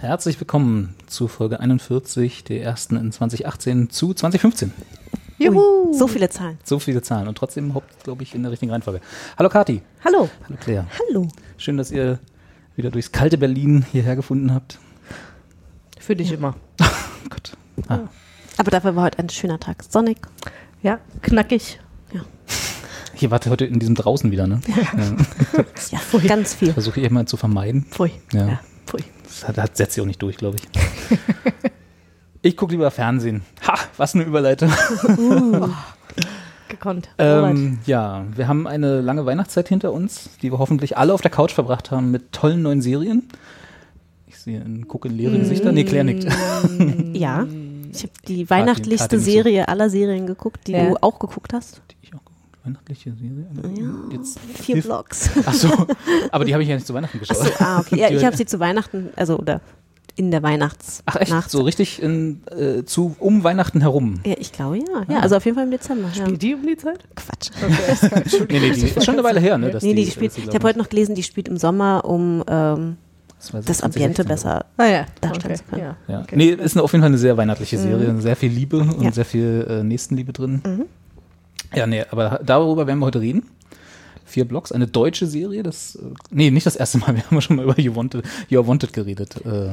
Herzlich willkommen zu Folge 41 der ersten in 2018 zu 2015. Juhu. So viele Zahlen. So viele Zahlen und trotzdem haupt, glaube ich, in der richtigen Reihenfolge. Hallo Kati. Hallo. Hallo Claire. Hallo. Schön, dass ihr wieder durchs kalte Berlin hierher gefunden habt. Für dich immer. Oh Gott. Ah. Aber dafür war heute ein schöner Tag. Sonnig. Ja, knackig. Hier wart ihr heute in diesem draußen wieder, ne? Ja. Ja, ganz viel. Versuche ich immer zu vermeiden. Pfui. Ja. Ja, pfui. Das hat, hat setzt sich auch nicht durch, glaube ich. Ich gucke lieber Fernsehen. Ha, was eine Überleitung. Gekonnt. Alright. Ähm, ja, wir haben eine lange Weihnachtszeit hinter uns, die wir hoffentlich alle auf der Couch verbracht haben mit tollen neuen Serien. Ich sehe einen Guck in leere Gesichter. Nee, Claire nickt. Ja. Ich habe die weihnachtlichste. Serie aller Serien geguckt, die Ja. du auch geguckt hast. Die ich auch. Weihnachtliche Serie? Ja. Jetzt Vier hilf- Blogs. Ach so, aber die habe ich ja nicht zu Weihnachten geschaut. Achso, ah, okay. Ja, Die- ich habe sie zu Weihnachten, also oder in der Weihnachts. Ach echt? Nacht. So richtig in, äh, zu, um Weihnachten herum. Ja, ich glaube ja. Ja, also auf jeden Fall im Dezember. Ja. Spielt die um die Zeit? Quatsch. Nee, nee, die ist schon eine Weile her, ne? dass Nee, nee, die dass spielt, ich habe heute noch gelesen, die spielt im Sommer, um ähm, das, so das Ambiente 2016 besser. Ah ja. Darstellen okay. zu können. Ja. Ja. Okay. Nee, ist auf jeden Fall eine sehr weihnachtliche Serie. Sehr viel Liebe und Ja. sehr viel äh, Nächstenliebe drin. Ja, nee, aber darüber werden wir heute reden. Vier Blocks, eine deutsche Serie. Das, äh, nee, nicht das erste Mal. Wir haben ja schon mal über You Wanted, You Wanted geredet. Äh,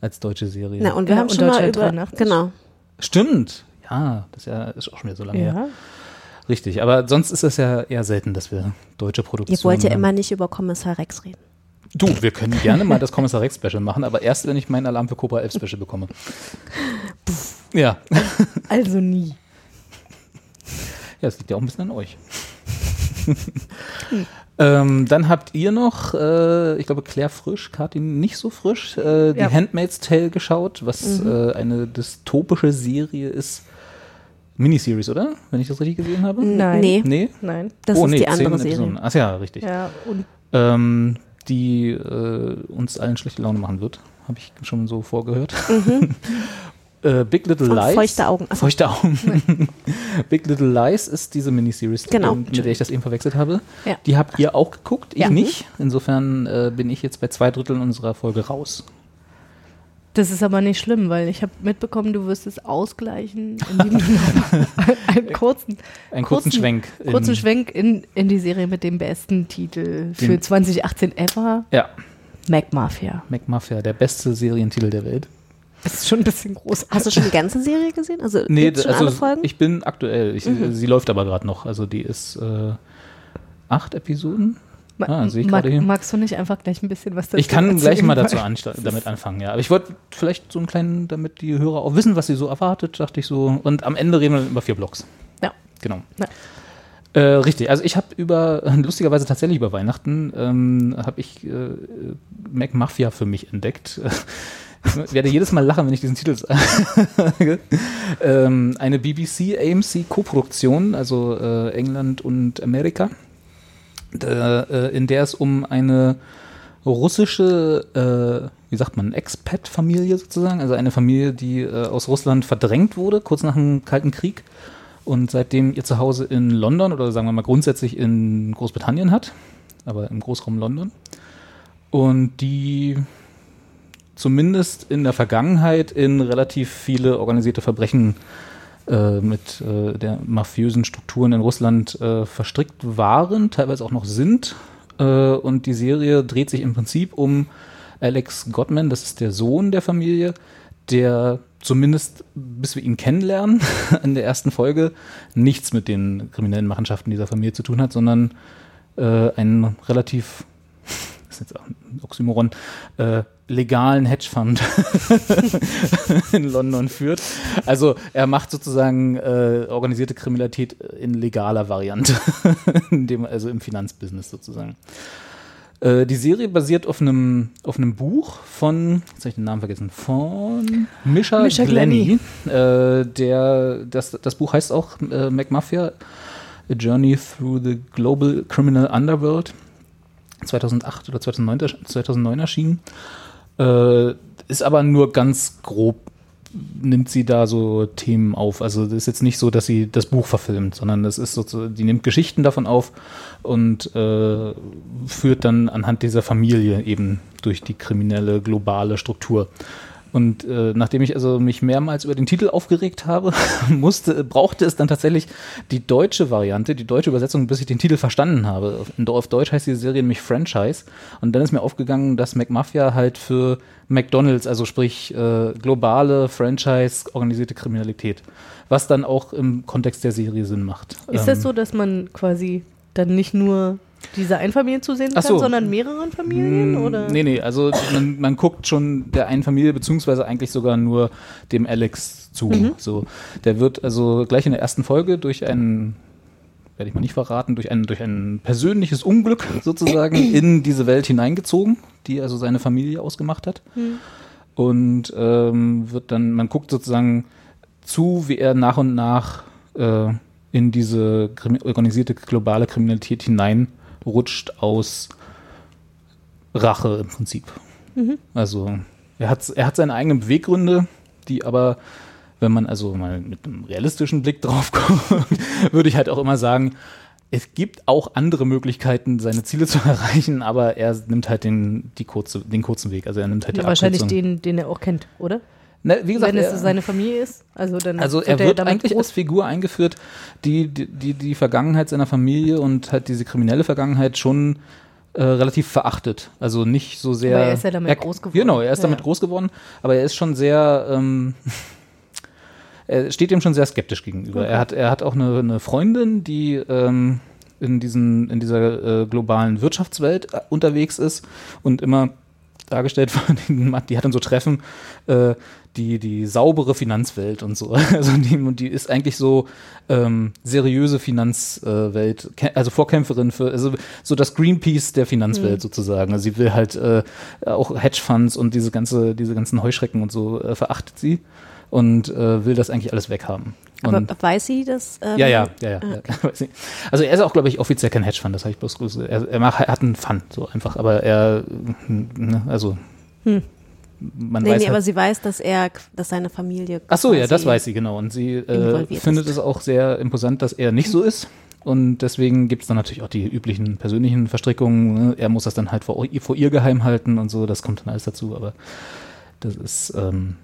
als deutsche Serie. Na, und wir Ja, haben und schon mal über 83. genau. Stimmt. Ja, das ist, ja, ist auch schon wieder so lange her. Ja. Richtig. Aber sonst ist es ja eher selten, dass wir deutsche Produktionen Ihr wollt ja haben. immer nicht über Kommissar Rex reden. Du, wir können gerne mal das Kommissar Rex Special machen, aber erst, wenn ich meinen Alarm für Cobra 11 Special bekomme. ja. Also nie. Ja, es liegt ja auch ein bisschen an euch. ähm, dann habt ihr noch, äh, ich glaube, Claire Frisch, Katin nicht so frisch, äh, die Ja. Handmaid's Tale geschaut, was äh, eine dystopische Serie ist. Miniseries, oder? Wenn ich das richtig gesehen habe? Nein. Nee, Nee? Nein. das oh, ist nee, die andere Serie. Episoden. Ach ja, richtig. Ja, und Ähm, die äh, uns allen schlechte Laune machen wird. Habe ich schon so vorgehört. äh, Big Little Lies. Feuchte Augen. Ach. Feuchte Augen. Big Little Lies ist diese Miniseries, die- Genau. mit der ich das eben verwechselt habe. Ja. Die habt ihr auch geguckt, ich Ja. nicht. Insofern äh, bin ich jetzt bei zwei Dritteln unserer Folge raus. das ist aber nicht schlimm, weil ich habe mitbekommen, du wirst es ausgleichen, indem du einen kurzen, Einen kurzen, Schwenk. in- kurzen Schwenk in, in die Serie mit dem besten Titel für Den- 2018 ever, Ja, Mac Mafia. McMafia, der beste Serientitel der Welt. Das ist schon ein bisschen groß. Hast du schon die ganze Serie gesehen? Also, Nee, schon also alle Folgen? Mhm. ich bin aktuell. Ich, Sie läuft aber gerade noch. Also die ist äh, acht Episoden. Ma Ah, sehe ich mag, hier. magst du nicht einfach gleich ein bisschen was dazu Ich kann erzählen? gleich mal dazu ansta- damit anfangen, ja. Aber ich wollte vielleicht so einen kleinen, damit die Hörer auch wissen, was sie so erwartet, dachte ich so. Und am Ende reden wir dann über vier Blocks. Ja. Genau. Ja. Äh, richtig. Also ich habe über, lustigerweise tatsächlich über Weihnachten, ähm, habe ich äh, Mac Mafia für mich entdeckt. Ich werde jedes Mal lachen, wenn ich diesen Titel sage. ähm, eine BBC AMC Koproduktion, also äh, England und Amerika, da, äh, in der es um eine russische, äh, wie sagt man, Expat-Familie sozusagen, also eine Familie, die äh, aus Russland verdrängt wurde, kurz nach dem Kalten Krieg und seitdem ihr Zuhause in London oder sagen wir mal grundsätzlich in Großbritannien hat, aber im Großraum London. Und die zumindest in der Vergangenheit in relativ viele organisierte Verbrechen äh, mit äh, der mafiösen Strukturen in Russland äh, verstrickt waren, teilweise auch noch sind. Äh, und die Serie dreht sich im Prinzip um Alex Gottman, das ist der Sohn der Familie, der zumindest bis wir ihn kennenlernen in der ersten Folge nichts mit den kriminellen Machenschaften dieser Familie zu tun hat, sondern äh, einen relativ das ist jetzt auch ein Oxymoron, äh, legalen Hedgefund in London führt. Also er macht sozusagen äh, organisierte Kriminalität in legaler Variante, in dem, also im Finanzbusiness sozusagen. Äh, die Serie basiert auf einem auf einem Buch von, jetzt habe ich den Namen vergessen, von Misha, Misha Glenny. Äh, der, das, das Buch heißt auch äh, McMafia, A Journey Through the Global Criminal Underworld. 2008 oder 2009, ersch- 2009 erschienen. Äh, ist aber nur ganz grob nimmt sie da so Themen auf. Also das ist jetzt nicht so, dass sie das Buch verfilmt, sondern das ist so, die nimmt Geschichten davon auf und äh, führt dann anhand dieser Familie eben durch die kriminelle globale Struktur. Und äh, nachdem ich also mich mehrmals über den Titel aufgeregt habe, musste, brauchte es dann tatsächlich die deutsche Variante, die deutsche Übersetzung, bis ich den Titel verstanden habe. Auf, auf Deutsch heißt die Serie nämlich Franchise. Und dann ist mir aufgegangen, dass McMafia halt für McDonalds, also sprich äh, globale Franchise organisierte Kriminalität, was dann auch im Kontext der Serie Sinn macht. Ist Ähm, das so, dass man quasi dann nicht nur diese Einfamilien zu sehen Ach kann, so. sondern mehreren Familien? Mm, Oder? Nee, nee, also man, man guckt schon der einen Familie, beziehungsweise eigentlich sogar nur dem Alex zu. Mhm. So, der wird also gleich in der ersten Folge durch einen, werde ich mal nicht verraten, durch ein, durch ein persönliches Unglück sozusagen in diese Welt hineingezogen, die also seine Familie ausgemacht hat. Mhm. Und ähm, wird dann, man guckt sozusagen zu, wie er nach und nach äh, in diese organisierte globale Kriminalität hineinrutscht aus Rache im Prinzip. Also er hat, er hat seine eigenen Beweggründe, die aber, wenn man also mal mit einem realistischen Blick drauf kommt, würde ich halt auch immer sagen, es gibt auch andere Möglichkeiten, seine Ziele zu erreichen, aber er nimmt halt den, die kurze, den kurzen Weg. Also er nimmt halt Ja, wahrscheinlich Abkürzung. den, den er auch kennt, oder? Ne, wie gesagt, Wenn es er- seine Familie ist. Also, dann also er er wird damit eigentlich groß. als Figur eingeführt, die die, die die Vergangenheit seiner Familie und halt diese kriminelle Vergangenheit schon äh, relativ verachtet. Also nicht so sehr. Aber er ist ja damit groß geworden. Genau, er ist Ja, damit groß geworden, aber er ist schon sehr. Ähm, er steht dem schon sehr skeptisch gegenüber. Er hat er hat auch eine, eine Freundin, die ähm, in diesen in dieser äh, globalen Wirtschaftswelt äh, unterwegs ist und immer dargestellt von den Matt, die hat dann so Treffen, äh, die, die saubere Finanzwelt und so. Also die, und die ist eigentlich so ähm, seriöse Finanzwelt, Kä- also Vorkämpferin für, also so das Greenpeace der Finanzwelt sozusagen. Also sie will halt äh, auch Hedgefonds und diese ganze, diese ganzen Heuschrecken und so äh, verachtet sie und äh, will das eigentlich alles weghaben. Aber weiß sie das? ähm, ja, ja, ja, ja. nicht. Also er ist auch, glaube ich, offiziell kein Hedgefund, das habe ich bloß gewusst. Er, er, macht, er hat einen Fun, so einfach, aber er, ne, also man Nee, weiß nee, aber halt, sie weiß, dass er, dass seine Familie. Ach so, ja, das weiß sie, genau. Und sie äh, findet ist. es auch sehr imposant, dass er nicht so ist. Und deswegen gibt es dann natürlich auch die üblichen persönlichen Verstrickungen. Ne? Er muss das dann halt vor, vor ihr geheim halten und so, das kommt dann alles dazu, aber das ist, ähm,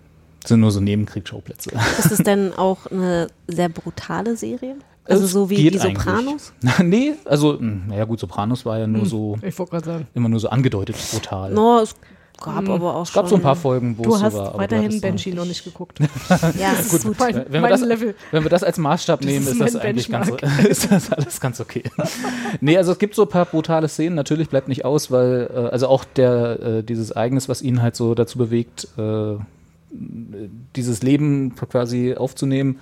sind nur so Nebenkriegsschauplätze. Ist es denn auch eine sehr brutale Serie? Also Es so wie die Sopranos? eigentlich. nee, also, mh, naja gut, Sopranos war ja nur so, Ich wollte gerade sagen. immer nur so angedeutet brutal. No, es gab aber auch es gab so ein paar Folgen, wo Du es hast so war. aber weiterhin du Banshee noch nicht geguckt. Ja, es ist gut. Mein, Wenn wir, mein das, Level. wenn wir das als Maßstab nehmen, ist ist, das eigentlich ganz, ist das alles ganz okay. nee, also es gibt so ein paar brutale Szenen, natürlich bleibt nicht aus, weil, äh, also auch der, äh, dieses Ereignis, was ihn halt so dazu bewegt, äh, dieses Leben quasi aufzunehmen,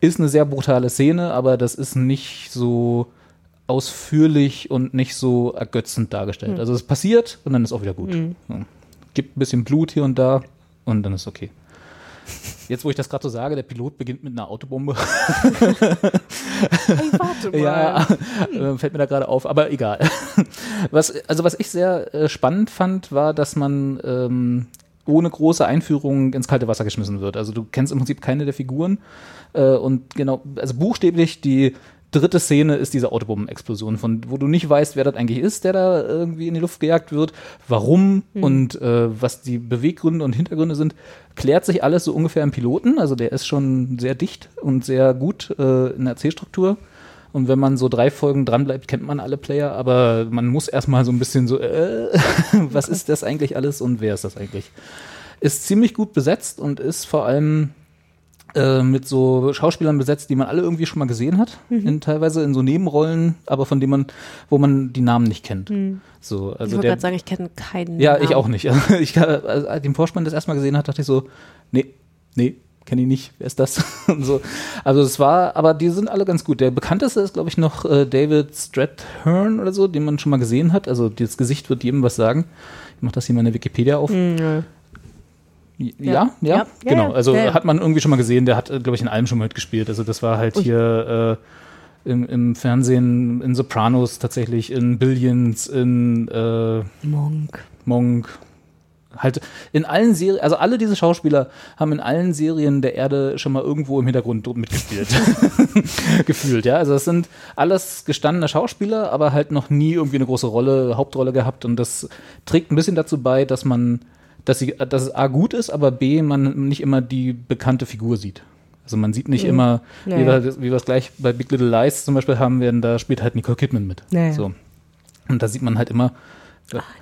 ist eine sehr brutale Szene, aber das ist nicht so ausführlich und nicht so ergötzend dargestellt. Also es passiert und dann ist auch wieder gut. Ja. Gibt ein bisschen Blut hier und da und dann ist okay. Jetzt, wo ich das gerade so sage, der Pilot beginnt mit einer Autobombe. Hey, warte mal. Ja, äh, fällt mir da gerade auf, aber egal. Was, also was ich sehr äh, spannend fand, war, dass man ähm, ohne große Einführung ins kalte Wasser geschmissen wird. Also du kennst im Prinzip keine der Figuren äh, und genau, also buchstäblich die dritte Szene ist diese Autobombenexplosion, von wo du nicht weißt, wer das eigentlich ist, der da irgendwie in die Luft gejagt wird, warum und äh, was die Beweggründe und Hintergründe sind, klärt sich alles so ungefähr im Piloten. Also der ist schon sehr dicht und sehr gut äh, in der Erzählstruktur. Und wenn man so drei Folgen dranbleibt, kennt man alle Player, aber man muss erstmal so ein bisschen so, äh, was ist das eigentlich alles und wer ist das eigentlich? Ist ziemlich gut besetzt und ist vor allem äh, mit so Schauspielern besetzt, die man alle irgendwie schon mal gesehen hat, in, teilweise in so Nebenrollen, aber von denen man, wo man die Namen nicht kennt. So, Ich also wollte der, gerade sagen, ich kenne keinen. ja, Namen. ich auch nicht. Ich, als ich den Vorspann das erstmal gesehen hat, dachte ich so, nee, nee, kenne ihn nicht, wer ist das? und so. Also es war, aber die sind alle ganz gut. Der bekannteste ist, glaube ich, noch äh, David Strathairn oder so, den man schon mal gesehen hat. Also das Gesicht wird jedem was sagen. Ich mache das hier mal in der Wikipedia auf. Hm, ja. Ja, ja, Ja, genau. Also ja, hat man irgendwie schon mal gesehen, der hat, glaube ich, in allem schon mal mitgespielt. Also das war halt hier äh, im, im Fernsehen, in Sopranos tatsächlich, in Billions, in äh, Monk. Monk. Halt in allen Serien, also alle diese Schauspieler haben in allen Serien der Erde schon mal irgendwo im Hintergrund mitgespielt. Gefühlt, ja. Also das sind alles gestandene Schauspieler, aber halt noch nie irgendwie eine große Rolle, Hauptrolle gehabt. Und das trägt ein bisschen dazu bei, dass man, dass sie, dass es A gut ist, aber B, man nicht immer die bekannte Figur sieht. Also man sieht nicht immer, wie, Naja. wir, wie wir es gleich bei Big Little Lies zum Beispiel haben werden, da spielt halt Nicole Kidman mit. Naja. So. Und da sieht man halt immer,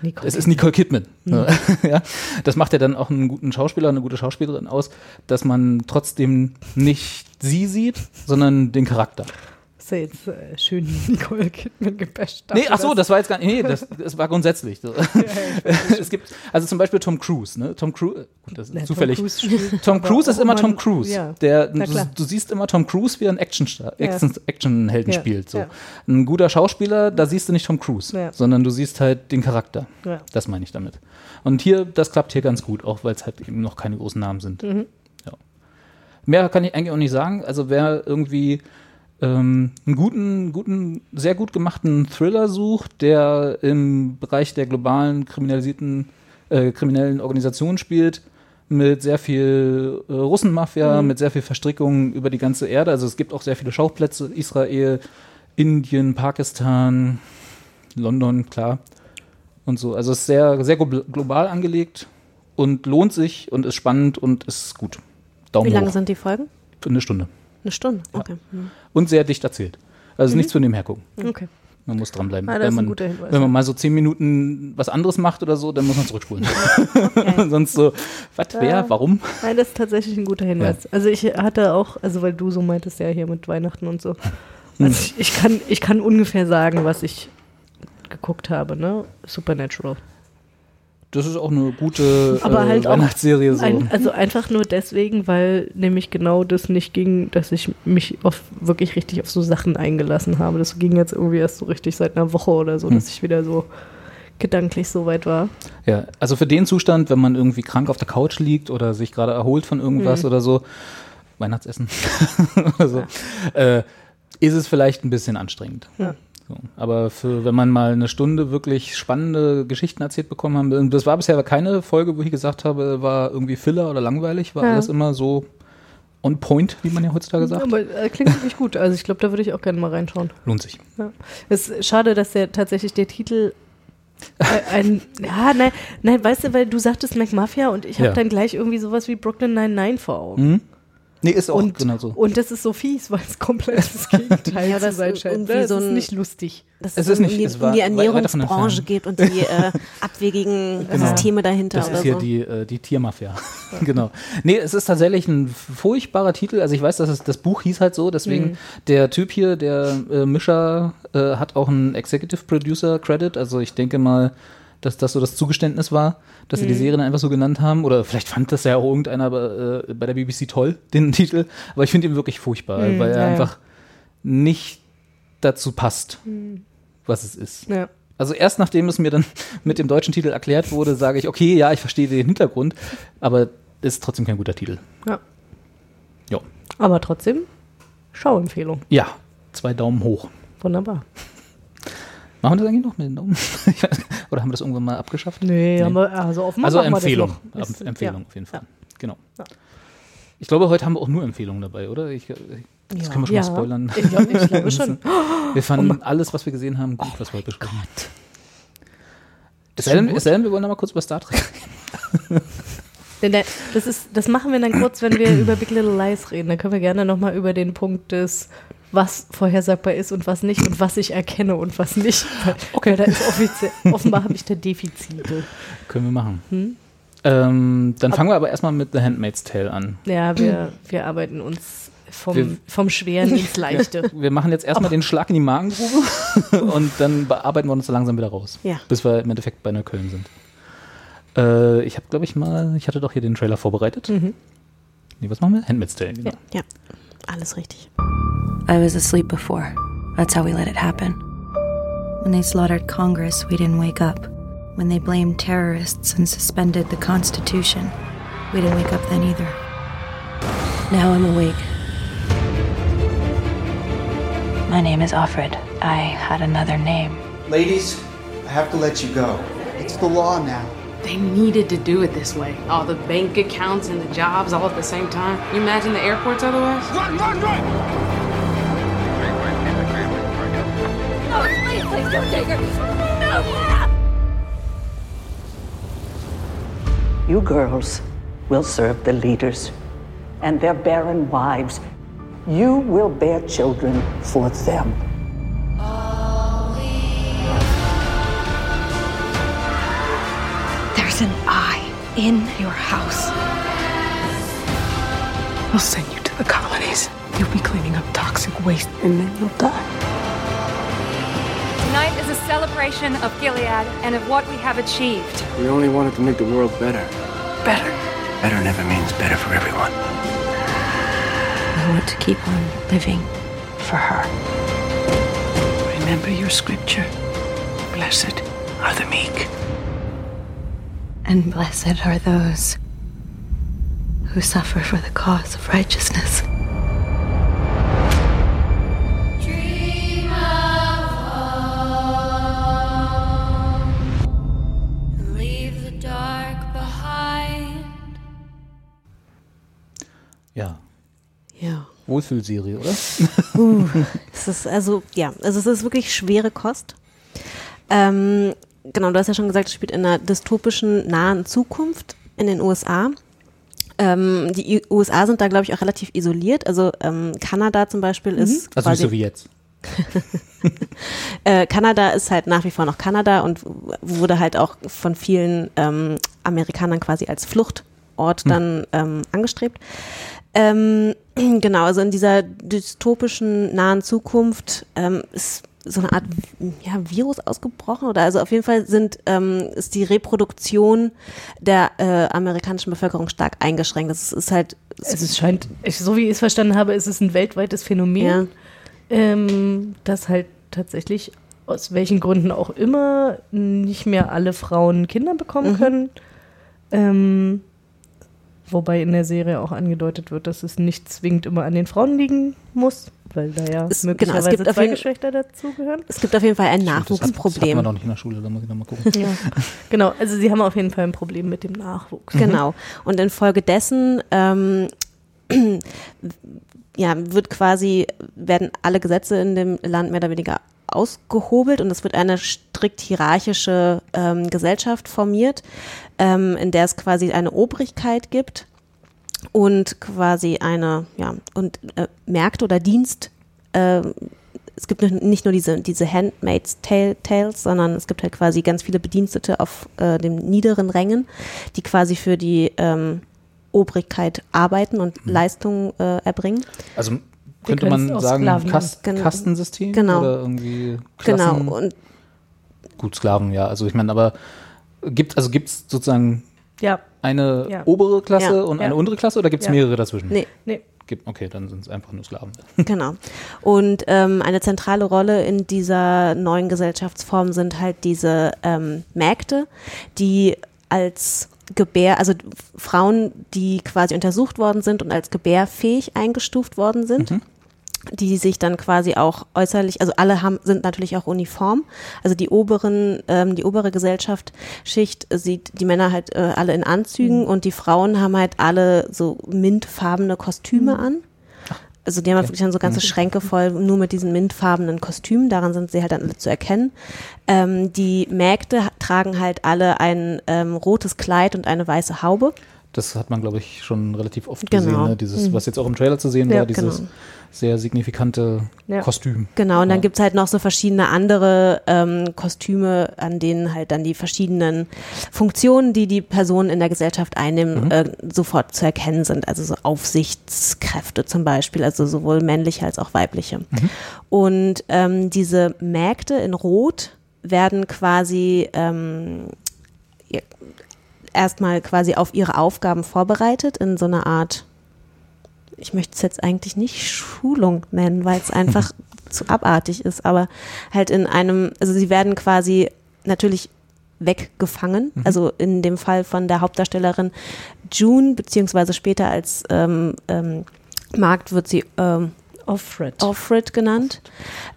Nicole es ist Nicole Kidman. ja, das macht ja dann auch einen guten Schauspieler, eine gute Schauspielerin aus, dass man trotzdem nicht sie sieht, sondern den Charakter. Hast du jetzt äh, schön Nicole Kidman gebasht? Nee, ach so, das war jetzt gar nicht, nee, das, das war grundsätzlich. So. es gibt, also zum Beispiel Tom Cruise, ne? Tom Cruise, gut, das ist Na, Tom zufällig. Tom Cruise Cruise, spielt aber ist immer Tom Cruise. ja. Der, du, du siehst immer Tom Cruise, wie er einen Actionstar, Ja. Action, Actionhelden Ja, spielt. So. ja. Ein guter Schauspieler, da siehst du nicht Tom Cruise, Ja. sondern du siehst halt den Charakter. Ja. Das meine ich damit. Und hier, das klappt hier ganz gut, auch weil es halt eben noch keine großen Namen sind. Mhm. Ja. Mehr kann ich eigentlich auch nicht sagen. Also wer irgendwie ähm, einen guten, guten, sehr gut gemachten Thriller sucht, der im Bereich der globalen kriminalisierten, äh, kriminellen Organisationen spielt, mit sehr viel äh, Russenmafia, mit sehr viel Verstrickung über die ganze Erde. Also es gibt auch sehr viele Schauplätze, Israel, Indien, Pakistan, London, klar. Und so. Also es ist sehr, sehr glo- global angelegt und lohnt sich und ist spannend und ist gut. Daumen Wie lange hoch. sind die Folgen? Für eine Stunde. Eine Stunde. Okay. Hm. Und sehr dicht erzählt. Also nichts für nebenher gucken. Okay. Man muss dranbleiben. Ah, wenn, man, Hinweis, wenn man ja. mal so zehn Minuten was anderes macht oder so, dann muss man zurückspulen. Sonst so, was, wer, warum? Nein, das ist tatsächlich ein guter Hinweis. Also ich hatte auch, also weil du so meintest ja hier mit Weihnachten und so. Hm. Also ich, ich, kann, ich kann ungefähr sagen, was ich geguckt habe, ne? Supernatural. Das ist auch eine gute Aber äh, halt Weihnachtsserie. So. Ein, also einfach nur deswegen, weil nämlich genau das nicht ging, dass ich mich auf, wirklich richtig auf so Sachen eingelassen habe. Das ging jetzt irgendwie erst so richtig seit einer Woche oder so, Hm. dass ich wieder so gedanklich so weit war. Ja, also für den Zustand, wenn man irgendwie krank auf der Couch liegt oder sich gerade erholt von irgendwas Mhm. oder so, Weihnachtsessen oder so, äh, ist es vielleicht ein bisschen anstrengend. Ja. So. Aber für, wenn man mal eine Stunde wirklich spannende Geschichten erzählt bekommen haben, und das war bisher keine Folge, wo ich gesagt habe, war irgendwie Filler oder langweilig, war Ja. alles immer so on point, wie man ja heutzutage sagt. Aber äh, klingt wirklich gut. Also ich glaube, da würde ich auch gerne mal reinschauen. Lohnt sich. Es ist schade, dass der tatsächlich der Titel äh, ein, ja, nein, nein, weißt du, weil du sagtest McMafia und ich habe Ja. dann gleich irgendwie sowas wie Brooklyn 99 vor Augen. Mhm. Nee, ist auch Und, genau so. und das ist so fies, weil es komplett das Gegenteil Ja, zu das sein ist scheint. irgendwie Ne? Es so ist ein- nicht lustig. Dass Es es, ist um nicht- die, es war um die Ernährungsbranche geht und die äh, abwegigen Genau. Systeme dahinter Das oder ist hier so. die, äh, die Tiermafia. genau. Nee, es ist tatsächlich ein furchtbarer Titel. Also ich weiß, dass es, das Buch hieß halt so, deswegen der Typ hier, der äh, Mischer, äh, hat auch einen Executive Producer Credit. Also ich denke mal, dass das so das Zugeständnis war, dass sie die Serie dann einfach so genannt haben. Oder vielleicht fand das ja auch irgendeiner bei, äh, bei der BBC toll, den Titel. Aber ich finde ihn wirklich furchtbar, Mhm, weil er ja, einfach nicht dazu passt, was es ist. Ja. Also erst nachdem es mir dann mit dem deutschen Titel erklärt wurde, sage ich, okay, ja, ich verstehe den Hintergrund, aber ist trotzdem kein guter Titel. Ja. Ja. Aber trotzdem, Schauempfehlung. Ja, zwei Daumen hoch. Wunderbar. Machen wir das eigentlich noch mit den Daumen? Oder haben wir das irgendwann mal abgeschafft? Nee, haben wir, also offenbar Also das Empfehlung. Ist- Empfehlung ja. auf jeden Fall. Ja. Genau. Ja. Ich glaube, heute haben wir auch nur Empfehlungen dabei, oder? Ich, ich, das Ja. können wir schon Ja. mal spoilern. Ich glaube ich glaube schon. Wir fanden alles, was wir gesehen haben, gut, was wir heute besprechen. Es sei, denn, es sei denn, wir wollen noch mal kurz über Star Trek reden. Denn der, das, ist, das machen wir dann kurz, wenn wir über Big Little Lies reden. Dann können wir gerne nochmal über den Punkt des, was vorhersagbar ist und was nicht und was ich erkenne und was nicht. Okay. da ist offiziell, offenbar habe ich da Defizite. Können wir machen. Hm? Ähm, dann fangen wir aber erstmal mit The Handmaid's Tale an. Ja, wir, wir arbeiten uns vom, Wir- vom Schweren ins Leichte. Wir machen jetzt erstmal den Schlag in die Magengrube und dann bearbeiten wir uns so langsam wieder raus. Ja. Bis wir im Endeffekt bei Neukölln sind. Äh, ich habe, glaube ich, mal, ich hatte doch hier den Trailer vorbereitet. Mhm. Nee, was machen wir? Handmaid's Tale, genau. Ja, alles richtig. I was asleep before. That's how we let it happen. When they slaughtered Congress, we didn't wake up. When they blamed terrorists and suspended the Constitution, we didn't wake up then either. Now I'm awake. My name is Alfred. I had another name. Ladies, I have to let you go. It's the law now. They needed to do it this way. All the bank accounts and the jobs all at the same time. You imagine the airports otherwise? Run, run, run! No, please, please don't take her. No! You girls will serve the leaders and their barren wives. You will bear children for them. In your house. I'll send you to the colonies. You'll be cleaning up toxic waste and then you'll die. Tonight is a celebration of Gilead and of what we have achieved. We only wanted to make the world better. Better. Better never means better for everyone. I want to keep on living for her. Remember your scripture. Blessed are the meek. And blessed are those who suffer for the cause of righteousness. Ja. Ja. Wohlfühlserie, oder? Uh, es ist also, ja, also es ist wirklich schwere Kost. Ähm, genau, du hast ja schon gesagt, es spielt in einer dystopischen, nahen Zukunft in den USA. Ähm, die USA sind da, glaube ich, auch relativ isoliert. Also ähm, Kanada zum Beispiel ist. Also nicht so wie jetzt. äh, Kanada ist halt nach wie vor noch Kanada und wurde halt auch von vielen ähm, Amerikanern quasi als Fluchtort dann ähm, angestrebt. Ähm, genau, also in dieser dystopischen nahen Zukunft ähm, ist so eine Art ja, Virus ausgebrochen oder also auf jeden Fall sind ähm, ist die Reproduktion der äh, amerikanischen Bevölkerung stark eingeschränkt. Das ist halt Es ist, scheint, so wie ich es verstanden habe, ist es ein weltweites Phänomen, Ja. ähm, dass halt tatsächlich aus welchen Gründen auch immer nicht mehr alle Frauen Kinder bekommen Mhm. können. Ähm, wobei in der Serie auch angedeutet wird, dass es nicht zwingend immer an den Frauen liegen muss, weil da ja Es- genau, möglicherweise es gibt auf zwei jeden- Geschlechter dazugehören. es gibt auf jeden Fall ein Das hat- Das hat Nachwuchsproblem. man noch nicht in der Schule, da muss ich nochmal gucken. Ja. genau, also sie haben auf jeden Fall ein Problem mit dem Nachwuchs. Genau. Und infolgedessen ähm, ja, wird quasi, werden alle Gesetze in dem Land mehr oder weniger ausgehobelt und es wird eine strikt hierarchische ähm, Gesellschaft formiert, ähm, in der es quasi eine Obrigkeit gibt und quasi eine, ja, und äh, Märkte oder Dienst, äh, es gibt nicht- nur diese, diese Handmaids Tale- Tales, sondern es gibt halt quasi ganz viele Bedienstete auf äh, den niederen Rängen, die quasi für die ähm, Obrigkeit arbeiten und Leistungen äh, erbringen. Also könnte es man sagen, Kast nennen. Kastensystem Genau. oder irgendwie Klassen? Genau. Und Gut, Sklaven, ja. Also ich meine, aber gibt also gibt's sozusagen Ja, eine Ja. obere Klasse Ja. und eine untere Klasse oder gibt's Ja. mehrere dazwischen? nee, nee. Gibt, okay, dann sind es einfach nur Sklaven. Genau. Und ähm, eine zentrale Rolle in dieser neuen Gesellschaftsform sind halt diese ähm, Mägde, die als Gebär, also Frauen, die quasi untersucht worden sind und als gebärfähig eingestuft worden sind. Die sich dann quasi auch äußerlich, also alle haben, sind natürlich auch uniform. Also die oberen, ähm, die obere Gesellschaft Schicht sieht die Männer halt äh, alle in Anzügen und die Frauen haben halt alle so mintfarbene Kostüme an. Also die haben halt wirklich dann so ganze Schränke voll nur mit diesen mintfarbenen Kostümen. Daran sind sie halt dann alle zu erkennen. Ähm, die Mägde tragen halt alle ein ähm, rotes Kleid und eine weiße Haube. Das hat man, glaube ich, schon relativ oft Genau. gesehen. Ne? Dieses, was jetzt auch im Trailer zu sehen Ja, war, dieses genau. sehr signifikante Ja. Kostüm. Genau, und dann Ja. gibt's halt noch so verschiedene andere ähm, Kostüme, an denen halt dann die verschiedenen Funktionen, die die Personen in der Gesellschaft einnehmen, äh, sofort zu erkennen sind. Also so Aufsichtskräfte zum Beispiel, also sowohl männliche als auch weibliche. Und ähm, diese Mägde in Rot werden quasi ähm, erstmal quasi auf ihre Aufgaben vorbereitet in so einer Art ich möchte es jetzt eigentlich nicht Schulung nennen, weil es einfach zu abartig ist, aber halt in einem, also sie werden quasi natürlich weggefangen, Mhm. also in dem Fall von der Hauptdarstellerin June, beziehungsweise später als ähm, ähm, Magd wird sie ähm, Offred. Offred genannt,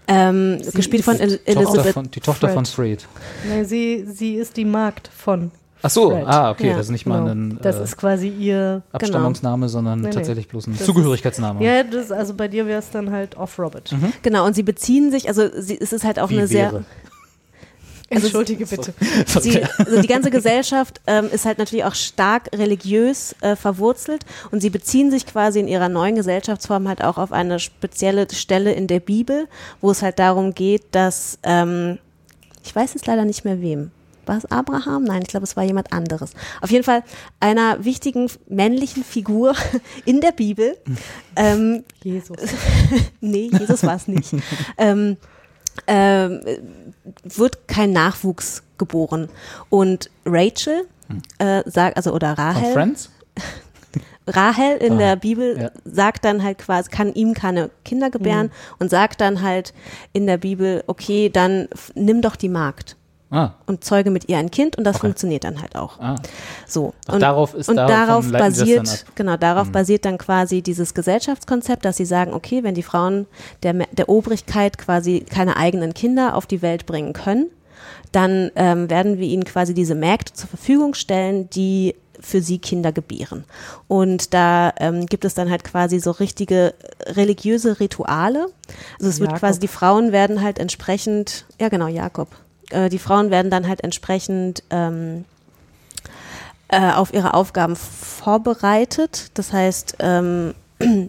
ähm, gespielt von ist El Tochter Elizabeth. von, die Tochter von Fred. Fred. Nee, sie, sie ist die Magd von Ach so, Fred. ah, okay, Ja, das ist nicht mal Genau. ein Das äh, ist quasi ihr. Abstammungsname, sondern Nee, nee. tatsächlich bloß ein Das Zugehörigkeitsname. Ja, das, also bei dir wäre es dann halt Off-Robert. Genau, und sie beziehen sich, also sie, es ist halt auch Wie eine sehr. wäre. Also Entschuldige bitte. Sie, also die ganze Gesellschaft ähm, ist halt natürlich auch stark religiös äh, verwurzelt und sie beziehen sich quasi in ihrer neuen Gesellschaftsform halt auch auf eine spezielle Stelle in der Bibel, wo es halt darum geht, dass, ähm, ich weiß jetzt leider nicht mehr wem. War es Abraham? Nein, ich glaube, es war jemand anderes. Auf jeden Fall einer wichtigen männlichen Figur in der Bibel. Ähm, Jesus. nee, Jesus war es nicht. ähm, ähm, wird kein Nachwuchs geboren. Und Rachel äh, sagt, also oder Hm. Von Rahel, Friends? Rahel in Ah, der Bibel ja. sagt dann halt quasi, kann ihm keine Kinder gebären Mhm. und sagt dann halt in der Bibel, okay, dann nimm doch die Magd Ah, und zeuge mit ihr ein Kind und das Okay. funktioniert dann halt auch. ah. So. Ach, darauf ist- und darauf dann basiert, genau, darauf Mhm. basiert dann quasi dieses Gesellschaftskonzept, dass sie sagen, okay, wenn die Frauen der, der Obrigkeit quasi keine eigenen Kinder auf die Welt bringen können, dann ähm, werden wir ihnen quasi diese Mägde zur Verfügung stellen, die für sie Kinder gebären. Und da ähm, gibt es dann halt quasi so richtige religiöse Rituale. Also es wird Jakob. quasi, die Frauen werden halt entsprechend, ja genau, Jakob. Äh, die Frauen werden dann halt entsprechend ähm, äh, auf ihre Aufgaben vorbereitet. Das heißt, ähm,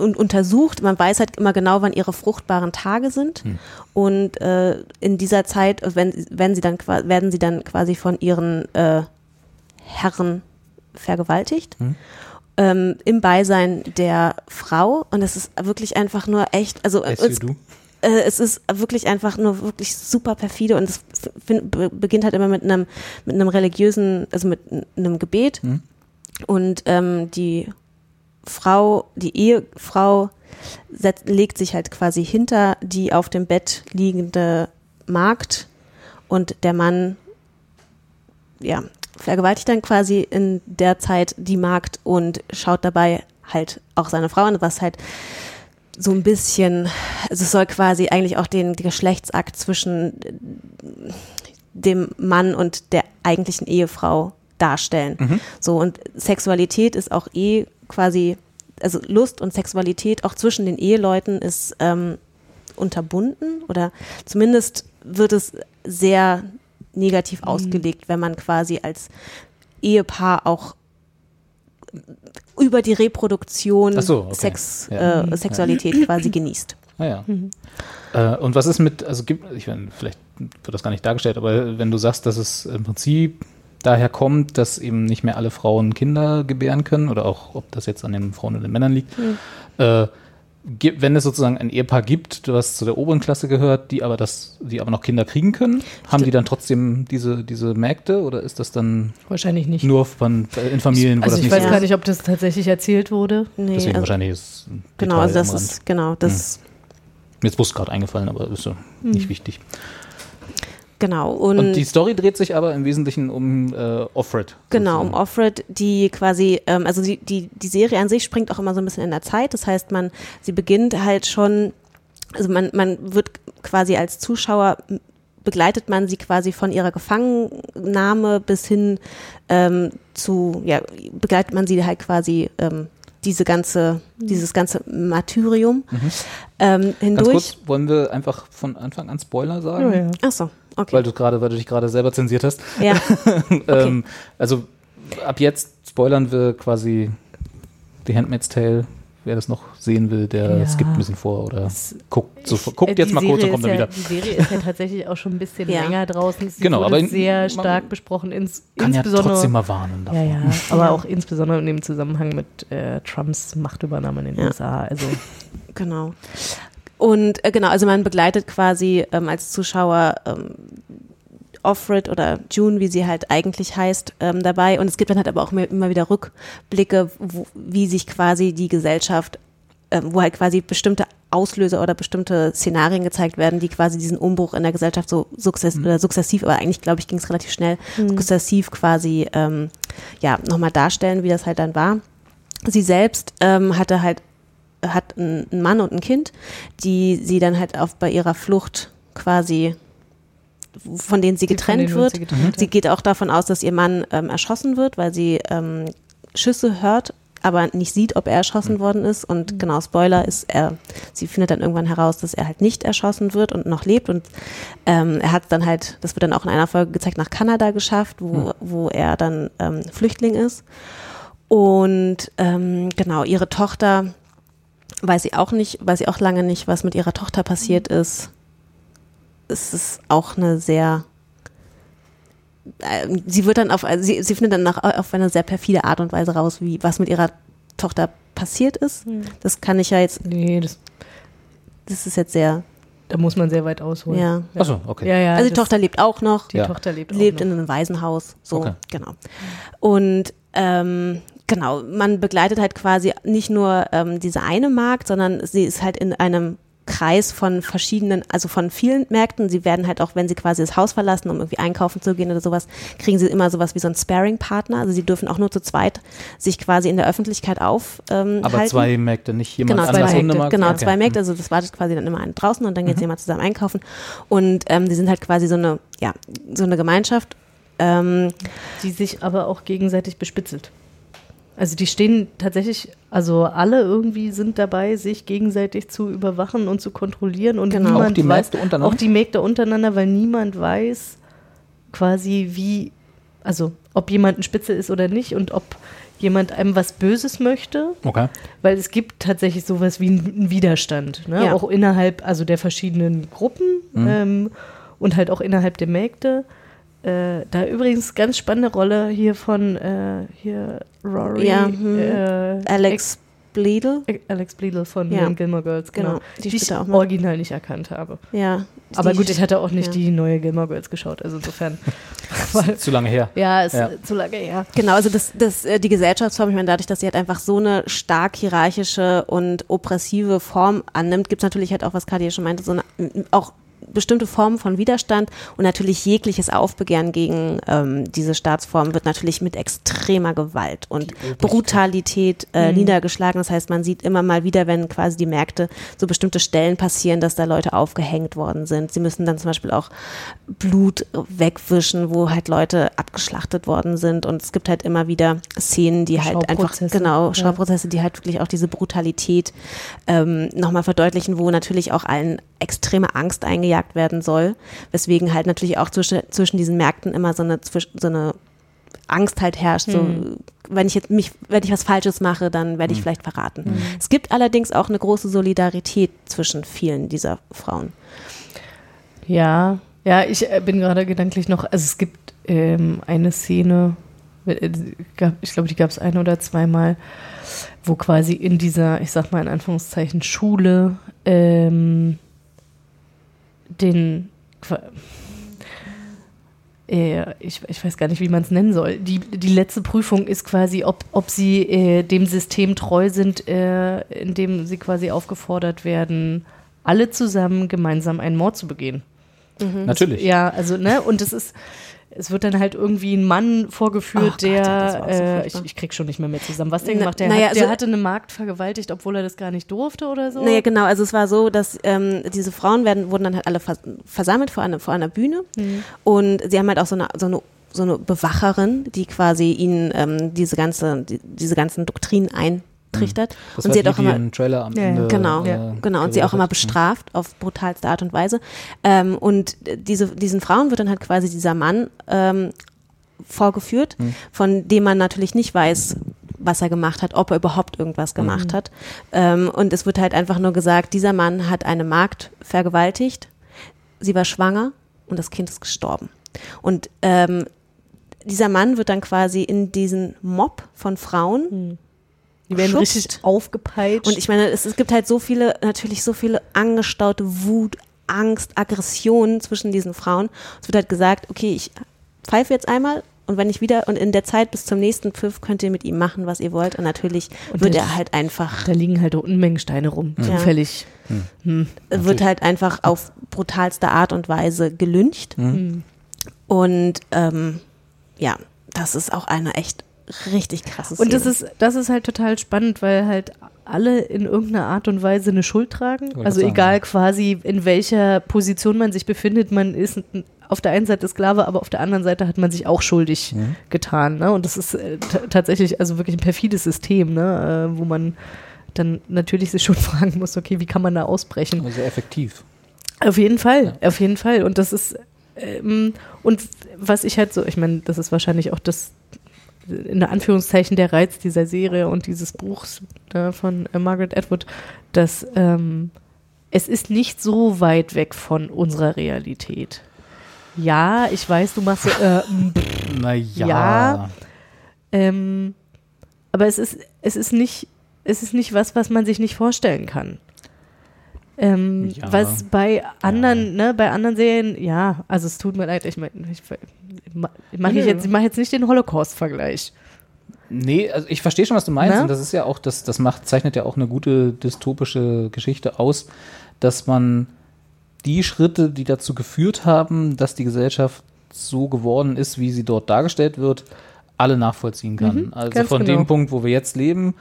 und untersucht. Man weiß halt immer genau, wann ihre fruchtbaren Tage sind. Hm. Und äh, in dieser Zeit, wenn, wenn sie dann werden sie dann quasi von ihren äh, Herren vergewaltigt. Hm. Ähm, Im Beisein der Frau. Und es ist wirklich einfach nur echt, also As es, do. Äh, es ist wirklich einfach nur wirklich super perfide und es beginnt halt immer mit einem mit einem religiösen, also mit einem Gebet Hm. und ähm, die Frau, die Ehefrau setzt, legt sich halt quasi hinter die auf dem Bett liegende Magd und der Mann, ja, vergewaltigt dann quasi in der Zeit die Magd und schaut dabei halt auch seine Frau an, was halt so ein bisschen, also es soll quasi eigentlich auch den Geschlechtsakt zwischen dem Mann und der eigentlichen Ehefrau darstellen. Mhm. So und Sexualität ist auch eh quasi, also Lust und Sexualität auch zwischen den Eheleuten ist ähm, unterbunden oder zumindest wird es sehr negativ ausgelegt, wenn man quasi als Ehepaar auch über die Reproduktion so, okay. Sex, Ja. äh, Sexualität quasi genießt. Naja. Äh, und was ist mit, also gibt, ich meine, vielleicht wird das gar nicht dargestellt, aber wenn du sagst, dass es im Prinzip daher kommt, dass eben nicht mehr alle Frauen Kinder gebären können oder auch, ob das jetzt an den Frauen oder den Männern liegt, Mhm. äh, wenn es sozusagen ein Ehepaar gibt, was zu der oberen Klasse gehört, die aber das, die aber noch Kinder kriegen können, haben die dann trotzdem diese, diese Mägde oder ist das dann Wahrscheinlich nicht. nur von, äh, in Familien, wo Also das ich nicht weiß so gar ist? nicht, ob das tatsächlich erzählt wurde. Nee, Deswegen also, wahrscheinlich ist ein genau, also das ist, genau, das, Mir ist bloß gerade eingefallen, aber ist so nicht Mhm. wichtig. Genau. Und, Und die Story dreht sich aber im Wesentlichen um äh, Offred. Genau, um Offred, die quasi, ähm, also die, die, die Serie an sich springt auch immer so ein bisschen in der Zeit. Das heißt, man, sie beginnt halt schon, also man, man wird quasi als Zuschauer begleitet man sie quasi von ihrer Gefangennahme bis hin ähm, zu, ja, begleitet man sie halt quasi ähm, diese ganze, dieses ganze Martyrium Mhm. ähm, Ganz hindurch. kurz, wollen wir einfach von Anfang an Spoiler sagen? Ja, ja. Ach so, okay. Weil du gerade, weil du dich gerade selber zensiert hast. Ja. ähm, also ab jetzt spoilern wir quasi The Handmaid's Tale. Wer das noch sehen will, der Ja. skippt ein bisschen vor oder guckt, so, guckt Äh, jetzt mal kurz und Serie kommt dann ja, wieder. Die Serie ist ja tatsächlich auch schon ein bisschen Ja. länger draußen. Sie Genau, wurde aber in- sehr stark besprochen. Ins, kann ja insbesondere, trotzdem mal warnen Ja, davor. ja, aber Ja. auch insbesondere in dem Zusammenhang mit äh, Trumps Machtübernahme in den Ja. USA. Also Genau. Und äh, genau, also man begleitet quasi ähm, als Zuschauer ähm, Offred oder June, wie sie halt eigentlich heißt, ähm, dabei. Und es gibt dann halt aber auch mehr, immer wieder Rückblicke, wo, wie sich quasi die Gesellschaft, ähm, wo halt quasi bestimmte Auslöser oder bestimmte Szenarien gezeigt werden, die quasi diesen Umbruch in der Gesellschaft so sukzess Mhm. oder sukzessiv, aber eigentlich glaube ich ging es relativ schnell, sukzessiv quasi ähm, ja nochmal darstellen, wie das halt dann war. Sie selbst ähm, hatte halt hat einen Mann und ein Kind, die sie dann halt auf bei ihrer Flucht quasi von denen sie getrennt denen wird sie getrennt, sie geht auch davon aus, dass ihr Mann ähm, erschossen wird, weil sie ähm, Schüsse hört, aber nicht sieht, ob er erschossen worden ist. Und genau, Spoiler ist er, sie findet dann irgendwann heraus, dass er halt nicht erschossen wird und noch lebt. Und ähm, er hat dann halt, das wird dann auch in einer Folge gezeigt, nach Kanada geschafft, wo, wo er dann ähm, Flüchtling ist. Und ähm, genau, ihre Tochter weiß sie auch nicht, weiß sie auch lange nicht, was mit ihrer Tochter passiert ist. Es ist auch eine sehr äh, sie wird dann auf, also sie, sie findet dann nach, auf eine sehr perfide Art und Weise raus, wie was mit ihrer Tochter passiert ist. Hm. Das kann ich ja jetzt. Nee, das, das ist jetzt sehr. Da muss man sehr weit ausholen. Ja. Ach so, okay. Ja, ja, also die Tochter lebt auch noch. Die Ja. Tochter lebt auch lebt noch. in einem Waisenhaus. So, Okay. genau. Und ähm, genau, man begleitet halt quasi nicht nur ähm, diese eine Markt, sondern sie ist halt in einem Kreis von verschiedenen, also von vielen Märkten. Sie werden halt auch, wenn sie quasi das Haus verlassen, um irgendwie einkaufen zu gehen oder sowas, kriegen sie immer sowas wie so einen Sparing-Partner. Also sie dürfen auch nur zu zweit sich quasi in der Öffentlichkeit aufhalten. Aber zwei Märkte, nicht jemand Genau, anders zwei Märkte, genau, Okay. zwei Märkte, also das wartet quasi dann immer einen draußen und dann geht Mhm. sie immer zusammen einkaufen. Und ähm, die sind halt quasi so eine, ja, so eine Gemeinschaft. Ähm, die sich aber auch gegenseitig bespitzelt. Also die stehen tatsächlich, also alle irgendwie sind dabei, sich gegenseitig zu überwachen und zu kontrollieren und Genau. niemand Auch die weiß, Märkte untereinander? auch die Mägde untereinander, weil niemand weiß quasi wie, also ob jemand ein Spitze ist oder nicht und ob jemand einem was Böses möchte. Okay. Weil es gibt tatsächlich sowas wie einen Widerstand, ne? Ja. auch innerhalb also der verschiedenen Gruppen Mhm. ähm, und halt auch innerhalb der Mägde. Äh, da übrigens ganz spannende Rolle hier von äh, hier Rory, Ja, hm. äh, Alex Bledel. Ex- Alex Bledel von Ja. den Gilmore Girls, genau, Genau, die die, ich da auch original nicht erkannt habe. Ja. Aber gut, ich hatte auch nicht ja. die neue Gilmore Girls geschaut, also insofern. Zu lange her. ja, ist Ja. zu lange her. Genau, also das, das, äh, die Gesellschaftsform, ich meine, dadurch, dass sie halt einfach so eine stark hierarchische und oppressive Form annimmt, gibt es natürlich halt auch, was Kadi schon meinte, so eine, auch bestimmte Formen von Widerstand und natürlich jegliches Aufbegehren gegen ähm, diese Staatsform wird natürlich mit extremer Gewalt und Brutalität äh, Mhm. niedergeschlagen. Das heißt, man sieht immer mal wieder, wenn quasi die Märkte so bestimmte Stellen passieren, dass da Leute aufgehängt worden sind. Sie müssen dann zum Beispiel auch Blut wegwischen, wo halt Leute abgeschlachtet worden sind. Und es gibt halt immer wieder Szenen, die halt einfach, Schauprozesse. genau, Ja. Schauprozesse, die halt wirklich auch diese Brutalität ähm, nochmal verdeutlichen, wo natürlich auch allen extreme Angst eingejagt werden soll. Weswegen halt natürlich auch zwischen, zwischen diesen Märkten immer so eine, so eine Angst halt herrscht, so, Mhm. wenn ich jetzt mich, wenn ich was Falsches mache, dann werde ich vielleicht verraten. Es gibt allerdings auch eine große Solidarität zwischen vielen dieser Frauen. Ja, ja, ich äh, bin gerade gedanklich noch, also es gibt ähm, eine Szene, äh, ich glaube, die gab es ein oder zweimal, wo quasi in dieser, ich sag mal in Anführungszeichen, Schule ähm, den äh, ich, ich weiß gar nicht, wie man es nennen soll. Die, die letzte Prüfung ist quasi, ob, ob sie äh, dem System treu sind, äh, in dem sie quasi aufgefordert werden, alle zusammen gemeinsam einen Mord zu begehen. Natürlich. Ja, also, ne, und es ist, es wird dann halt irgendwie ein Mann vorgeführt, Oh Gott, ja, der, auch so äh, ich, ich krieg schon nicht mehr mehr zusammen. Was der Na- gemacht? Der, naja, hat, der also- hatte eine Magd vergewaltigt, obwohl er das gar nicht durfte oder so? Naja, genau, also es war so, dass ähm, diese Frauen werden, wurden dann halt alle vers versammelt vor einer, vor einer Bühne Mhm. und sie haben halt auch so eine, so eine so eine Bewacherin, die quasi ihnen ähm, diese ganze, die, diese ganzen Doktrinen eintrichtert. Das und sie hat auch immer im Trailer am Ja. Ende. Genau, äh, genau. Und sie auch immer bestraft auf brutalste Art und Weise. Ähm, und diese, diesen Frauen wird dann halt quasi dieser Mann ähm, vorgeführt, Hm. von dem man natürlich nicht weiß, was er gemacht hat, ob er überhaupt irgendwas gemacht hat. Ähm, und es wird halt einfach nur gesagt, dieser Mann hat eine Magd vergewaltigt, sie war schwanger und das Kind ist gestorben. Und ähm, dieser Mann wird dann quasi in diesen Mob von Frauen Die werden geschubst. richtig aufgepeitscht. Und ich meine, es, es gibt halt so viele, natürlich so viele angestaute Wut, Angst, Aggression zwischen diesen Frauen. Es wird halt gesagt, okay, ich pfeife jetzt einmal und wenn ich wieder und in der Zeit bis zum nächsten Pfiff könnt ihr mit ihm machen, was ihr wollt. Und natürlich Und wird er halt einfach. Da liegen halt Unmengen Steine rum, Ja. zufällig. Hm. wird halt einfach auf brutalste Art und Weise gelyncht. Mhm. Und ähm, ja, das ist auch eine echt richtig krasse Szene. Und das ist, das ist halt total spannend, weil halt alle in irgendeiner Art und Weise eine Schuld tragen. Wollte Also egal ja. quasi, in welcher Position man sich befindet, man ist auf der einen Seite Sklave, aber auf der anderen Seite hat man sich auch schuldig Mhm. getan. Ne? Und das ist äh, tatsächlich also wirklich ein perfides System, ne? äh, wo man dann natürlich sich schon fragen muss, okay, wie kann man da ausbrechen? Sehr effektiv. Auf jeden Fall, auf jeden Fall. Und das ist, ähm, und was ich halt so, ich meine, das ist wahrscheinlich auch das, in Anführungszeichen, der Reiz dieser Serie und dieses Buchs äh, von äh, Margaret Atwood, dass ähm, es ist nicht so weit weg von unserer Realität. Ja, ich weiß, du machst so, äh, Naja. Ja. ähm, aber es ist, es ist nicht, es ist nicht was, was man sich nicht vorstellen kann. Ähm, Ja. Was bei anderen, ne, bei anderen Serien, ja, also es tut mir leid, ich meine, ich mache ich jetzt, ich mach jetzt nicht den Holocaust-Vergleich. Nee, also ich verstehe schon, was du meinst. Na? Und das ist ja auch, das, das macht, zeichnet ja auch eine gute dystopische Geschichte aus, dass man die Schritte, die dazu geführt haben, dass die Gesellschaft so geworden ist, wie sie dort dargestellt wird, alle nachvollziehen kann. Mhm, also von genau. dem Punkt, wo wir jetzt leben,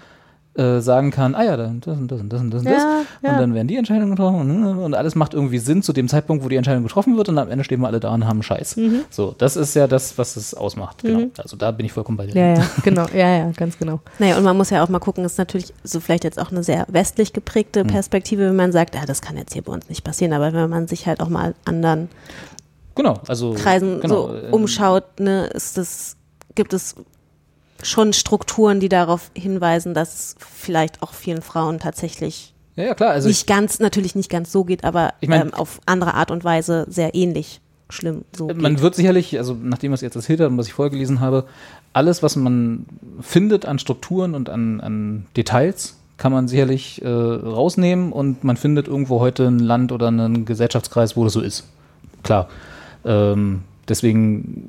äh, sagen kann, ah ja, dann das und das und das und das und das. Ja, ja. Und dann werden die Entscheidungen getroffen und, alles macht irgendwie Sinn zu dem Zeitpunkt, wo die Entscheidung getroffen wird und am Ende stehen wir alle da und haben Scheiß. Mhm. So, das ist ja das, was es ausmacht. Genau. Mhm. Also da bin ich vollkommen bei dir. Ja, ja, genau, ja, ja, ganz genau. Naja, und man muss ja auch mal gucken, ist natürlich so vielleicht jetzt auch eine sehr westlich geprägte Mhm. Perspektive, wenn man sagt, ja, das kann jetzt hier bei uns nicht passieren, aber wenn man sich halt auch mal anderen Genau, also Kreisen genau, so äh, umschaut, ne, ist das, gibt es schon Strukturen, die darauf hinweisen, dass vielleicht auch vielen Frauen tatsächlich Ja, ja, klar. Also nicht ganz, natürlich nicht ganz so geht, aber Ich mein- ähm, auf andere Art und Weise sehr ähnlich schlimm so Man geht. wird sicherlich, also nachdem was jetzt erzählt hat und was ich vorgelesen habe, alles, was man findet an Strukturen und an, an Details, kann man sicherlich äh, rausnehmen und man findet irgendwo heute ein Land oder einen Gesellschaftskreis, wo das so ist. Klar. Ähm, deswegen,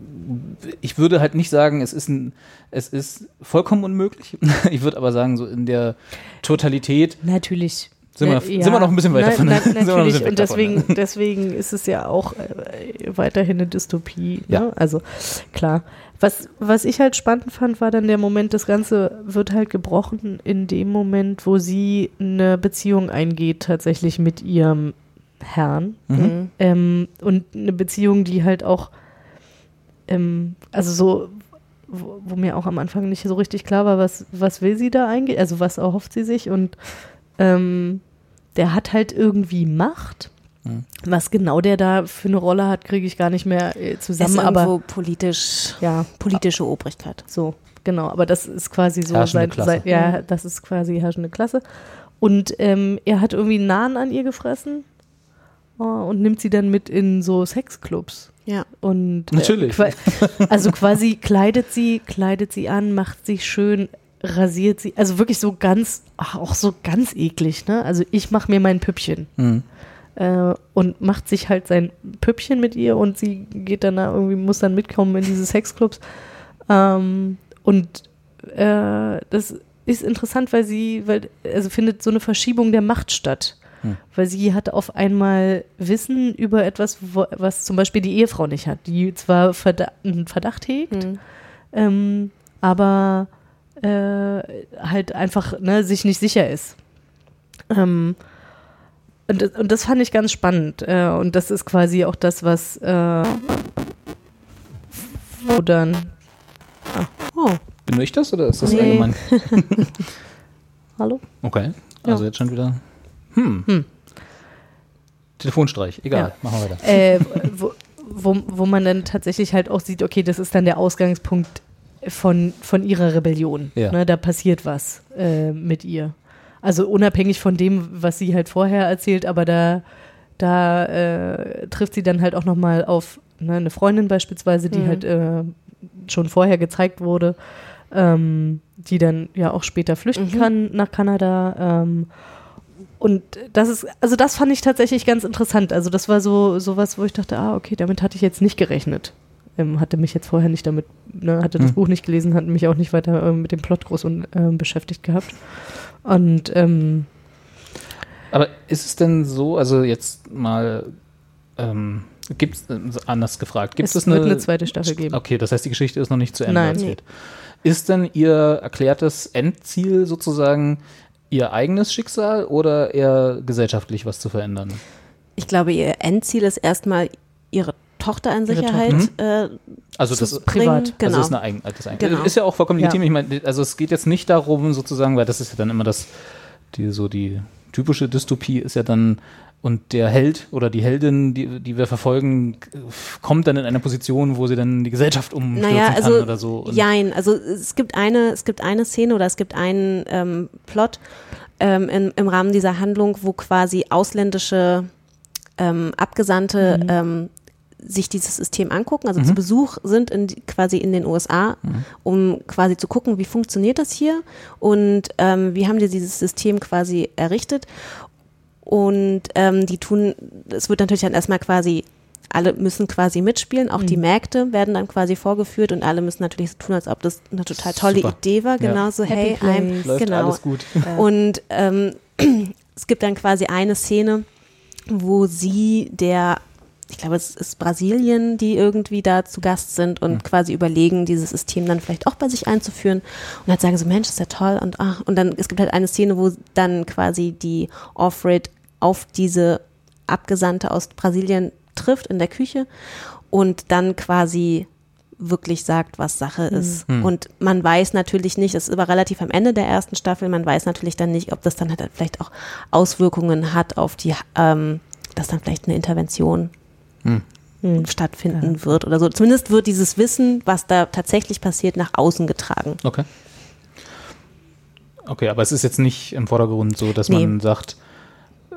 ich würde halt nicht sagen, es ist, ein, es ist vollkommen unmöglich. ich würde aber sagen, so in der Totalität Natürlich. Sind wir- sind wir noch ein bisschen weit na, davon. Na, natürlich. Und davon, deswegen, deswegen ist es ja auch äh, weiterhin eine Dystopie. Ne? Ja. Also klar. Was, was ich halt spannend fand, war dann der Moment, das Ganze wird halt gebrochen in dem Moment, wo sie eine Beziehung eingeht, tatsächlich mit ihrem Herrn. Mhm. Ähm, und eine Beziehung, die halt auch, ähm, also so, wo, wo mir auch am Anfang nicht so richtig klar war, was, was will sie da eigentlich, also was erhofft sie sich und ähm, der hat halt irgendwie Macht. Mhm. Was genau der da für eine Rolle hat, kriege ich gar nicht mehr äh, ist zusammen. irgendwo Aber politisch, ja, politische Obrigkeit. so, genau. Aber das ist quasi so Klasse. sein, ja, das ist quasi herrschende Klasse. Und ähm, er hat irgendwie einen Nahen an ihr gefressen oh, und nimmt sie dann mit in so Sexclubs. Ja. Und äh, Natürlich. qua- also quasi kleidet sie, kleidet sie an, macht sie schön, rasiert sie. Also wirklich so ganz, ach, auch so ganz eklig, ne? Also ich mache mir mein Püppchen Mhm. äh, und macht sich halt sein Püppchen mit ihr und sie geht dann da irgendwie, muss dann mitkommen in diese Sexclubs. Ähm, und äh, das ist interessant, weil sie, weil, also findet so eine Verschiebung der Macht statt. Hm. Weil sie hat auf einmal Wissen über etwas, wo, was zum Beispiel die Ehefrau nicht hat, die zwar Verdacht, einen Verdacht hegt, Mhm. ähm, aber äh, halt einfach ne, sich nicht sicher ist. Ähm, und, das- und das fand ich ganz spannend. Äh, und das ist quasi auch das, was äh, wo dann. Ah, oh, Bin nur ich das oder ist das Nee. allgemein? hallo? Okay, also Ja. jetzt schon wieder. Hm. Hm. Telefonstreich, egal, Ja. machen wir weiter. Äh, wo, wo, wo man dann tatsächlich halt auch sieht, okay, das ist dann der Ausgangspunkt von, von ihrer Rebellion. Ja. Ne, da passiert was äh, mit ihr. Also unabhängig von dem, was sie halt vorher erzählt, aber da, da äh, trifft sie dann halt auch nochmal auf ne, eine Freundin beispielsweise, die Mhm. halt äh, schon vorher gezeigt wurde, ähm, die dann ja auch später flüchten Mhm. kann nach Kanada. Ähm, und das ist, also das fand ich tatsächlich ganz interessant. Also das war so sowas, wo ich dachte, ah, okay, damit hatte ich jetzt nicht gerechnet. Ähm, hatte mich jetzt vorher nicht damit, ne, hatte das Hm. Buch nicht gelesen, hatte mich auch nicht weiter ähm, mit dem Plot groß und, ähm, beschäftigt gehabt. Und ähm, Aber ist es denn so, also jetzt mal, ähm, gibt es, anders gefragt, gibt Es es, wird eine, eine zweite Staffel geben. Okay, das heißt, die Geschichte ist noch nicht zu Ende Nein. erzählt. Ist denn Ihr erklärtes Endziel sozusagen Ihr eigenes Schicksal oder eher gesellschaftlich was zu verändern? Ich glaube, ihr Endziel ist erstmal ihre Tochter in Sicherheit Tochter. äh, Also zu das ist bringen. Genau. Also ist eine eigen, das eigen, Genau. ist ja auch vollkommen legitim. Ja. Ich meine, also es geht jetzt nicht darum, sozusagen, weil das ist ja dann immer das, die so die typische Dystopie ist ja dann und der Held oder die Heldin, die, die wir verfolgen, kommt dann in eine Position, wo sie dann die Gesellschaft umstürzen Naja, also kann oder so. Und jein, also es gibt eine, es gibt eine Szene oder es gibt einen ähm, Plot ähm, in, im Rahmen dieser Handlung, wo quasi ausländische ähm, Abgesandte ähm, sich dieses System angucken, also Mhm. zu Besuch sind in, quasi in den USA, um quasi zu gucken, wie funktioniert das hier und ähm, wie haben die dieses System quasi errichtet. Und ähm, die tun, es wird natürlich dann erstmal quasi, alle müssen quasi mitspielen, auch die Mhm. Märkte werden dann quasi vorgeführt und alle müssen natürlich so tun, als ob das eine total tolle Super. Idee war. Ja. Genau hey. I'm, Läuft genau. alles gut. Und ähm, es gibt dann quasi eine Szene, wo sie der, ich glaube, es ist Brasilien, die irgendwie da zu Gast sind und quasi überlegen, dieses System dann vielleicht auch bei sich einzuführen. Und halt sagen so, Mensch, ist ja toll. Und ach, und dann, es gibt halt eine Szene, wo dann quasi die Offred auf diese Abgesandte aus Brasilien trifft in der Küche und dann quasi wirklich sagt, was Sache ist. Hm. Und man weiß natürlich nicht, das ist aber relativ am Ende der ersten Staffel, man weiß natürlich dann nicht, ob das dann halt vielleicht auch Auswirkungen hat auf die, ähm, dass dann vielleicht eine Intervention Hm. stattfinden wird oder so. Zumindest wird dieses Wissen, was da tatsächlich passiert, nach außen getragen. Okay. Okay, aber es ist jetzt nicht im Vordergrund so, dass Nee. man sagt,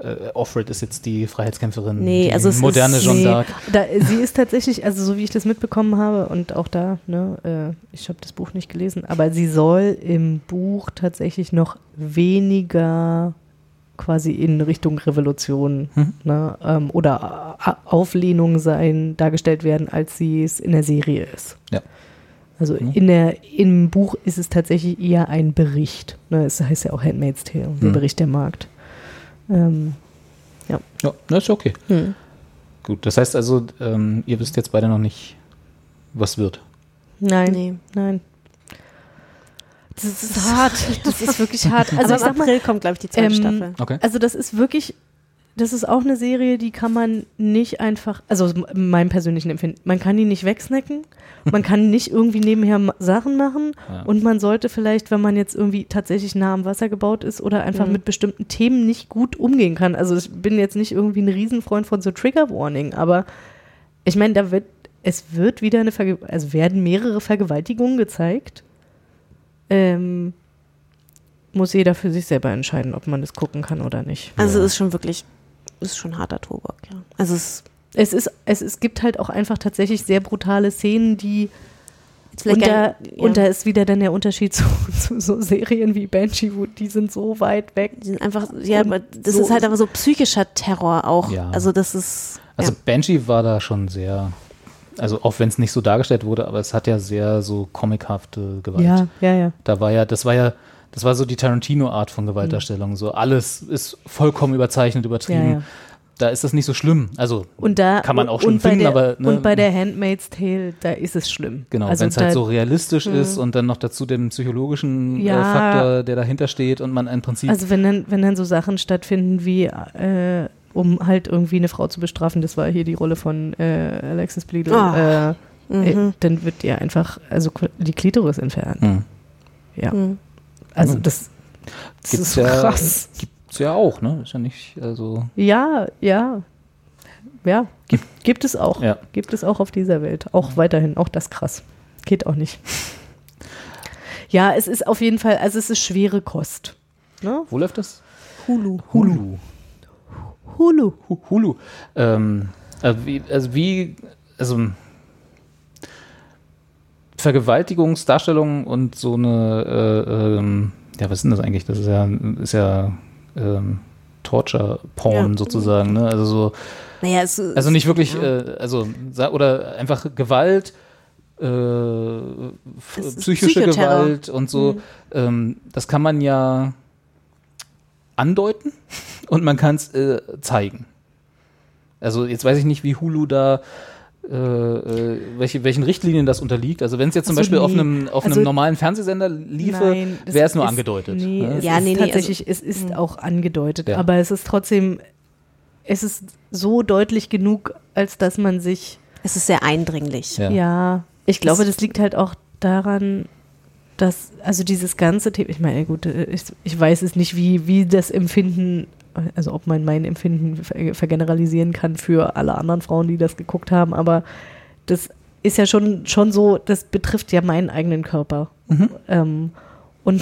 äh, Offred ist jetzt die Freiheitskämpferin, Nee, die also es moderne ist- Jeanne Nee, d'Arc. da, sie ist tatsächlich, also so wie ich das mitbekommen habe und auch da, ne, äh, ich habe das Buch nicht gelesen, aber sie soll im Buch tatsächlich noch weniger quasi in Richtung Revolution Mhm. ne, ähm, oder Auflehnung sein, dargestellt werden, als sie es in der Serie ist. Ja. Also Mhm. in der, im Buch ist es tatsächlich eher ein Bericht. Ne, es heißt ja auch Handmaid's Tale, der Mhm. Bericht der Markt. Ähm, ja. Ja, das ist okay. Hm. Gut, das heißt also, ähm, ihr wisst jetzt beide noch nicht, was wird. Nein, Nee. nein. Das ist hart. Das ist wirklich hart. Also Also ich im sag mal, April kommt, glaube ich, die zweite ähm, Staffel. Okay. Also das ist wirklich, das ist auch eine Serie, die kann man nicht einfach, also meinem persönlichen Empfinden, man kann die nicht wegsnacken, man kann nicht irgendwie nebenher Sachen machen Ja. und man sollte vielleicht, wenn man jetzt irgendwie tatsächlich nah am Wasser gebaut ist oder einfach Mhm. mit bestimmten Themen nicht gut umgehen kann. Also ich bin jetzt nicht irgendwie ein Riesenfreund von so Trigger Warning, aber ich meine, da wird, es wird wieder eine, Verge also werden mehrere Vergewaltigungen gezeigt. Ähm, muss jeder für sich selber entscheiden, ob man das gucken kann oder nicht. Also es ist schon wirklich, ist schon harter Tobak, ja. Also es Es ist, es, es gibt halt auch einfach tatsächlich sehr brutale Szenen, die und da, gar- ja. und da ist wieder dann der Unterschied zu, zu so Serien wie Banshee, wo die sind so weit weg. Die sind einfach, ja, aber das so- ist halt aber so psychischer Terror auch. Ja. Also das ist, Also ja. Banshee war da schon sehr, also auch wenn es nicht so dargestellt wurde, aber es hat ja sehr so comichafte Gewalt. Ja, ja, ja. Da war ja, das war ja, das war so die Tarantino-Art von Gewaltdarstellung. So alles ist vollkommen überzeichnet, übertrieben. Ja, ja. Da ist das nicht so schlimm. Also Und da kann man auch schlimm bei finden, der, aber ne, und bei der Handmaid's Tale, da ist es schlimm. Genau, Also wenn es halt so realistisch Mhm. ist und dann noch dazu den psychologischen äh, Ja. Faktor, der dahinter steht und man im Prinzip. Also wenn dann, wenn dann so Sachen stattfinden wie, äh, um halt irgendwie eine Frau zu bestrafen, das war hier die Rolle von äh, Alexis Bledel, äh, äh, Mhm. dann wird ihr einfach also die Klitoris entfernt. Hm. Ja. Mhm. Also Mhm. das, das gibt's ist ja, krass. Gibt's ja auch, ne? Ist ja nicht, also. Ja, ja. Ja, gibt, gibt es auch. Ja. Gibt es auch auf dieser Welt. Auch weiterhin, auch das krass. Geht auch nicht. Ja, es ist auf jeden Fall, also es ist schwere Kost. Ne? Wo läuft das? Hulu. Hulu. Hulu. Hu- Hulu. Ähm, also wie, also wie, also Vergewaltigungsdarstellung und so eine, äh, ähm, ja, was ist denn das eigentlich? Das ist ja, ist ja ähm, Torture-Porn Ja. sozusagen. Ne? Also so, Naja, es, also nicht wirklich, ja. äh, also oder einfach Gewalt, äh, psychische. Gewalt und so. Mhm. Ähm, das kann man ja andeuten und man kann es äh, zeigen. Also jetzt weiß ich nicht, wie Hulu da äh, äh, welche, welchen Richtlinien das unterliegt. Also wenn es jetzt zum Ach so, Beispiel auf nee. einem auf Also- einem normalen Fernsehsender liefe, wäre es nur ist- angedeutet. Nee, ne? es Ja, ist nee, nee, tatsächlich, es ist auch angedeutet, Ja. aber es ist trotzdem, es ist so deutlich genug, als dass man sich, Es ist sehr eindringlich. Ja. ja, ich glaube, das liegt halt auch daran, dass, also dieses ganze Thema, ich meine, gut, äh, ich, ich weiß es nicht, wie, wie das Empfinden, also ob man mein Empfinden ver- vergeneralisieren kann für alle anderen Frauen, die das geguckt haben, aber das ist ja schon, schon so, das betrifft ja meinen eigenen Körper. Mhm. Ähm, und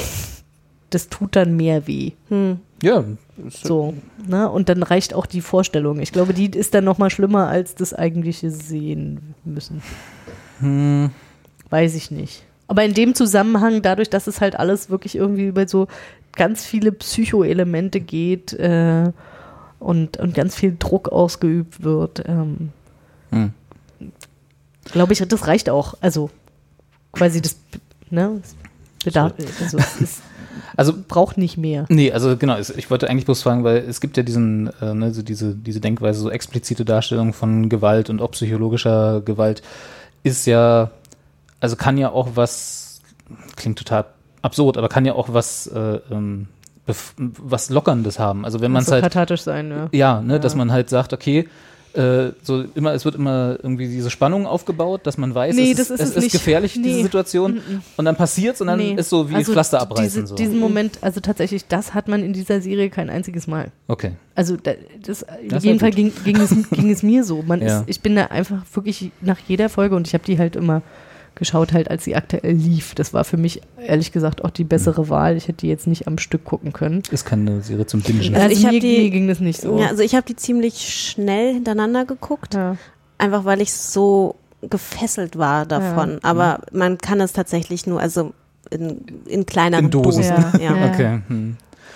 das tut dann mehr weh. Hm. Ja, So, ne? Und dann reicht auch die Vorstellung. Ich glaube, die ist dann noch mal schlimmer als das eigentliche sehen müssen. Hm. Weiß ich nicht. Aber in dem Zusammenhang, dadurch, dass es halt alles wirklich irgendwie über so ganz viele Psychoelemente geht äh, und, und ganz viel Druck ausgeübt wird, ähm, Hm. glaube ich, das reicht auch. Also quasi das, ne? Bedarf, also es Also braucht nicht mehr. Nee, also genau, ich wollte eigentlich bloß fragen, weil es gibt ja diesen, äh, ne, so diese, diese Denkweise, so explizite Darstellung von Gewalt und auch psychologischer Gewalt ist ja, also kann ja auch was, klingt total absurd, aber kann ja auch was, äh, ähm, was Lockerndes haben. Also wenn man es halt, kathartisch sein, ja. ja, ne, Ja. dass man halt sagt, okay, äh, so immer, es wird immer irgendwie diese Spannung aufgebaut, dass man weiß, Nee, es, das ist, es es ist gefährlich, diese Nee. Situation, Mhm. und dann passiert's und dann Nee. ist so wie Also Pflaster abreißen. Diese, so. Diesen Moment, also tatsächlich, das hat man in dieser Serie kein einziges Mal. Okay. Also da, das, Das ist jeden Fall ging, ging, es, ging es mir so. Man Ja. ist, ich bin da einfach wirklich nach jeder Folge und ich habe die halt immer geschaut, halt als sie aktuell lief. Das war für mich ehrlich gesagt auch die bessere Wahl. Ich hätte die jetzt nicht am Stück gucken können. Ist keine Serie zum Bingen. Also, ich hab mir, die- mir ging das nicht so. Ja, also ich habe die ziemlich schnell hintereinander geguckt, einfach weil ich so gefesselt war davon. Ja. Aber man kann es tatsächlich nur, also in, in kleineren In Dosen. Dosen. Ja. Okay. Hm.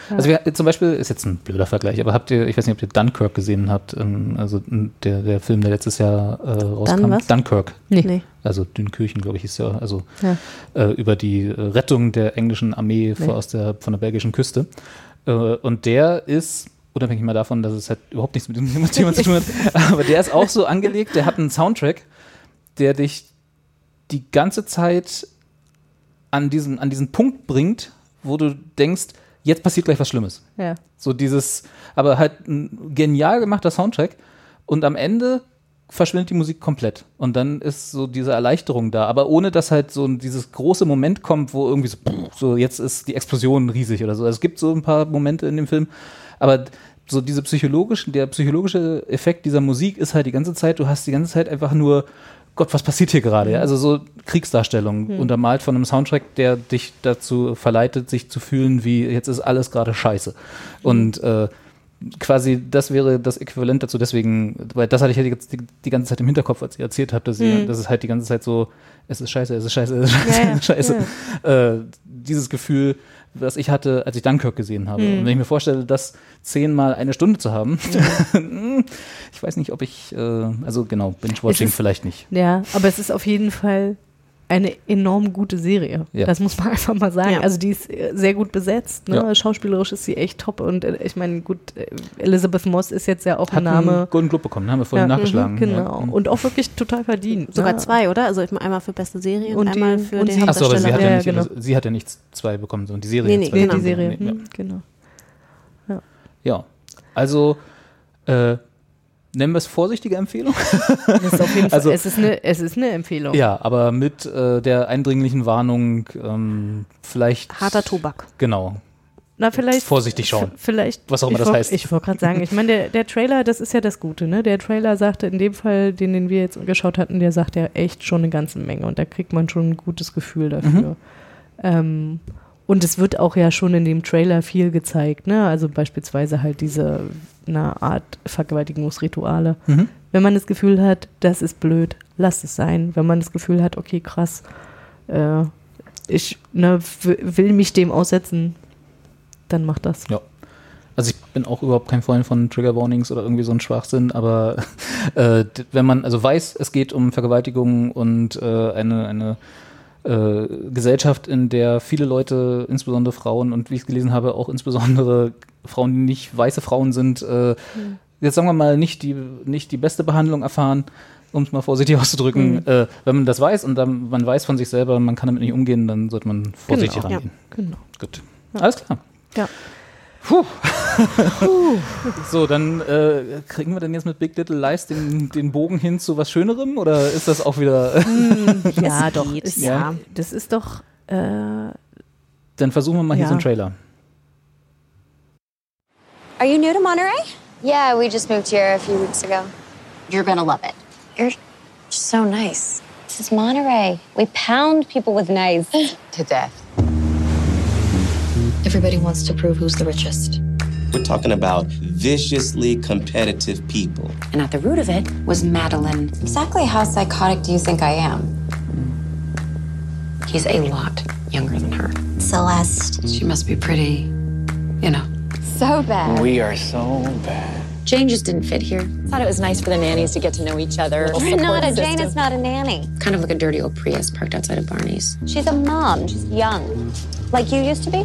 Also wir, zum Beispiel, ist jetzt ein blöder Vergleich, aber habt ihr, ich weiß nicht, ob ihr Dunkirk gesehen habt, ähm, also der, der Film, der letztes Jahr äh, rauskam. was? Dunkirk. Nee. Nee. Also Dünkirchen, glaube ich, hieß ja, also Ja. äh, über die Rettung der englischen Armee Nee. aus der, von der belgischen Küste. Äh, und der ist, unabhängig mal davon, dass es halt überhaupt nichts mit diesem Thema zu tun hat, aber der ist auch so angelegt, der hat einen Soundtrack, der dich die ganze Zeit an diesen, an diesen Punkt bringt, wo du denkst, jetzt passiert gleich was Schlimmes. Ja. So dieses, aber halt ein genial gemachter Soundtrack und am Ende verschwindet die Musik komplett und dann ist so diese Erleichterung da, aber ohne dass halt so dieses große Moment kommt, wo irgendwie so, so jetzt ist die Explosion riesig oder so. Also es gibt so ein paar Momente in dem Film, aber so diese psychologischen, der psychologische Effekt dieser Musik ist halt die ganze Zeit, du hast die ganze Zeit einfach nur Gott, was passiert hier gerade? Ja? Also so Kriegsdarstellung, Mhm. untermalt von einem Soundtrack, der dich dazu verleitet, sich zu fühlen, wie jetzt ist alles gerade scheiße. Und äh, quasi das wäre das Äquivalent dazu, deswegen, weil das hatte ich ja die, die, die ganze Zeit im Hinterkopf, als ihr erzählt habt, dass, ihr, Mhm. dass es halt die ganze Zeit so, es ist scheiße, es ist scheiße, es ist scheiße, Ja, ja, es ist scheiße. Äh, dieses Gefühl, was ich hatte, als ich Dunkirk gesehen habe. Mhm. Und wenn ich mir vorstelle, das zehnmal eine Stunde zu haben, ich weiß nicht, ob ich, äh, also genau, Binge-Watching ist- vielleicht nicht. Ja, aber es ist auf jeden Fall eine enorm gute Serie. Ja. Das muss man einfach mal sagen. Ja. Also die ist äh, sehr gut besetzt. Ne? Ja. Schauspielerisch ist sie echt top. Und äh, ich meine, gut, äh, Elizabeth Moss ist jetzt ja auch Hat ein Name. einen Golden Globe bekommen, haben wir vorhin Ja, nachgeschlagen. mhm, Genau. Ja. Und auch wirklich total verdient. Sogar ne? zwei, oder? Also einmal für beste Serie und, Und einmal für und den sie- Achso, aber sie hat ja, Ja, nicht, genau. ihre- sie hat ja nicht zwei bekommen, sondern die Serie Nee, nee, zwei Nee, genau. die Serie. Ja. Hm, genau. Ja, also äh, nennen wir es vorsichtige Empfehlung. Das ist auf jeden Fall, Also- es, ist eine, es ist eine Empfehlung. ja, aber mit äh, der eindringlichen Warnung ähm, vielleicht. Harter Tobak. Genau. Na, vielleicht. Vorsichtig schauen. Vielleicht. Was auch immer das wollt- heißt. Ich wollte gerade sagen, ich meine, der, der Trailer, das ist ja das Gute, ne? Der Trailer sagte in dem Fall, den, den wir jetzt geschaut hatten, der sagt ja echt schon eine ganze Menge und da kriegt man schon ein gutes Gefühl dafür. Mhm. Ähm, und es wird auch ja schon in dem Trailer viel gezeigt, ne? Also beispielsweise halt diese eine Art Vergewaltigungsrituale. Mhm. Wenn man das Gefühl hat, das ist blöd, lasst es sein. Wenn man das Gefühl hat, okay, krass, äh, ich ne, will mich dem aussetzen, dann macht das. Ja. Also ich bin auch überhaupt kein Freund von Trigger Warnings oder irgendwie so ein Schwachsinn, aber äh, wenn man also weiß, es geht um Vergewaltigung und äh, eine, eine äh, Gesellschaft, in der viele Leute, insbesondere Frauen und wie ich es gelesen habe, auch insbesondere Frauen, die nicht weiße Frauen sind, äh, jetzt sagen wir mal, nicht die, nicht die beste Behandlung erfahren, um es mal vorsichtig auszudrücken. Mhm. Äh, wenn man das weiß und dann, man weiß von sich selber, man kann damit nicht umgehen, dann sollte man vorsichtig Genau, ja, rangehen. genau. Gut. Alles klar. Ja. Puh. so, dann äh, kriegen wir denn jetzt mit Big Little Lies den, den Bogen hin zu was Schönerem oder ist das auch wieder. ja, Es doch. Ist, ja. Das ist doch. Äh, Dann versuchen wir mal hier Ja. so einen Trailer. Are you new to Monterey? Yeah, we just moved here a few weeks ago. You're gonna love it. You're so nice. This is Monterey. We pound people with knives to death. Everybody wants to prove who's the richest. We're talking about viciously competitive people. And at the root of it was Madeline. Exactly how psychotic do you think I am? He's a lot younger than her. Celeste. She must be pretty, you know. So bad. We are so bad. Jane just didn't fit here. thought it was nice for the nannies to get to know each other. Renata, Jane is not a nanny. Kind of like a dirty old Prius parked outside of Barney's. She's a mom. She's young. Like you used to be?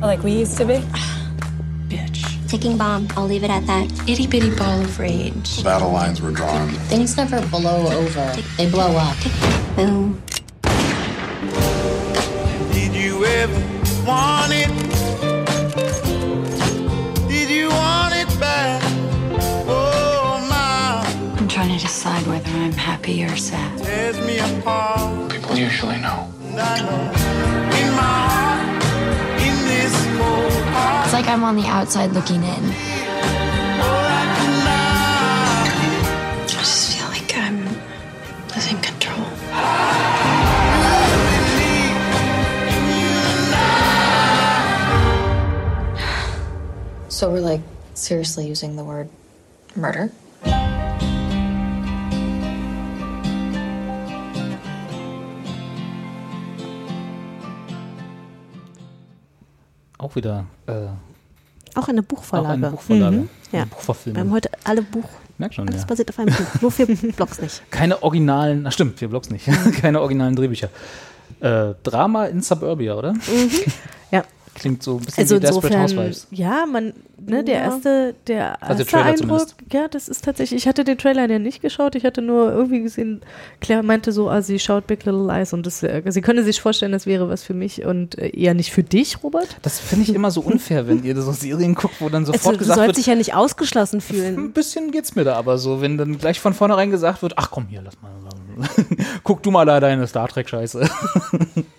Like we used to be? Bitch. Ticking bomb. I'll leave it at that. Itty bitty ball of rage. Battle lines were drawn. Things never blow over, they blow up. Boom. Did you ever want it? Trying to decide whether I'm happy or sad. me apart. People usually know. And I know in my heart, in this heart, It's like I'm on the outside looking in. I just feel like I'm losing control. So we're like seriously using the word murder? Auch wieder. Äh, Auch eine Buchvorlage. Auch eine Buchvorlage. Mhm. Ja. Buchverfilmung. Wir haben heute alle Buch. Merk schon, Alles ja. basiert auf einem Buch. Nur für Blogs nicht. Keine originalen, na stimmt, vier Blogs nicht. Keine originalen Drehbücher. Äh, Drama in Suburbia, oder? Ja. Klingt so ein bisschen Also wie Desperate insofern, Housewives. ja, man, ne, der Ja. erste, der Also erste Trailer Eindruck, zumindest. ja, das ist tatsächlich, ich hatte den Trailer ja nicht geschaut, ich hatte nur irgendwie gesehen, Claire meinte so, ah, sie schaut Big Little Lies und das, äh, sie könne sich vorstellen, das wäre was für mich und äh, eher nicht für dich, Robert. Das finde ich immer so unfair, wenn ihr so Serien guckt, wo dann sofort Also, du gesagt sollst wird, dich ja nicht ausgeschlossen fühlen. ein bisschen geht's mir da aber so, wenn dann gleich von vornherein gesagt wird, ach komm hier, lass mal. Guck du mal da deine Star Trek Scheiße.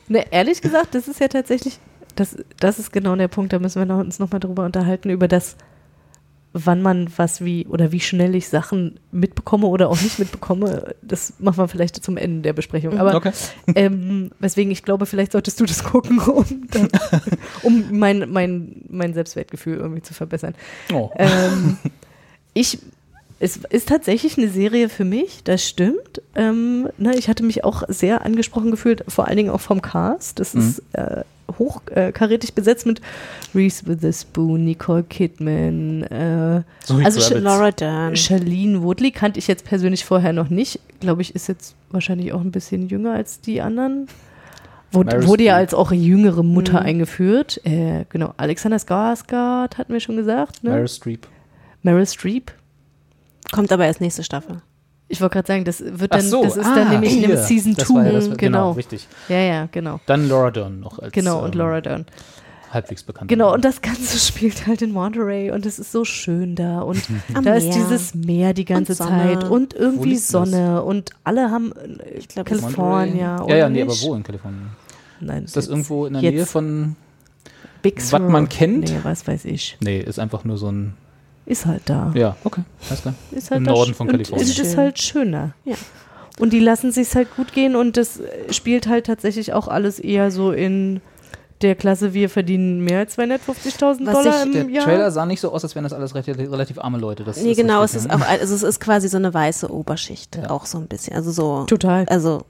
Ne, ehrlich gesagt, das ist ja tatsächlich, das, das ist genau der Punkt, da müssen wir noch, uns nochmal drüber unterhalten, über das, wann man was wie oder wie schnell ich Sachen mitbekomme oder auch nicht mitbekomme. Das machen wir vielleicht zum Ende der Besprechung. Aber Okay. ähm, weswegen ich glaube, vielleicht solltest du das gucken, um, dann, um mein, mein, mein Selbstwertgefühl irgendwie zu verbessern. Oh. Ähm, ich es ist tatsächlich eine Serie für mich, das stimmt. Ähm, ne, ich hatte mich auch sehr angesprochen gefühlt, vor allen Dingen auch vom Cast. Das Mhm. ist äh, hochkarätig besetzt mit Reese Witherspoon, Nicole Kidman, äh, also Laura Dern. Charlene Woodley kannte ich jetzt persönlich vorher noch nicht. Glaube ich, ist jetzt wahrscheinlich auch ein bisschen jünger als die anderen. Meryl wurde ja als auch jüngere Mutter Mhm. eingeführt. Äh, genau, Alexander Skarsgård hatten wir schon gesagt. Ne? Meryl Streep. Meryl Streep. Kommt aber erst nächste Staffel. Ich wollte gerade sagen, das wird dann, so, das ist ah, dann nämlich in hier. dem Season Das 2. war ja das- genau, genau. richtig. Ja, ja, genau. Dann Laura Dern noch als Genau, und ähm, Laura Dern. halbwegs bekannt. Genau, und das Ganze spielt halt in Monterey und es ist so schön da und Am da ist Meer. dieses Meer die ganze Und Sonne. Zeit und irgendwie liegt das? Sonne und alle haben Ich glaube, California. Ja, ja, nee, aber wo in Kalifornien? Nein, Ist das irgendwo in der Nähe von Big was Sur. man kennt? Nee, was weiß ich. Nee, ist einfach nur so ein. Ist halt da. Ja, okay, alles klar. Ist halt Im Norden von und Kalifornien. Es ist halt schöner. Ja. Und die lassen sich halt gut gehen und das spielt halt tatsächlich auch alles eher so in der Klasse, wir verdienen mehr als 250.000 Was Dollar ich- im Der Jahr. Trailer sah nicht so aus, als wären das alles relativ, relativ arme Leute. Das Nee, genau, es ist ja. auch, also es ist quasi so eine weiße Oberschicht, Ja. auch so ein bisschen. Also so. Total. Also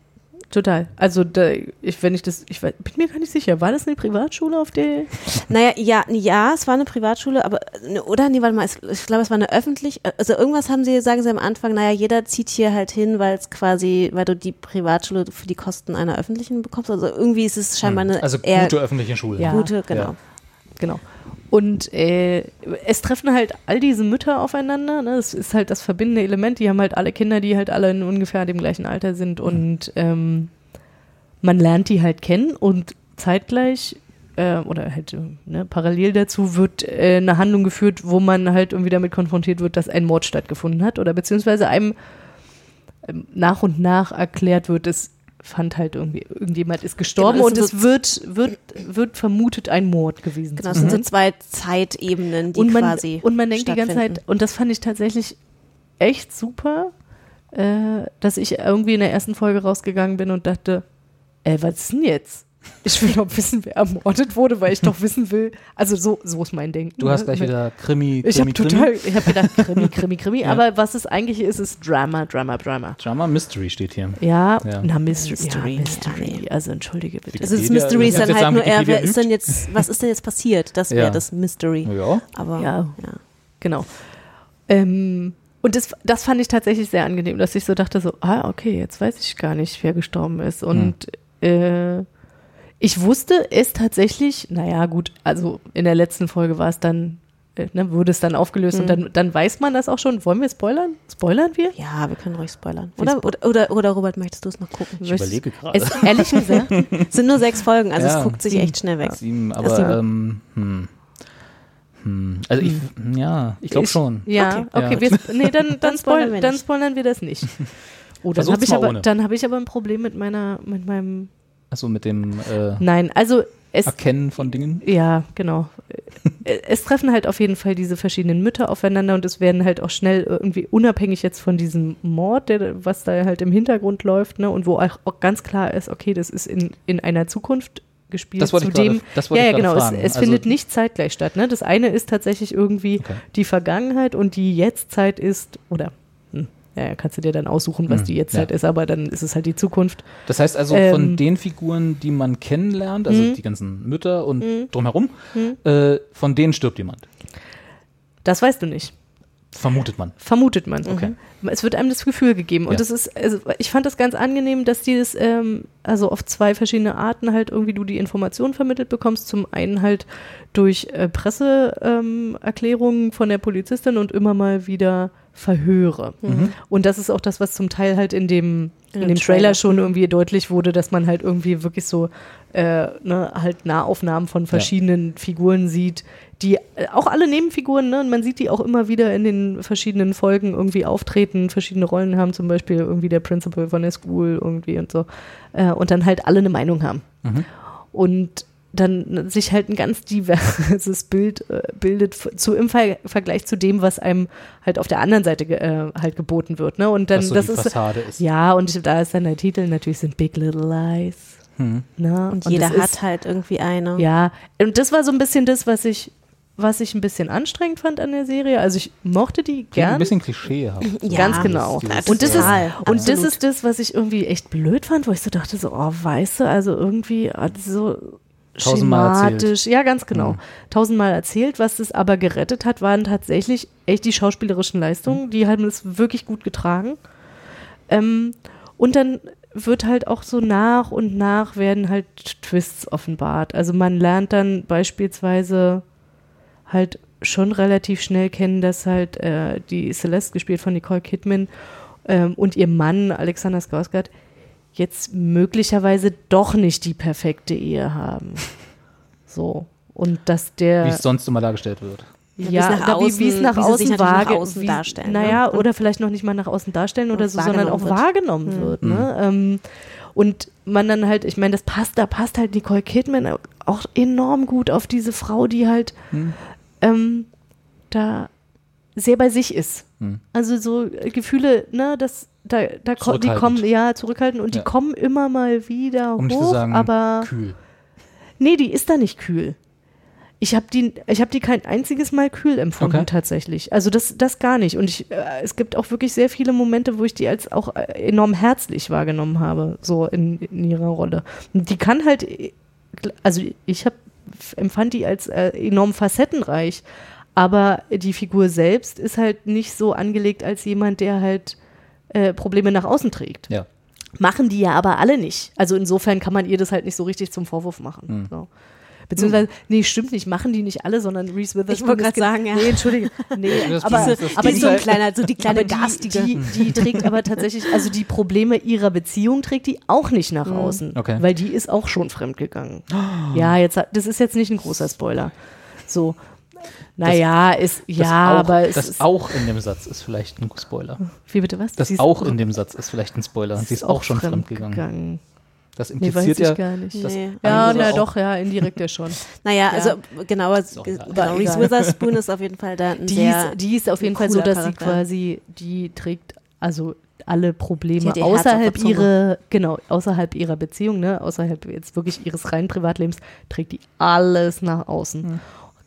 total. Also da, ich, wenn ich das, ich weiß- bin mir gar nicht sicher, war das eine Privatschule auf der? Naja, ja, ja, es war eine Privatschule, aber, ne, oder? Nee, warte mal, es, ich glaube, es war eine öffentlich, also irgendwas haben sie, sagen sie am Anfang, naja, jeder zieht hier halt hin, weil es quasi, weil du die Privatschule für die Kosten einer öffentlichen bekommst. Also irgendwie ist es scheinbar eine Also eher gute öffentliche Schule. Ja. gute, genau. Ja. Genau. Und äh, es treffen halt all diese Mütter aufeinander. Ne? Das ist halt das verbindende Element. Die haben halt alle Kinder, die halt alle in ungefähr dem gleichen Alter sind. Und ähm, man lernt die halt kennen und zeitgleich äh, oder halt äh, ne, parallel dazu wird äh, eine Handlung geführt, wo man halt irgendwie damit konfrontiert wird, dass ein Mord stattgefunden hat oder beziehungsweise einem ähm, nach und nach erklärt wird, es fand halt irgendwie, irgendjemand ist gestorben Genau, und das es wird, wird, wird vermutet ein Mord gewesen Genau, es sind so zwei Zeitebenen, die und man, quasi und man denkt die ganze. Zeit, und das fand ich tatsächlich echt super, äh, dass ich irgendwie in der ersten Folge rausgegangen bin und dachte, ey, was ist denn jetzt? Ich will doch wissen, wer ermordet wurde, weil ich doch wissen will. Also so, so ist mein Denken. Du hast ne? gleich wieder Krimi, Krimi, Ich habe Krimi. total, ich habe gedacht, Krimi, Krimi, Krimi. Ja. Aber was es eigentlich ist, ist Drama, Drama, Drama. Drama Mystery steht hier. Ja, Ja. na Mystery, Mystery, ja, Mystery. Also entschuldige bitte. Also das Wikipedia- Mystery ist dann halt nur eher, Wikipedia wer ist denn jetzt, was ist denn jetzt passiert? Das wäre Ja. das Mystery. Ja. Aber Ja. ja. Genau. Ähm, und das, das fand ich tatsächlich sehr angenehm, dass ich so dachte, so, ah, okay, jetzt weiß ich gar nicht, wer gestorben ist. Und äh, ich wusste es tatsächlich, naja, gut, also in der letzten Folge war es dann, äh, ne, wurde es dann aufgelöst und dann, dann weiß man das auch schon. Wollen wir spoilern? Spoilern wir? Ja, wir können ruhig spoilern. Oder, spo- oder, oder, oder Robert, möchtest du es noch gucken? Ich überlege gerade. Es, ehrlich gesagt, Es sind nur sechs Folgen, also Ja, es guckt sich sieben. echt schnell weg. Sieben, aber sieben. ähm, hm. Hm. Also ich, ja, ich glaube schon. Ja, Okay. okay, Ja. Wir, nee, dann, dann, Dann spoilern dann spoilern wir das nicht. Oh, dann habe ich, aber- dann hab ich aber ein Problem mit meiner, mit meinem, Also mit dem äh, nein, also es, Erkennen von Dingen. Ja, genau. Äh, es treffen halt auf jeden Fall diese verschiedenen Mütter aufeinander und es werden halt auch schnell irgendwie unabhängig jetzt von diesem Mord, der, was da halt im Hintergrund läuft, ne, und wo auch, auch ganz klar ist, okay, das ist in, in einer Zukunft gespielt. Das wollte ich zu dem, gerade- das wollte ja, ich ja, genau. fragen. Es, es Also- findet nicht zeitgleich statt. Ne? Das eine ist tatsächlich irgendwie Okay. die Vergangenheit und die Jetztzeit ist, oder hm, ja, ja, kannst du dir dann aussuchen, was Hm, die Jetztzeit ja. ist, aber dann ist es halt die Zukunft. Das heißt also, Ähm. von den Figuren, die man kennenlernt, also Mhm. die ganzen Mütter und Mhm. drumherum, Mhm. äh, von denen stirbt jemand. Das weißt du nicht. Vermutet man. Vermutet man. Okay. Es wird einem das Gefühl gegeben. Und Ja. das ist, also ich fand das ganz angenehm, dass die das, ähm, also auf zwei verschiedene Arten halt irgendwie du die Informationen vermittelt bekommst. Zum einen halt durch äh, Presseerklärungen ähm, von der Polizistin und immer mal wieder Verhöre. Mhm. Und das ist auch das, was zum Teil halt in dem, in dem dem Trailer Trailer. schon irgendwie deutlich wurde, dass man halt irgendwie wirklich so äh, ne, halt Nahaufnahmen von verschiedenen Figuren sieht, die äh, auch alle Nebenfiguren, ne? Und man sieht die auch immer wieder in den verschiedenen Folgen irgendwie auftreten, verschiedene Rollen haben, zum Beispiel irgendwie der Principal von der School irgendwie und so. Äh, und dann halt alle eine Meinung haben. Mhm. Und dann sich halt ein ganz diverses Bild äh, bildet zu im Ver Vergleich zu dem, was einem halt auf der anderen Seite ge äh, halt geboten wird. Ne? Und dann Was so das die ist Fassade ist. ja und da ist dann der Titel natürlich sind Big Little Lies. Hm. Ne? Und jeder das hat ist, halt irgendwie eine. ja, und das war so ein bisschen das, was ich was ich ein bisschen anstrengend fand an der Serie. Also ich mochte die Klingt gern. ein bisschen klischeehaft. So Ja, Ganz genau. dieses- Und das, ist, und das ist das, was ich irgendwie echt blöd fand, wo ich so dachte, so, oh, weißt du, also irgendwie ah, Tausendmal erzählt. schematisch. Ja, ganz genau. Mhm. Tausendmal erzählt. Was es aber gerettet hat, waren tatsächlich echt die schauspielerischen Leistungen. Die haben es wirklich gut getragen. Ähm, und dann wird halt auch so nach und nach werden halt Twists offenbart. Also man lernt dann beispielsweise halt schon relativ schnell kennen, dass halt äh, die Celeste, gespielt von Nicole Kidman, ähm, und ihr Mann Alexander Skarsgård jetzt möglicherweise doch nicht die perfekte Ehe haben. So. Und dass der. Wie es sonst immer dargestellt wird. Ja, wie es nach da- wie, wie es außen- nach wie außen sich natürlich nach außen wie, darstellen, Naja, ne? oder vielleicht noch nicht mal nach außen darstellen oder so, sondern auch wahrgenommen wahrgenommen wird. Mhm. wird. Ne? Ähm, und man dann halt, ich meine, das passt, da passt halt Nicole Kidman auch enorm gut auf diese Frau, die halt Hm. ähm, da sehr bei sich ist. Hm. Also so Gefühle, ne, das, da, da ko- die Zurückhaltend. kommen, ja, zurückhalten und Ja. die kommen immer mal wieder Um hoch, sagen, aber kühl. Nee, die ist da nicht kühl. Ich habe die, ich habe die kein einziges Mal kühl empfunden Okay. tatsächlich. Also das, das gar nicht. Und ich, äh, es gibt auch wirklich sehr viele Momente, wo ich die als auch äh, enorm herzlich wahrgenommen habe, so in, in ihrer Rolle. Und die kann halt, äh, also ich habe empfand die als äh, enorm facettenreich, aber die Figur selbst ist halt nicht so angelegt als jemand, der halt äh, Probleme nach außen trägt. Ja. Machen die ja aber alle nicht. Also insofern kann man ihr das halt nicht so richtig zum Vorwurf machen. Hm. So. Beziehungsweise, nee, stimmt nicht, machen die nicht alle, sondern Reese Witherspoon. Ich wollte gerade ge- sagen, ja. Nee, entschuldige. Nee, Das aber, das aber die, so ein kleiner, so die kleine aber die, garstige. die, die trägt aber tatsächlich, also die Probleme ihrer Beziehung trägt die auch nicht nach Mhm. außen. Okay. Weil die ist auch schon fremdgegangen. Ja, jetzt, das ist jetzt nicht ein großer Spoiler. So. Naja, ist, ja, das auch, aber es das ist, auch in dem Satz ist vielleicht ein Spoiler. wie bitte was? Das Sie ist auch in dem Satz ist vielleicht ein Spoiler. sie Sie ist auch schon fremdgegangen. fremdgegangen. Das Nee, weiß impliziert ich ja, gar nicht. dass Nee. Ja, na auch- doch, ja, indirekt ja schon. Naja, Ja. also genau, genau Reese. Witherspoon ist auf jeden Fall da ein Die sehr ist, die ist auf jeden Fall so, dass sie Charakter. quasi, die trägt also alle Probleme außerhalb ihrer, genau, außerhalb ihrer Beziehung, ne, außerhalb jetzt wirklich ihres reinen Privatlebens, trägt die alles nach außen. Hm.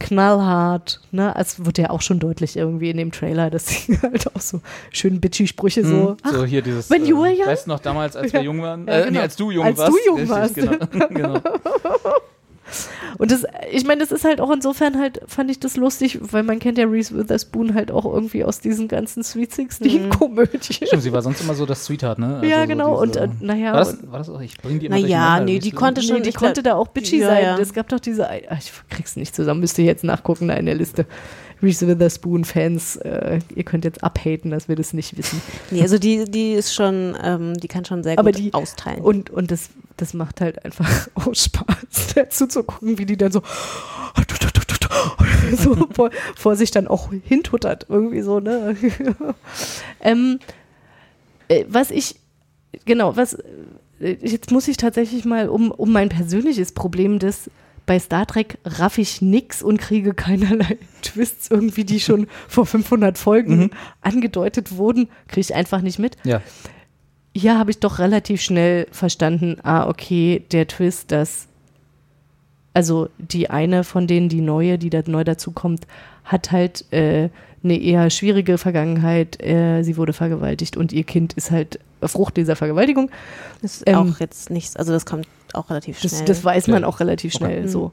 Knallhart, ne, es wird ja auch schon deutlich irgendwie in dem Trailer, dass sie halt auch so schön bitchy Sprüche so, Mhm. ach, so hier dieses. wenn you were young. Weißt noch damals, als Ja. wir jung waren? Ja, äh, nee, genau. als du jung Als warst. du jung warst. Genau. genau. Und das, ich meine, das ist halt auch insofern halt, fand ich das lustig, weil man kennt ja Reese Witherspoon halt auch irgendwie aus diesen ganzen Sweet Sixteen-Komödien. Stimmt, sie war sonst immer so das Sweetheart, ne? Also Ja, so genau. Und, diese- äh, naja, War das, und- war das auch? Ich bring die immer Naja, nee, die konnte schon, Nee, die ich konnte glaub- da auch bitchy Ja, sein. ja. Es gab doch diese, ach, ich krieg's nicht zusammen, müsst ihr jetzt nachgucken da in der Liste. Reese Witherspoon-Fans, äh, ihr könnt jetzt abhaten, dass wir das nicht wissen. Nee, also die, die ist schon, ähm, die kann schon sehr Aber gut die austeilen. Und, und das, das macht halt einfach auch Spaß, dazu zu gucken, wie die dann so, so vor, vor sich dann auch hintuttert, irgendwie so, ne? ähm, äh, was ich, genau, was, äh, jetzt muss ich tatsächlich mal um, um mein persönliches Problem, das bei Star Trek raff ich nix und kriege keinerlei Twists irgendwie, die schon vor 500 Folgen Mhm. angedeutet wurden, kriege ich einfach nicht mit. Ja. Hier habe ich doch relativ schnell verstanden, ah, okay, der Twist, dass also die eine von denen, die neue, die da neu dazukommt, hat halt äh, eine eher schwierige Vergangenheit. Äh, sie wurde vergewaltigt und ihr Kind ist halt Frucht dieser Vergewaltigung. Das ist Ähm, auch jetzt nichts, also das kommt auch relativ schnell. Das, das weiß man Ja. auch relativ Okay. schnell Mhm. so.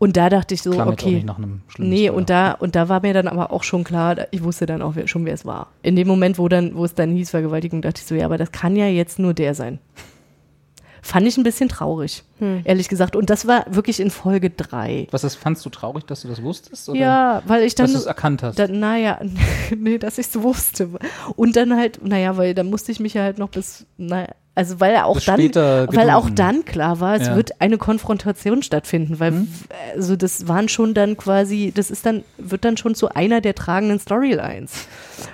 Und da dachte ich so, Klang okay. nicht nach einem schlimmen Nee, Spoiler. und da, und da war mir dann aber auch schon klar, ich wusste dann auch schon, wer es war. In dem Moment, wo dann, wo es dann hieß Vergewaltigung, dachte ich so, ja, aber das kann ja jetzt nur der sein. Fand ich ein bisschen traurig, Hm. ehrlich gesagt. Und das war wirklich in Folge drei. Was ist, fandst du traurig, dass du das wusstest? Oder Ja, weil ich dann. Dass du es erkannt hast? Da, naja, nee, dass ich es wusste. Und dann halt, naja, weil dann musste ich mich ja halt noch bis, naja, also weil auch dann, weil auch dann klar war, es Ja. wird eine Konfrontation stattfinden, weil Hm? also das waren schon dann quasi, das ist dann, wird dann schon zu einer der tragenden Storylines.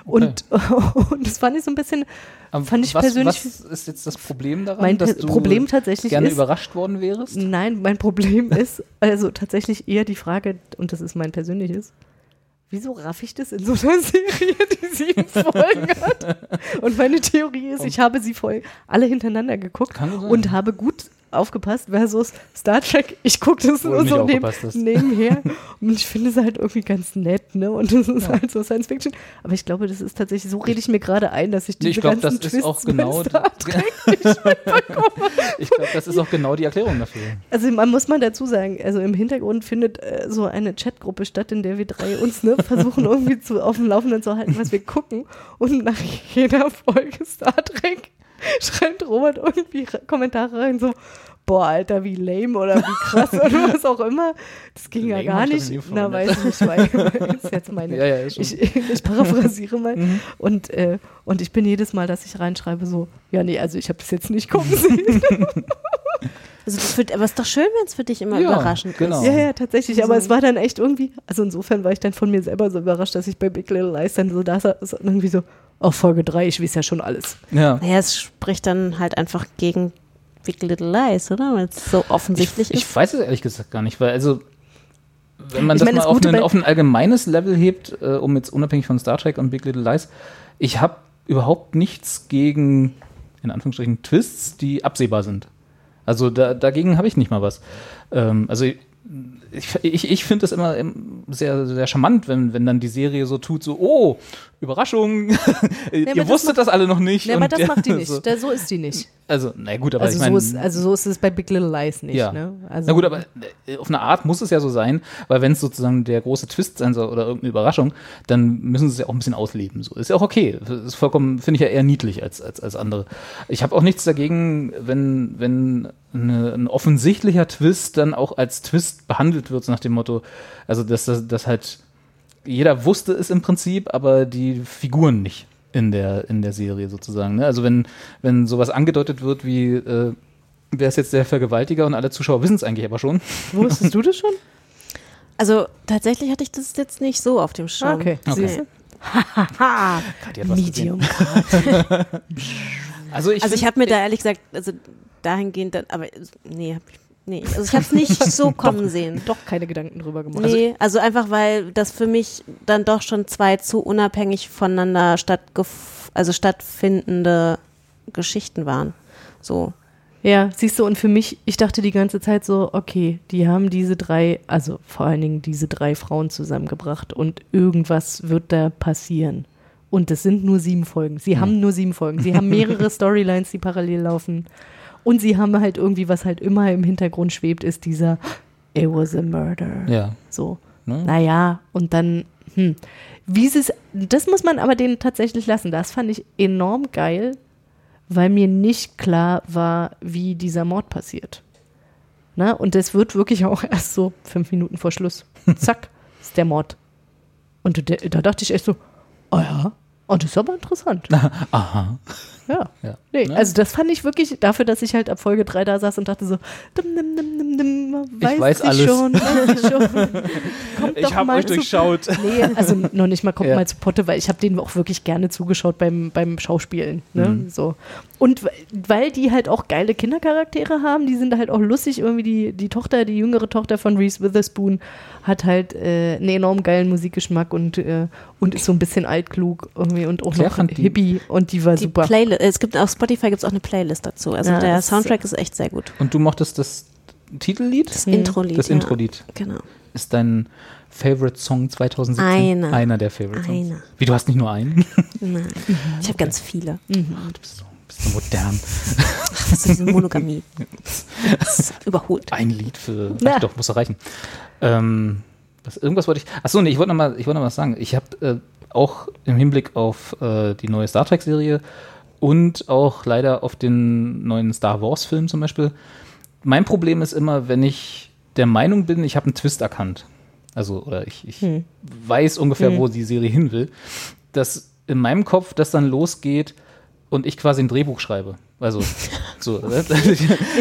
Und, und das fand ich so ein bisschen, fand ich was, persönlich. Was ist jetzt das Problem daran, Mein dass du Problem tatsächlich gerne ist- überrascht worden wärst? Nein, mein Problem ist also tatsächlich eher die Frage, und das ist mein persönliches, wieso raff ich das in so einer Serie, die sieben Folgen hat? Und meine Theorie ist, ich habe sie voll alle hintereinander geguckt und habe gut aufgepasst versus Star Trek. Ich gucke das nur so neben, nebenher und ich finde es halt irgendwie ganz nett, ne? Und das ist Ja. halt so Science Fiction. Aber ich glaube, das ist tatsächlich, so rede ich mir gerade ein, dass ich Nee, diese ich glaube, das ganzen ist Twists auch bei genau. Star Trek nicht mitbekomme. ich glaube, das ist auch genau die Erklärung dafür. Also man muss mal dazu sagen, also im Hintergrund findet äh, so eine Chatgruppe statt, in der wir drei uns ne, versuchen irgendwie zu, auf dem Laufenden zu halten, was wir gucken. Und nach jeder Folge Star Trek schreibt Robert irgendwie Re- Kommentare rein, so, boah, Alter, wie lame oder wie krass oder was auch immer. Das ging ja Lame gar hab ich nicht. Na, weiß ich nicht, weil ist jetzt meine. Ja, ja, ist ich, ich paraphrasiere mal. Mhm. Und, äh, und ich bin jedes Mal, dass ich reinschreibe, so, ja, nee, also ich habe das jetzt nicht kommen sehen. Also das wird, aber es ist doch schön, wenn es für dich immer Ja, überraschend genau. ist. Ja, ja, tatsächlich. Aber es war dann echt irgendwie, also insofern war ich dann von mir selber so überrascht, dass ich bei Big Little Lies dann so da saß und irgendwie so, auf Folge 3, ich weiß ja schon alles. Ja. Naja, es spricht dann halt einfach gegen Big Little Lies, oder? Weil es so offensichtlich Ich ist. weiß es ehrlich gesagt gar nicht, weil also wenn man Ich das meine, mal das auf, Gute ein, bei- auf ein allgemeines Level hebt, äh, um jetzt unabhängig von Star Trek und Big Little Lies, ich habe überhaupt nichts gegen, in Anführungsstrichen, Twists, die absehbar sind. Also da, dagegen habe ich nicht mal was. Ähm, also ich, ich, ich finde es immer ähm, sehr, sehr charmant, wenn, wenn dann die Serie so tut, so, oh, Überraschung, Nee, ihr das wusstet macht- das alle noch nicht. Nee, aber das macht die nicht. So. Da, so ist die nicht. Also, na gut, aber Also, ich meine. so ist, also so ist es bei Big Little Lies nicht. ja. Ne? Also, Na gut, aber äh, auf eine Art muss es ja so sein, weil wenn es sozusagen der große Twist sein soll oder irgendeine Überraschung, dann müssen sie es ja auch ein bisschen ausleben. So ist ja auch okay. Das ist vollkommen, finde ich ja eher niedlich als als als andere. Ich habe auch nichts dagegen, wenn wenn eine, ein offensichtlicher Twist dann auch als Twist behandelt wird, so nach dem Motto, also dass das dass halt jeder wusste es im Prinzip, aber die Figuren nicht in der in der Serie sozusagen. Ne? Also wenn wenn sowas angedeutet wird wie äh, wer ist jetzt der Vergewaltiger und alle Zuschauer wissen es eigentlich aber schon. Wusstest du das schon? Also tatsächlich hatte ich das jetzt nicht so auf dem Schirm. Okay, Okay. siehst du? Haha, Medium. Also ich, also ich habe mir da ehrlich gesagt, also dahingehend, dann, aber nee, hab ich, nee, also ich habe es nicht so kommen sehen. Doch keine Gedanken drüber gemacht. Nee, also einfach weil das für mich dann doch schon zwei zu unabhängig voneinander stattgef also stattfindende Geschichten waren. So. Ja, siehst du, und für mich, ich dachte die ganze Zeit so, okay, die haben diese drei, also vor allen Dingen diese drei Frauen zusammengebracht und irgendwas wird da passieren. Und es sind nur sieben Folgen. Sie haben nur sieben Folgen. Sie haben mehrere Storylines, die parallel laufen. Und sie haben halt irgendwie, was halt immer im Hintergrund schwebt, ist dieser It was a murder. Ja. So. Ne? Naja, und dann, hm. Wie es, das muss man aber denen tatsächlich lassen. Das fand ich enorm geil, weil mir nicht klar war, wie dieser Mord passiert. Na, und das wird wirklich auch erst so fünf Minuten vor Schluss. Zack, ist der Mord. Und da, da dachte ich echt so, oh ja, und das ist aber interessant. Aha. Ja. Ja. Nee, Ne? also das fand ich wirklich dafür, dass ich halt ab Folge 3 da saß und dachte so, dim, dim, dim, dim, dim, weiß weiß ich alles. schon, weiß ich schon. Kommt Ich doch hab mal euch zu- durchschaut. Nee, also noch nicht mal kommt Ja. mal zu Potte, weil ich habe denen auch wirklich gerne zugeschaut beim, beim Schauspielen. Ne? Mhm. So. Und weil- die halt auch geile Kindercharaktere haben, die sind halt auch lustig. Irgendwie die, die Tochter, die jüngere Tochter von Reese Witherspoon hat halt äh, einen enorm geilen Musikgeschmack und, äh, und ist so ein bisschen altklug irgendwie und auch Claire noch die- Hippie und die war Die super. Playlist, es gibt auf Spotify gibt es auch eine Playlist dazu. Also Ja, der Soundtrack ist echt sehr gut. Und du mochtest das Titellied? Das Intro-Lied, Das ja. Intro-Lied. Genau. Ist dein Favorite Song 2017? Einer. Einer der Favorite Songs. Einer. Wie, du hast nicht nur einen? Nein. Ich habe ganz viele. Du bist so, bist so modern. Das ist Monogamie. Das ist überholt. Ein Lied für. Ja. Ach doch, muss erreichen. Ähm, was, irgendwas wollte ich. Achso, nee, ich wollte noch mal, ich wollte noch was sagen. Ich habe äh, auch im Hinblick auf äh, die neue Star Trek-Serie und auch leider auf den neuen Star Wars-Film zum Beispiel. Mein Problem ist immer, wenn ich der Meinung bin, ich habe einen Twist erkannt. Also, oder ich, ich Hm. weiß ungefähr, Hm. wo die Serie hin will, dass in meinem Kopf das dann losgeht und ich quasi ein Drehbuch schreibe. Also, so, ne?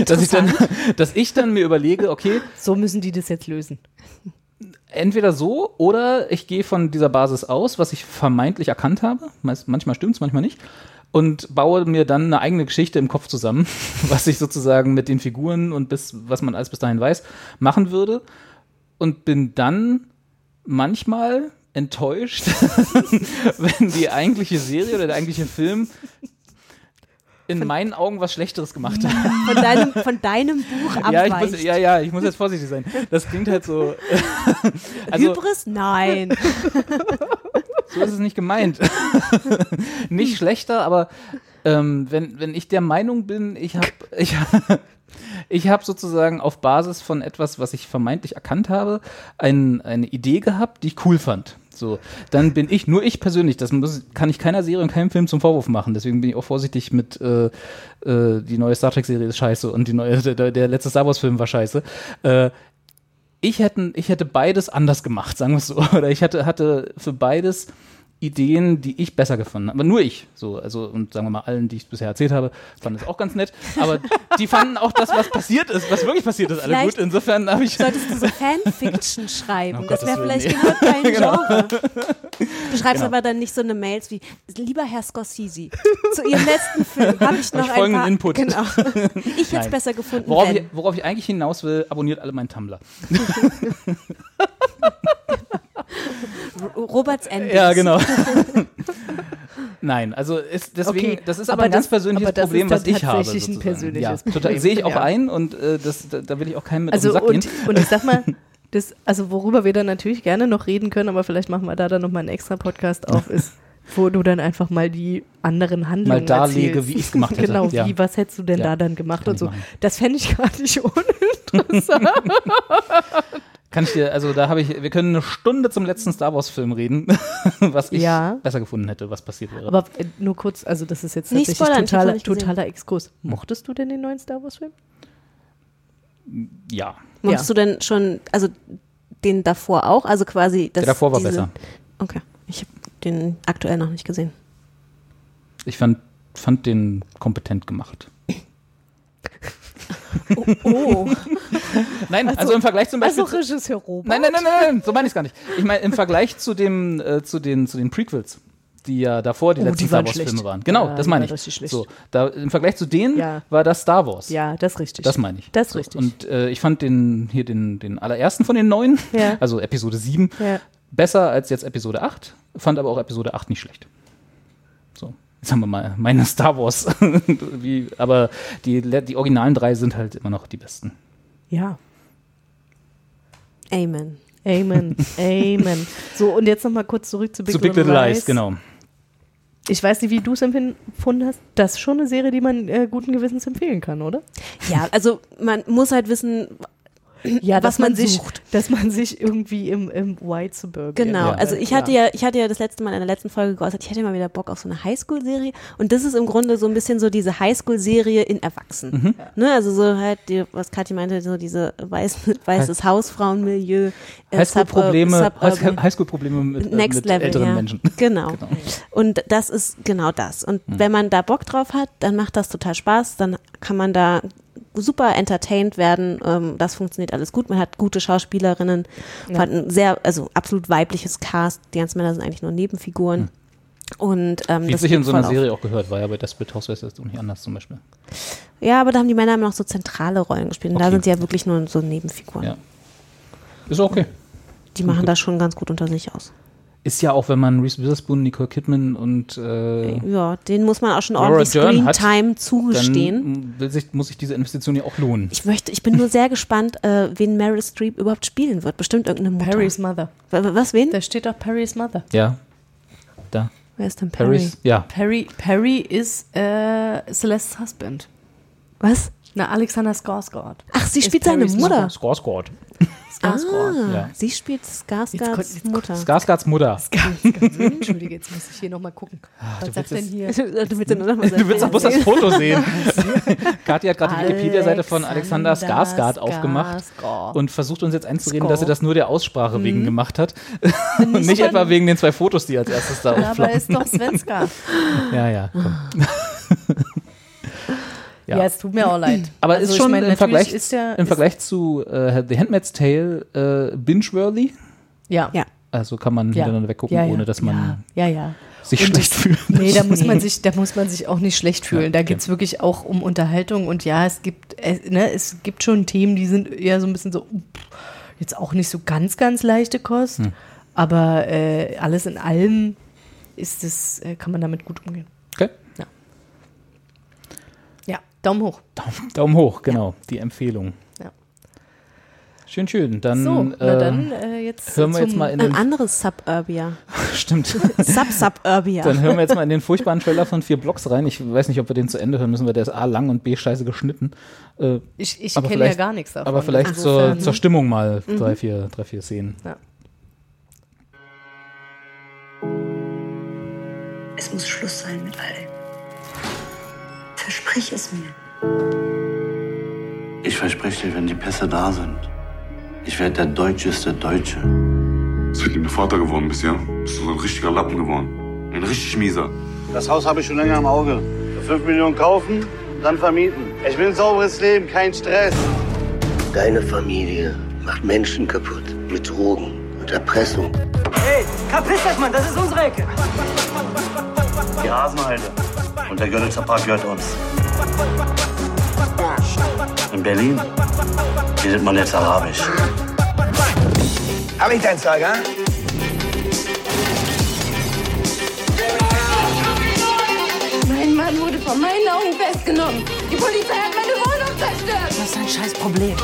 dass, ich, dann, dass ich dann mir überlege, okay, So müssen die das jetzt lösen. entweder so oder ich gehe von dieser Basis aus, was ich vermeintlich erkannt habe. Manchmal stimmt's, manchmal nicht. Und baue mir dann eine eigene Geschichte im Kopf zusammen, was ich sozusagen mit den Figuren und bis, was man alles bis dahin weiß, machen würde. Und bin dann manchmal enttäuscht, wenn die eigentliche Serie oder der eigentliche Film in meinen Augen was Schlechteres gemacht hat. Von deinem, von deinem Buch Ja, ich abweicht. muss, ja, ja, ich muss jetzt vorsichtig sein. Das klingt halt so. also, Hybris? Nein. So ist es nicht gemeint. nicht schlechter, aber ähm, wenn, wenn ich der Meinung bin, ich habe ich, ich hab sozusagen auf Basis von etwas, was ich vermeintlich erkannt habe, ein, eine Idee gehabt, die ich cool fand. So, dann bin ich, nur ich persönlich, das muss, kann ich keiner Serie und keinem Film zum Vorwurf machen. Deswegen bin ich auch vorsichtig mit äh, äh, die neue Star Trek-Serie ist scheiße und die neue, der, der letzte Star Wars-Film war scheiße. Äh, ich, hätten, ich hätte beides anders gemacht, sagen wir es so. Oder ich hatte, hatte für beides Ideen, die ich besser gefunden habe. Aber nur ich. So, also, und sagen wir mal, allen, die ich bisher erzählt habe, fanden es auch ganz nett. Aber die fanden auch das, was passiert ist, was wirklich passiert ist, alle Vielleicht gut. Insofern habe ich. Solltest du so Fanfiction schreiben. Um das wäre vielleicht Willen, genau dein Genau. Genre. Du schreibst Genau. aber dann nicht so eine Mails wie, lieber Herr Scorsese, zu Ihrem letzten Film habe ich Hab noch ich ein folgenden paar... Input. Genau. Ich hätte es besser gefunden, Worauf ich, worauf ich eigentlich hinaus will, abonniert alle meinen Tumblr. Roberts Endings. Ja, genau. Nein, also ist deswegen, Okay, das ist aber aber ein ganz das- persönliches aber das Problem, ist was ich habe. tatsächlich ein persönliches ja, total, Problem, sehe ich auch ja. ein und äh, das, da, da will ich auch keinen mit Also auf den Sack und, gehen. und ich sag mal, das, also worüber wir dann natürlich gerne noch reden können, aber vielleicht machen wir da dann nochmal einen extra Podcast auf, ist, wo du dann einfach mal die anderen Handlungen Mal darlege, erzählst. wie ich's gemacht hätte. Genau, Ja. wie, was hättest du denn Ja, da dann gemacht kann und ich so. machen. Das fände ich gar nicht uninteressant. Kann ich dir, also da habe ich, wir können eine Stunde zum letzten Star Wars Film reden, was ich Ja. besser gefunden hätte, was passiert wäre. aber äh, nur kurz, also das ist jetzt Nicht tatsächlich totaler, totaler Exkurs. Mochtest du denn den neuen Star Wars Film? ja. Mochtest du denn schon, also den davor auch? Also quasi das. Der davor war diese, besser. Okay. Ich habe den aktuell noch nicht gesehen. Ich fand, fand den kompetent gemacht. Oh. Nein, also, im Vergleich zum Beispiel. Also Regisseur Robert? Nein, nein, nein, nein, nein, so meine ich es gar nicht. Ich meine, im Vergleich zu dem, äh, zu den, zu den Prequels, die ja davor die Oh, letzten die Star waren Wars Filme schlecht. waren. Genau, Ja, das meine ich. So, da, im Vergleich zu denen Ja. war das Star Wars. Ja, das ist richtig. Das meine ich. Das ist So, richtig. Und äh, ich fand den hier den, den allerersten von den neuen, Ja. also Episode 7, Ja. besser als jetzt Episode 8, fand aber auch Episode 8 nicht schlecht. So, jetzt haben wir mal meine Star Wars. Wie, aber die, die originalen drei sind halt immer noch die besten. Ja. Amen. Amen. Amen. So, und jetzt nochmal kurz zurück zu Big, zu Big Little, Little Lies. Lies, genau. Ich weiß nicht, wie du es empfunden hast. Das ist schon eine Serie, die man äh, guten Gewissens empfehlen kann, oder? Ja, also man muss halt wissen, Ja, was dass man man sich, sucht. dass man sich irgendwie im, im White Suburban. Genau, Ja. also ich hatte ja. ich hatte ja das letzte Mal in der letzten Folge geäußert, ich hätte mal wieder Bock auf so eine Highschool-Serie und das ist im Grunde so ein bisschen so diese Highschool-Serie in Erwachsen. Mhm. Ne, also so halt, die, was Kathi meinte, so diese weiß, weißes Hausfrauenmilieu. äh, Highschool-Probleme Suburban. Highschool-Probleme mit, äh, Next mit Level, älteren ja. Menschen. Genau. Und das ist genau das. Und Hm. wenn man da Bock drauf hat, dann macht das total Spaß. Dann kann man da super entertained werden. Ähm, das funktioniert alles gut. Man hat gute Schauspielerinnen, man Ja. hat ein sehr, also absolut weibliches Cast. Die ganzen Männer sind eigentlich nur Nebenfiguren. Und ähm, Wie das sich in so einer auf. Serie auch gehört, war ja bei Desperate Housewives auch nicht anders zum Beispiel. Ja, aber da haben die Männer immer noch so zentrale Rollen gespielt. Und da Okay. sind sie ja wirklich nur so Nebenfiguren. Ja. Ist okay. Die machen das schon ganz gut unter sich aus. Ist ja auch, wenn man Reese Witherspoon, Nicole Kidman und äh, Ja, denen muss man auch schon ordentlich Dern hat, Screentime zugestehen. dann will sich, muss sich diese Investition ja auch lohnen. Ich möchte, ich bin nur sehr gespannt, äh, wen Meryl Streep überhaupt spielen wird. Bestimmt irgendeine Mutter. Perry's Mother. Wa- wa- Was, wen? Da steht doch Perry's Mother. Ja. Da. Wer ist denn Perry? Paris. Ja. Perry, Perry ist äh, Celestes Husband. Was? Na, Alexander Skarsgård. Ach, sie spielt seine Mutter. Skarsgård. Skarsgård. Ah, Ja. sie spielt Skarsgards Mutter. Skarsgards Mutter. Entschuldige, jetzt muss ich hier nochmal gucken. Was du sagt denn hier? du willst ja nur noch mal Du willst doch bloß das Foto sehen. Kathi hat gerade die Wikipedia-Seite von Alexander Skarsgård aufgemacht Skarsgård. und versucht uns jetzt einzureden, dass er das nur der Aussprache wegen Mhm. gemacht hat. und nicht etwa wegen den zwei Fotos, die als erstes da Aber aufploppen. ist doch Svenska. Ja, ja, komm. Ja. es tut mir auch leid. Aber Also ist ich schon meine, im, Vergleich, ist ja- im ist- Vergleich zu äh, The Handmaid's Tale äh, binge-worthy. Ja. Ja. Also kann man Ja. hintereinander weggucken, Ja, ja. ohne dass man Ja, ja. sich Und schlecht fühlt. Nee, da muss man sich, da muss man sich auch nicht schlecht fühlen. Ja, da geht es wirklich auch um Unterhaltung und ja, es gibt, äh, ne, es gibt schon Themen, die sind eher so ein bisschen so, jetzt auch nicht so ganz, ganz leichte Kost, Hm. aber äh, alles in allem ist es, äh, kann man damit gut umgehen. Okay. Ja. Ja, Daumen hoch. Daumen, Daumen hoch, genau, die Empfehlung. Ja. Schön, schön. Dann, so, na äh, dann äh, jetzt hören wir zum, jetzt mal in Ein den anderes Suburbia. Stimmt. Sub-Suburbia. Dann hören wir jetzt mal in den furchtbaren Trailer von vier Blocks rein. Ich weiß nicht, ob wir den zu Ende hören müssen, weil der ist A lang und B scheiße geschnitten. Äh, Ich, ich kenne ja gar nichts davon. Aber vielleicht Insofern, zur, zur Stimmung mal Mhm. drei, vier, drei, vier Szenen. Ja. Es muss Schluss sein mit all dem. Versprich es mir. Ich verspreche dir, wenn die Pässe da sind, ich werde der deutscheste Deutsche. Seitdem du Vater geworden bist, ja? Bist du so ein richtiger Lappen geworden. Ein richtig mieser. Das Haus habe ich schon länger im Auge. Für 5 Millionen kaufen, dann vermieten. Ich will ein sauberes Leben, kein Stress. Deine Familie macht Menschen kaputt mit Drogen und Erpressung. Hey, kapiss euch, Mann, das ist unsere Ecke. Die Hasenheide und der Görlitzer Park gehört uns. In Berlin redet man jetzt Arabisch. Hab ich dein Zeug, ha? Mann wurde vor meinen Augen festgenommen. Die Polizei hat meine Wohnung zerstört. Das ist ein scheiß Problem.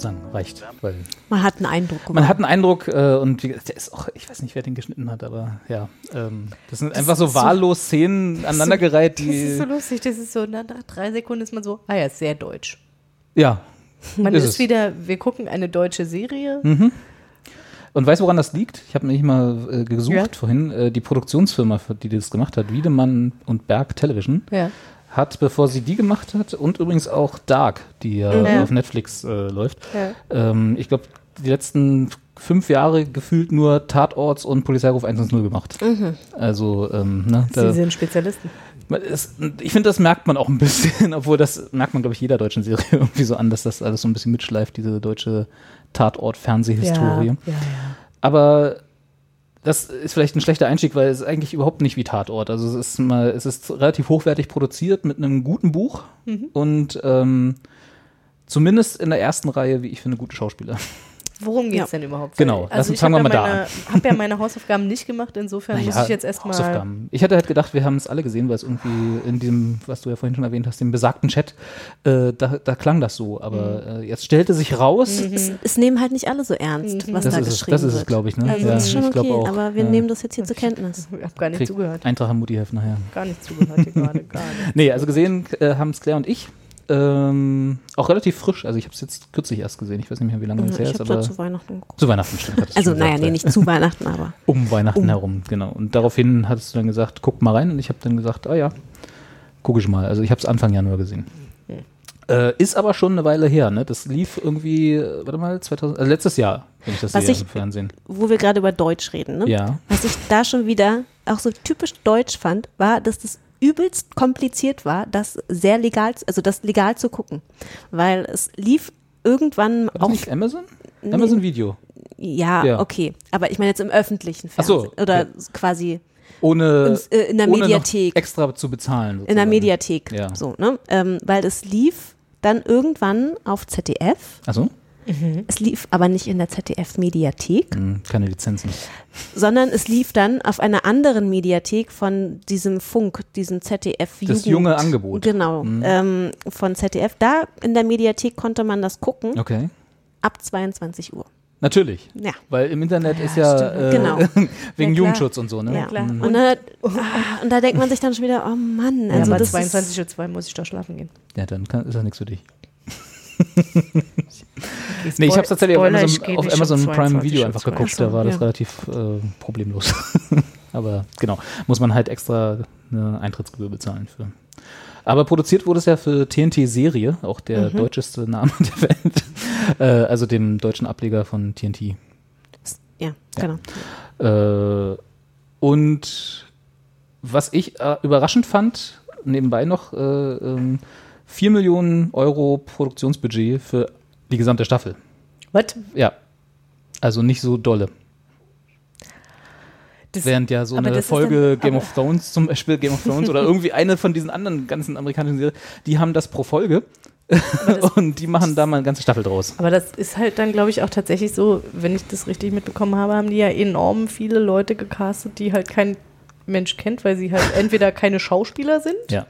Sagen, reicht. Weil Man hat einen Eindruck gemacht. man hat einen Eindruck äh, und wie der ist auch, ich weiß nicht, wer den geschnitten hat, aber ja. Ähm, das sind einfach so ist so- wahllos Szenen aneinandergereiht, Das ist so lustig, das ist so, nach drei Sekunden ist man so, ah ja, sehr deutsch. Ja. Man ist ist, wieder, wir gucken eine deutsche Serie. Mhm. Und weißt du, woran das liegt? Ich habe nämlich mal äh, gesucht Ja. vorhin. Äh, die Produktionsfirma, die das gemacht hat, Wiedemann und Berg Television, Ja. Hat, bevor sie die gemacht hat, und übrigens auch Dark, die ja, Ja. auf Netflix äh, läuft, Ja. ähm, ich glaube, die letzten fünf Jahre gefühlt nur Tatorts und Polizeiruf 110 gemacht. Mhm. Also, ähm, ne, Sie sind Spezialisten. ist, ich finde, das merkt man auch ein bisschen, obwohl das merkt man, glaube ich, jeder deutschen Serie irgendwie so an, dass das alles so ein bisschen mitschleift, diese deutsche Tatort-Fernsehhistorie. Ja, ja, ja. Aber das ist vielleicht ein schlechter Einstieg, weil es ist eigentlich überhaupt nicht wie Tatort. Also es ist mal, es ist relativ hochwertig produziert mit einem guten Buch Mhm. und ähm, zumindest in der ersten Reihe, wie ich finde, gute Schauspieler. Worum geht es denn überhaupt? Genau, also ich fangen wir ja mal da meine, an. habe ja meine Hausaufgaben nicht gemacht, insofern muss Naja, ich jetzt erstmal. Hausaufgaben. Ich hatte halt gedacht, wir haben es alle gesehen, weil es irgendwie in diesem, was du ja vorhin schon erwähnt hast, dem besagten Chat, äh, da, da klang das so. Aber Mhm. äh, jetzt stellte sich raus, Es, es nehmen halt nicht alle so ernst, was Das da ist es- geschrieben das ist es, wird. glaub ich, ne? Also Ja, das ist schon ich okay, auch. aber wir Ja. nehmen das jetzt hier zur Kenntnis. Ich habe gar nicht krieg zugehört. Eintracht am Mutti-Heft nachher. Gar nicht zugehört hier gerade, gar nicht. Nee, also gesehen äh, haben es Claire und ich. Ähm, auch relativ frisch. Also ich habe es jetzt kürzlich erst gesehen. Ich weiß nicht mehr, wie lange Ja, das her ich ist. aber zu Weihnachten geguckt. Zu Weihnachten, stimmt. Also naja, gesagt, nee, nicht zu Weihnachten, aber Um Weihnachten Um. herum, genau. Und daraufhin hattest du dann gesagt, guck mal rein. Und ich habe dann gesagt, ah ja, gucke ich mal. Also ich habe es Anfang Januar gesehen. Hm. Äh, ist aber schon eine Weile her, ne? Das lief irgendwie, warte mal, 2000, also letztes Jahr, wenn ich das Was sehe ich- im Fernsehen. wo wir gerade über Deutsch reden, ne? Ja. Was ich da schon wieder auch so typisch deutsch fand, war, dass das übelst kompliziert war, das sehr legal, also das legal zu gucken. Weil es lief irgendwann War auch. nicht Amazon? Nee. Amazon Video. Ja, Ja. okay. Aber ich meine jetzt im öffentlichen Ach so, Fernsehen. Oder okay. quasi Ohne, ins- äh, in der ohne Mediathek. extra zu bezahlen. in der sozusagen. Mediathek. Ja. So, ne? Ähm, weil es lief dann irgendwann auf ZDF. Achso? Es lief aber nicht in der ZDF-Mediathek. Hm, keine Lizenzen. sondern es lief dann auf einer anderen Mediathek von diesem Funk, diesem ZDF Jugend. Das junge Angebot. Genau, Mhm. ähm, von ZDF. Da in der Mediathek konnte man das gucken, Okay. ab 22 Uhr. Natürlich. Ja. Weil im Internet ist ja äh, Genau. wegen Ja, klar. Jugendschutz und so, ne? Ja. Mhm. Und, da, ah, und da denkt man sich dann schon wieder, oh Mann, Ja, also aber das 22.02 Uhr muss ich doch schlafen gehen. Ja, dann kann, ist das nichts für dich. Nee, ich habe es tatsächlich auf Spoiler, Amazon, ich geh auf Amazon Prime 22 Video einfach geguckt, Achso, da war das ja. relativ äh, problemlos. Aber genau, muss man halt extra eine Eintrittsgebühr bezahlen für. Aber produziert wurde es ja für TNT Serie, auch der Mhm. deutscheste Name der Welt. äh, also dem deutschen Ableger von TNT. Ja, genau. Äh, und was ich äh, überraschend fand, nebenbei noch, äh, ähm, 4 Millionen Euro Produktionsbudget für die gesamte Staffel. Was? Ja. Also nicht so dolle. Das- Während ja so eine das Folge dann- Game of Thrones zum Beispiel, Game of Thrones oder irgendwie eine von diesen anderen ganzen amerikanischen Serien, die haben das pro Folge und die machen da mal eine ganze Staffel draus. Aber das ist halt dann, glaube ich, auch tatsächlich so, wenn ich das richtig mitbekommen habe, haben die ja enorm viele Leute gecastet, die halt kein Mensch kennt, weil sie halt entweder keine Schauspieler sind Ja.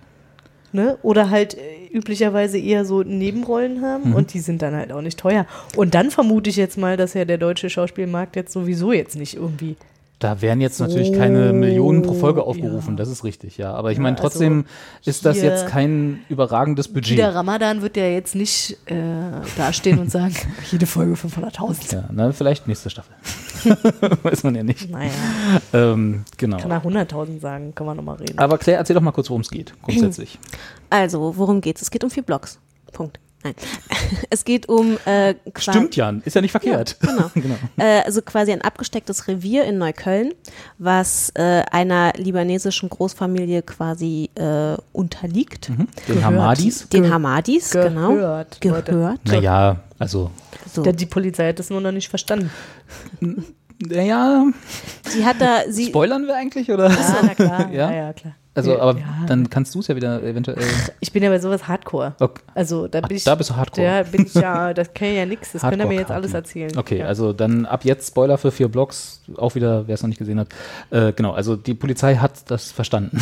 Ne, oder halt äh, üblicherweise eher so Nebenrollen haben Mhm. und die sind dann halt auch nicht teuer. Und dann vermute ich jetzt mal, dass ja der deutsche Schauspielmarkt jetzt sowieso jetzt nicht irgendwie Da werden jetzt natürlich keine So, Millionen pro Folge aufgerufen, das ist richtig, ja. Aber ich Ja, meine, trotzdem also ist das jetzt kein überragendes Budget. Wieder Ramadan wird ja jetzt nicht äh, dastehen und sagen, jede Folge 500.000. Ja, na, vielleicht nächste Staffel. Weiß man ja nicht. Naja. Ähm, genau. Kann er 100.000 sagen, können wir nochmal reden. Aber Claire, erzähl doch mal kurz, worum es geht, grundsätzlich. Also, worum geht's? Es geht um vier Blocks. Punkt. Nein. Es geht um äh, Stimmt ja, ist ja nicht verkehrt. Ja, genau. genau. Äh, also quasi ein abgestecktes Revier in Neukölln, was äh, einer libanesischen Großfamilie quasi äh, unterliegt. Mhm. Den Hamadis? Den Ge- Hamadis, genau. Gehört, Leute. Gehört. Naja, also, So. Der, die Polizei hat das nur noch nicht verstanden. naja, Sie hat da, sie, spoilern wir eigentlich, oder? Ja, na klar. Ja? ja, ja, klar. Also, Ja, aber ja. dann kannst du es ja wieder eventuell. Ich bin ja bei sowas Hardcore. Okay. Also da Ach, bin ich. da bist du Hardcore. Da bin ich ja, das kann ja nichts. Das könnt ihr mir jetzt alles erzählen. Okay, ja. also dann ab jetzt Spoiler für vier Blocks, auch wieder, wer es noch nicht gesehen hat. Äh, genau, also die Polizei hat das verstanden.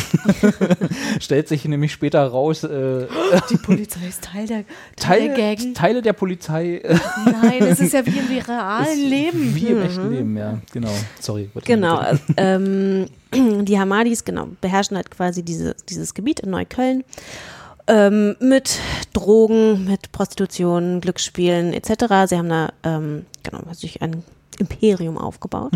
Stellt sich nämlich später raus, äh, Die Polizei ist Teil der, Teil der Teile, Gang. Teile der Polizei. Nein, es ist ja wie im realen ist Leben. Wie im Mhm. echten Leben, ja, genau. Sorry. ich Genau, ähm, die Hamadis, genau, beherrschen halt quasi diese, dieses Gebiet in Neukölln. Ähm, mit Drogen, mit Prostitution, Glücksspielen etc. Sie haben da ähm, genau sich ein Imperium aufgebaut.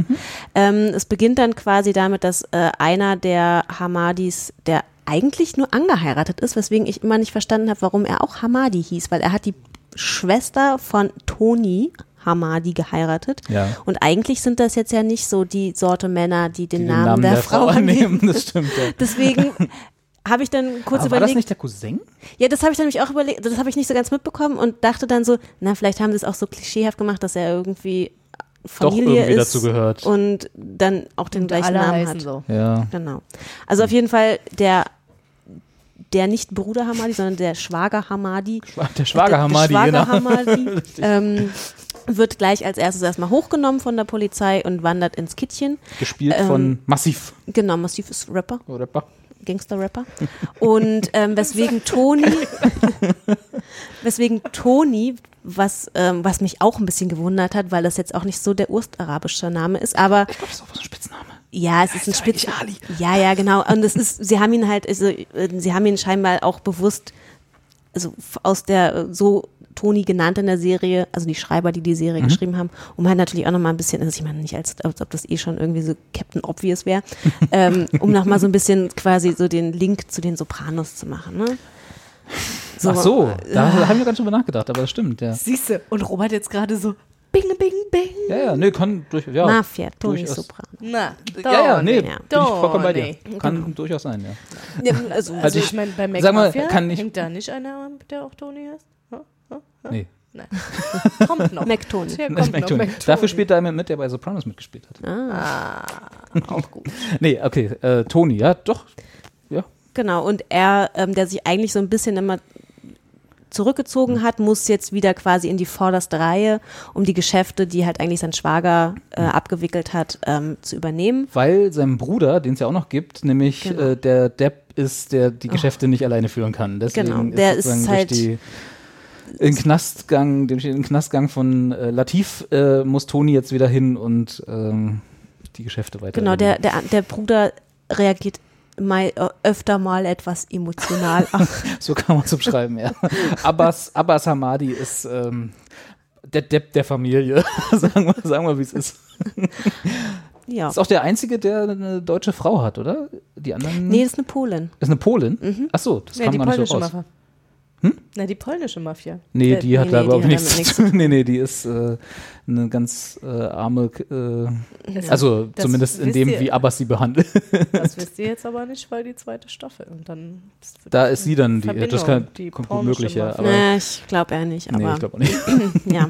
Ähm, es beginnt dann quasi damit, dass äh, einer der Hamadis, der eigentlich nur angeheiratet ist, weswegen ich immer nicht verstanden habe, warum er auch Hamadi hieß, weil er hat die Schwester von Toni Hamadi geheiratet. Ja. Und eigentlich sind das jetzt ja nicht so die Sorte Männer, die den, den Namen, Namen der, der Frau Frau annehmen. das stimmt, ja. Deswegen habe ich dann kurz Aber war das überlegt. nicht der Cousin? Ja, das habe ich dann nämlich auch überlegt, das habe ich nicht so ganz mitbekommen und dachte dann so, na, vielleicht haben sie es auch so klischeehaft gemacht, dass er irgendwie Familie irgendwie ist dazu gehört. und dann auch den Und gleichen alle Namen hat. so. Ja. Genau. Also auf jeden Fall der der nicht Bruder Hamadi, sondern der Schwager Hamadi. Der Schwager Hamadi, der Schwager genau. Hamadi ähm, wird gleich als erstes erstmal hochgenommen von der Polizei und wandert ins Kittchen. Gespielt Ähm, von Massiv. Genau, Massiv ist Rapper. Rapper. Gangster-Rapper. Und ähm, weswegen Toni, weswegen Toni, was, ähm, was mich auch ein bisschen gewundert hat, weil das jetzt auch nicht so der urstarabische Name ist, aber. Ich glaube, das ist auch so ein Spitzname. Ja, es ist ein Spitzname. Ja, ja, genau. Und es ist, sie haben ihn halt, also, äh, sie haben ihn scheinbar auch bewusst, also aus der äh, so Toni genannt in der Serie, also die Schreiber, die die Serie Mhm. geschrieben haben, um halt natürlich auch nochmal ein bisschen, also ich meine nicht als, als ob das eh schon irgendwie so Captain Obvious wäre, ähm, um nochmal so ein bisschen quasi so den Link zu den Sopranos zu machen, ne? Ach so, da äh, haben wir gar nicht drüber nachgedacht, aber das stimmt, ja. Siehste, und Robert jetzt gerade so Bing, bing, bing. Ja, ja, nee, kann durch, ja. Mafia, Toni. Soprano. Na, Ja, ja, nee, bin ich vollkommen bei dir. Kann durchaus sein, ja. Ja, also, Also, Also ich, ich- meine, bei Mac sag mal, Mafia kann ich- hängt da nicht einer, der auch Toni heißt? Ha? Ha? Ha? Nee. Nein. Kommt noch. McTony. Das kommt merkt noch. Dafür spielt er jemand mit, der bei Sopranos mitgespielt hat. Ah. auch gut. Nee, okay, äh, Toni, ja, doch. Ja. Genau, und er, ähm, der sich eigentlich so ein bisschen immer zurückgezogen hat, muss jetzt wieder quasi in die vorderste Reihe, um die Geschäfte, die halt eigentlich sein Schwager äh, abgewickelt hat, ähm, zu übernehmen. Weil sein Bruder, den es ja auch noch gibt, nämlich Genau. äh, der Depp ist, der die Geschäfte nicht alleine führen kann. Deswegen Genau, der ist sozusagen halt- durch die in Knastgang, durch den Knastgang von äh, Latif äh, muss Toni jetzt wieder hin und ähm, die Geschäfte weiter. Genau, der, der, der Bruder reagiert mal, äh, öfter mal etwas emotional. Ach, so kann man es umschreiben, ja. Abbas, Abbas Hamadi ist ähm, der Depp der Familie. sagen wir, sagen wir wie es ist. ja. Ist auch der einzige, der eine deutsche Frau hat, oder? Die anderen? Nee, ist eine Polin. Ist eine Polin? Ach so, das Ja, kam die gar nicht so raus. Hm? Na, die polnische Mafia. Nee, Äh, die hat nee, da nee, überhaupt nichts damit zu tun. Nee, nee, die ist äh, eine ganz äh, arme, äh, Das- also das zumindest in dem, ihr- wie Abbas sie behandelt. Das wisst ihr jetzt aber nicht, weil die zweite Staffel. Und dann Da ist sie dann die, Verbindung, das kann die gut polnische möglich, ja. Aber Nee, ich glaube eher nicht. Nee, Aber ich glaub auch nicht. ja,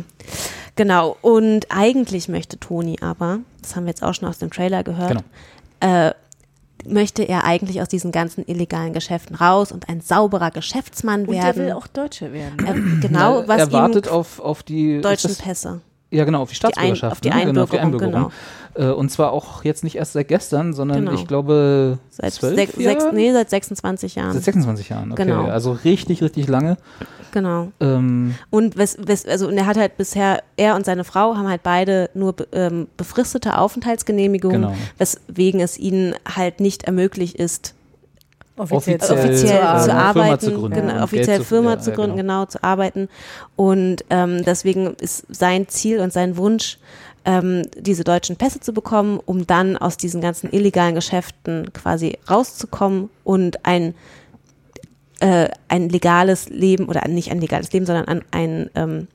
genau. Und eigentlich möchte Toni aber, das haben wir jetzt auch schon aus dem Trailer gehört, Genau. Möchte er eigentlich aus diesen ganzen illegalen Geschäften raus und ein sauberer Geschäftsmann Und der werden. will auch Deutsche werden. Äh, genau, Na, was er wartet ihm auf, auf die deutschen das- Pässe. Ja, genau, auf die Staatsbürgerschaft. auf die ne? genau, auf die Einbürgerung, Einbürgerung. Äh, und zwar auch jetzt nicht erst seit gestern, sondern Genau. ich glaube Seit, zwölf sech, Jahre? sechs, nee, seit 26 Jahren. Seit 26 Jahren, okay. Genau. Also richtig, richtig lange. Genau. Ähm, Und wes, wes, also und er hat halt bisher, er und seine Frau haben halt beide nur be, ähm, befristete Aufenthaltsgenehmigungen, Genau. weswegen es ihnen halt nicht ermöglicht ist, Offiziell, Offiziell, offiziell äh, zu Firma arbeiten, zu gründen, genau, offiziell zu- Firma ja, zu ja, gründen, genau. genau. zu arbeiten. Und ähm, deswegen ist sein Ziel und sein Wunsch, ähm, diese deutschen Pässe zu bekommen, um dann aus diesen ganzen illegalen Geschäften quasi rauszukommen und ein äh, ein legales Leben oder nicht ein legales Leben, sondern ein, ein ähm,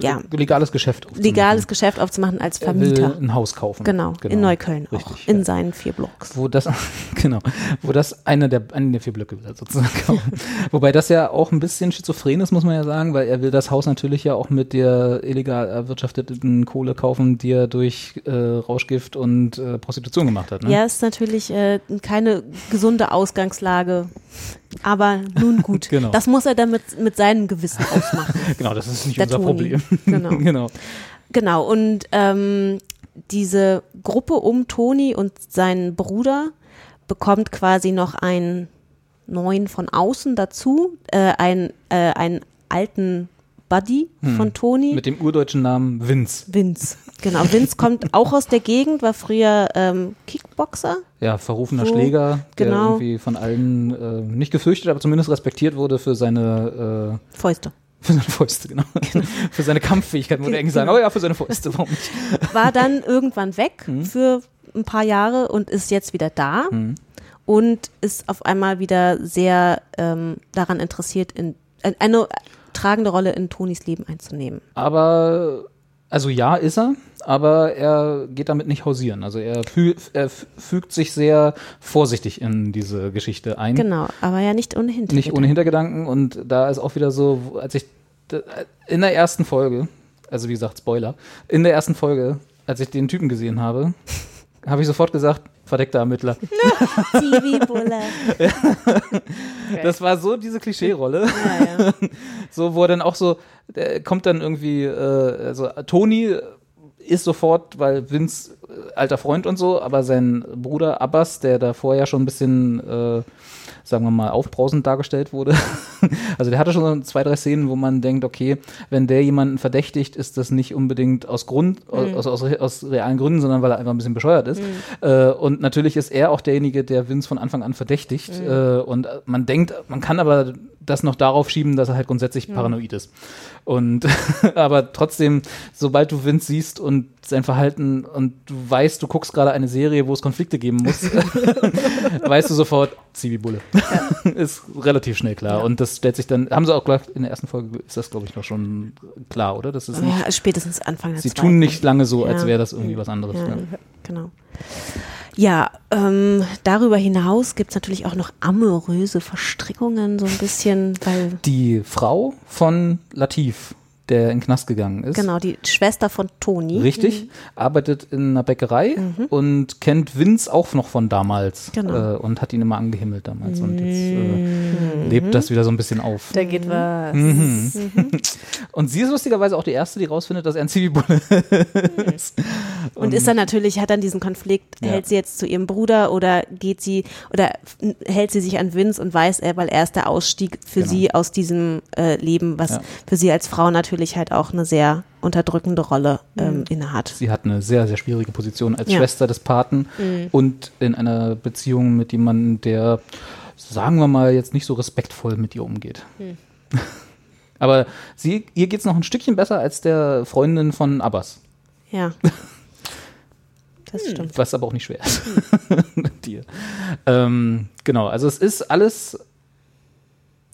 ja, legales Geschäft aufzumachen. legales Geschäft aufzumachen als Er will Vermieter. ein Haus kaufen. Genau, in Neukölln auch, Richtig, in seinen vier Blocks. Wo das, genau, wo das einer der, einen der vier Blöcke sozusagen. kaufen. Wobei das ja auch ein bisschen schizophren ist, muss man ja sagen, weil er will das Haus natürlich ja auch mit der illegal erwirtschafteten Kohle kaufen, die er durch äh, Rauschgift und äh, Prostitution gemacht hat. Ne? Ja, ist natürlich äh, keine gesunde Ausgangslage. Aber nun gut. Genau. Das muss er dann mit, mit seinem Gewissen ausmachen. Genau, das ist nicht Der unser Toni. Problem. Genau. genau. Genau, und ähm, diese Gruppe um Toni und seinen Bruder bekommt quasi noch einen neuen von außen dazu, äh, einen, äh, einen alten Buddy Hm. von Toni. Mit dem urdeutschen Namen Vince. Vince. Genau, Vince kommt auch aus der Gegend, war früher ähm, Kickboxer. Ja, verrufener So, Schläger, der genau. irgendwie von allen äh, nicht gefürchtet, aber zumindest respektiert wurde für seine äh, Fäuste. Für seine Fäuste, genau. für seine Kampffähigkeit, würde eigentlich sagen, oh ja, für seine Fäuste, warum nicht? War dann irgendwann weg Hm. für ein paar Jahre und ist jetzt wieder da Hm. und ist auf einmal wieder sehr ähm, daran interessiert, in, äh, eine tragende Rolle in Tonis Leben einzunehmen. Aber, also ja, ist er, aber er geht damit nicht hausieren. Also er, fü er fügt sich sehr vorsichtig in diese Geschichte ein. Genau, aber ja nicht ohne Hintergrund. Nicht ohne Hintergedanken und da ist auch wieder so, als ich in der ersten Folge, also wie gesagt, Spoiler, in der ersten Folge, als ich den Typen gesehen habe, habe ich sofort gesagt, verdeckter Ermittler. TV-Bulle. Das war so diese Klischee-Rolle. So, wo er dann auch so, der kommt dann irgendwie, äh, also Toni ist sofort, weil Vince alter Freund und so, aber sein Bruder Abbas, der da vorher schon ein bisschen, äh, sagen wir mal, aufbrausend dargestellt wurde. also der hatte schon so zwei, drei Szenen, wo man denkt, okay, wenn der jemanden verdächtigt, ist das nicht unbedingt aus Grund, Mhm. aus, aus, aus realen Gründen, sondern weil er einfach ein bisschen bescheuert ist. Mhm. Äh, und natürlich ist er auch derjenige, der Vince von Anfang an verdächtigt. Mhm. Äh, und man denkt, man kann aber das noch darauf schieben, dass er halt grundsätzlich Mhm. paranoid ist. Und aber trotzdem, sobald du Vince siehst und sein Verhalten und du weißt, du guckst gerade eine Serie, wo es Konflikte geben muss, weißt du sofort, Zivi-Bulle. ist relativ schnell klar. Und das stellt sich dann, haben sie auch gleich in der ersten Folge, ist das glaube ich noch schon klar, oder? Das ist nicht, Ja, spätestens Anfang der sie zweiten. tun nicht lange so, als Ja. wäre das irgendwie was anderes. Ja, Ja. genau. Ja, ähm, darüber hinaus gibt es natürlich auch noch amoröse Verstrickungen, so ein bisschen, weil, Die Frau von Latif, der in den Knast gegangen ist. genau, die Schwester von Toni. Richtig, arbeitet in einer Bäckerei und kennt Vince auch noch von damals Mhm. Genau. äh, und hat ihn immer angehimmelt damals und jetzt Mhm. äh, lebt das wieder so ein bisschen auf. Da geht was. Mhm. Und sie ist lustigerweise auch die Erste, die rausfindet, dass er ein Zivilbulle ist. Und ist dann natürlich, hat dann diesen Konflikt, Ja. hält sie jetzt zu ihrem Bruder oder geht sie, oder hält sie sich an Vince und weiß er, weil er ist der Ausstieg für Genau. sie aus diesem äh, Leben, was Ja. für sie als Frau natürlich halt auch eine sehr unterdrückende Rolle ähm, Mhm. innehat. Sie hat eine sehr, sehr schwierige Position als Ja. Schwester des Paten Mhm. und in einer Beziehung mit jemandem, der, sagen wir mal, jetzt nicht so respektvoll mit ihr umgeht. Hm. Aber sie, ihr geht es noch ein Stückchen besser als der Freundin von Abbas. Ja. Das stimmt. Was aber auch nicht schwer ist. mit dir. Ähm, genau, also es ist alles.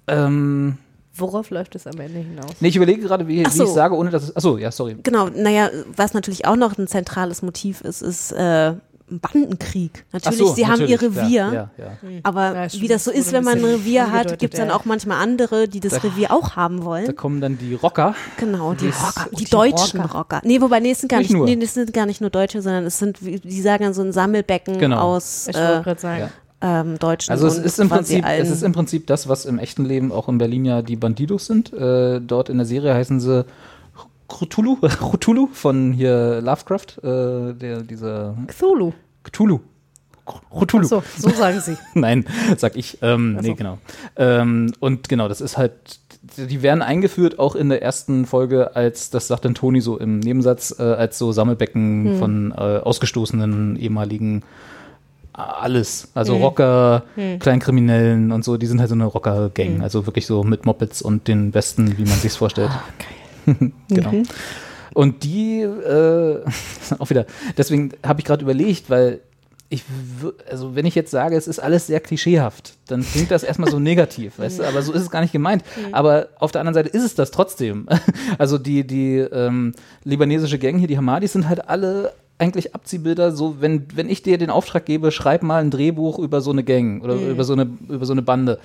Ähm, Worauf läuft es am Ende hinaus? nee, ich überlege gerade, wie, Ach wie so. ich sage, ohne dass es. Achso, ja, sorry. Genau, naja, was natürlich auch noch ein zentrales Motiv ist, ist äh, ein Bandenkrieg. Natürlich, so, sie haben ihr natürlich, Revier, ja, ja, ja. Hm. aber Ja, wie das so das ist, wenn man ein Revier hat, gibt es dann ja. auch manchmal andere, die das Da- Revier auch haben Da wollen. kommen dann die Rocker. Genau, die Rocker, die, die deutschen Rocker. Rocker. Nee, wobei, nee, es sind gar Nicht nicht, nur. nee, das sind gar nicht nur Deutsche, sondern es sind, wie- die sagen dann so ein Sammelbecken Genau. aus Ich äh, wollte gerade sagen. Ähm, Deutschen Also es ist, im Prinzip, es ist im Prinzip das, was im echten Leben auch in Berlin ja die Bandidos sind. Äh, dort in der Serie heißen sie Cthulhu, Cthulhu von hier Lovecraft, äh, der dieser Cthulhu. Cthulhu. Cthulhu. So, so sagen sie. Nein, sag ich. Ähm, Ach Nee, genau. Ähm, und genau, das ist halt, die werden eingeführt auch in der ersten Folge als, das sagt dann Toni so im Nebensatz, äh, als so Sammelbecken Hm. von äh, ausgestoßenen ehemaligen äh, alles. Also Hm. Rocker, Hm. Kleinkriminellen und so, die sind halt so eine Rocker-Gang. Hm. Also wirklich so mit Mopeds und den Besten, wie man sich's vorstellt. genau. Mhm. Und die, äh, auch wieder, deswegen habe ich gerade überlegt, weil ich, also wenn ich jetzt sage, es ist alles sehr klischeehaft, dann klingt das erstmal so negativ, weißt du, aber so ist es gar nicht gemeint. Aber auf der anderen Seite ist es das trotzdem. Also die, die ähm, libanesische Gang hier, die Hamadis, sind halt alle eigentlich Abziehbilder, so wenn, wenn ich dir den Auftrag gebe, schreib mal ein Drehbuch über so eine Gang oder Mhm. über so eine, über so eine Bande.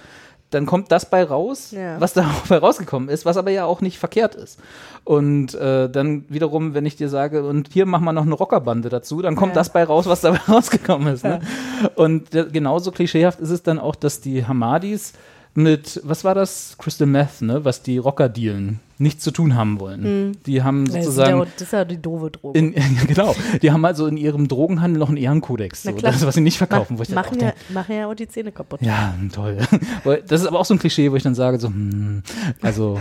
Dann kommt das bei raus, Ja. was da bei rausgekommen ist, was aber ja auch nicht verkehrt ist. Und äh, dann wiederum, wenn ich dir sage, und hier machen wir noch eine Rockerbande dazu, dann kommt Ja. das bei raus, was dabei rausgekommen ist. Ne? Und äh, genauso klischeehaft ist es dann auch, dass die Hamadis mit, was war das? Crystal Meth, ne? was die Rocker dealen, nichts zu tun haben wollen. Mhm. Die haben Das ist, sozusagen. ja, das ist ja die doofe Droge. In, genau, die haben also in ihrem Drogenhandel noch einen Ehrenkodex. So. Das ist, was sie nicht verkaufen. Mach, wo ich dann auch machen, ja, denke, machen ja auch die Zähne kaputt. ja, toll. Das ist aber auch so ein Klischee, wo ich dann sage, so, hm, also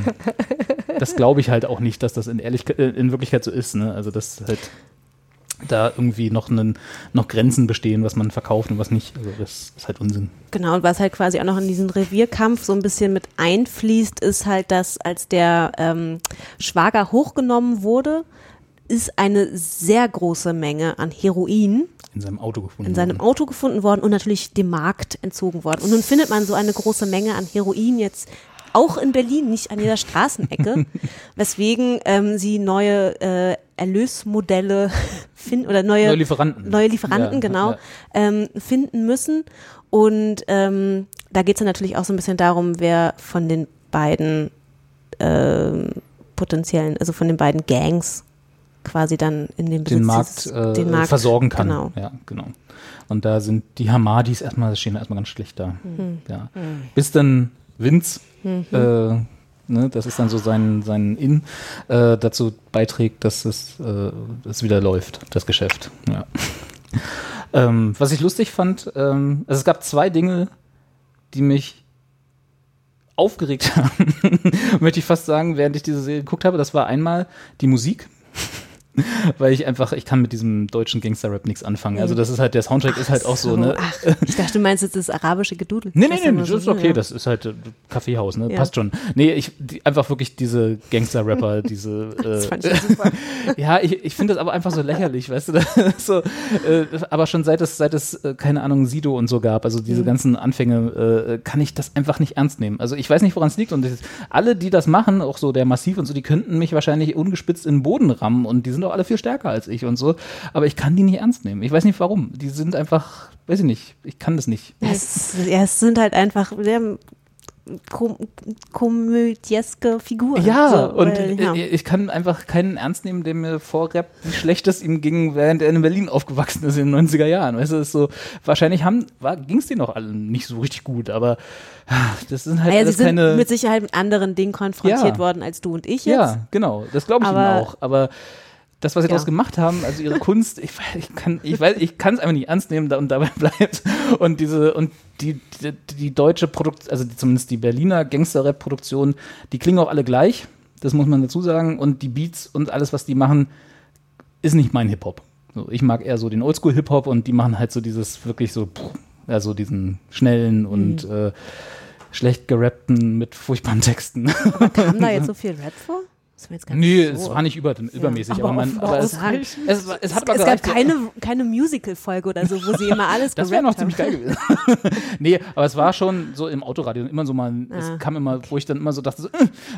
das glaube ich halt auch nicht, dass das in, Ehrlichkeit, äh, in Wirklichkeit so ist. Ne? Also dass halt da irgendwie noch, einen, noch Grenzen bestehen, was man verkauft und was nicht. Also das ist halt Unsinn. Genau, und was halt quasi auch noch in diesen Revierkampf so ein bisschen mit einfließt, ist halt, dass als der ähm, Schwager hochgenommen wurde, ist eine sehr große Menge an Heroin In seinem Auto gefunden. in seinem Auto gefunden worden und natürlich dem Markt entzogen worden. Und nun findet man so eine große Menge an Heroin jetzt auch in Berlin, nicht an jeder Straßenecke, weswegen ähm, sie neue äh, Erlösmodelle finden oder neue, Neue Lieferanten. neue Lieferanten Ja, genau ja. ähm, finden müssen. Und ähm, da geht es dann natürlich auch so ein bisschen darum, wer von den beiden ähm, potenziellen, also von den beiden Gangs quasi dann in den Besitz den Markt, äh, den Markt versorgen kann. Genau. Ja, genau. Und da sind die Hamadis erstmal, stehen erstmal ganz schlecht da. Mhm. Ja. Mhm. Bis dann Vince, Mhm. äh, ne, das ist dann so sein, sein In, äh, dazu beiträgt, dass es, äh, es wieder läuft, das Geschäft. Ja. ähm, was ich lustig fand, ähm, also es gab zwei Dinge, die mich aufgeregt haben, möchte ich fast sagen, während ich diese Serie geguckt habe. Das war einmal die Musik. Weil ich einfach, ich kann mit diesem deutschen Gangster-Rap nichts anfangen. Also das ist halt, der Soundtrack ist halt auch so, ne? Ach, ich dachte, du meinst jetzt das arabische Gedudel. Nee, nee, nee, das ist okay, ja. das ist halt äh, Kaffeehaus, ne? Ja. Passt schon. Nee, ich, die, einfach wirklich diese Gangster-Rapper, diese. Äh, Das fand ich ja super. ja, ich, ich finde das aber einfach so lächerlich, weißt du? So, äh, aber schon seit es, seit es, äh, keine Ahnung, Sido und so gab, also diese Mhm. ganzen Anfänge, äh, kann ich das einfach nicht ernst nehmen. Also ich weiß nicht, woran es liegt. Und das, alle, die das machen, auch so der Massiv und so, die könnten mich wahrscheinlich ungespitzt in den Boden rammen und die sind doch alle viel stärker als ich und so. Aber ich kann die nicht ernst nehmen. Ich weiß nicht warum. Die sind einfach, weiß ich nicht, ich kann das nicht. Es, ja, es sind halt einfach sehr kom komödieske Figuren. Ja, So, und weil, ja. ich kann einfach keinen ernst nehmen, der mir vorrappt, wie schlecht es ihm ging, während er in Berlin aufgewachsen ist in den 90er Jahren. Weißt du, ist so, wahrscheinlich ging es denen noch allen nicht so richtig gut, aber ah, das sind halt naja, sie alles sind keine. mit Sicherheit mit anderen Dingen konfrontiert Ja. worden als du und ich jetzt. ja, genau, das glaube ich ihnen Aber- auch. Aber das, was sie Ja. daraus gemacht haben, also ihre Kunst, ich, weiß- ich kann, ich weiß, ich kann es einfach nicht ernst nehmen da, und dabei bleibt. Und diese und die, die, die deutsche Produktion, also zumindest die Berliner Gangster-Rap-Produktion, die klingen auch alle gleich. Das muss man dazu sagen. Und die Beats und alles, was die machen, ist nicht mein Hip-Hop. So, ich mag eher so den Oldschool-Hip-Hop und die machen halt so dieses wirklich so, also diesen schnellen und äh, schlecht gerappten mit furchtbaren Texten. Kam da jetzt so viel Rap vor? Das mir jetzt gar Nee, nicht so. es war nicht über, übermäßig, Aber aber, man, aber es, es, war- es hat aber es gab ja. keine, keine Musical-Folge oder so, wo sie immer alles Das wäre noch ziemlich geil gewesen. nee, aber es war schon so im Autoradio immer so mal, Ah, es kam immer, wo ich dann immer so dachte, so,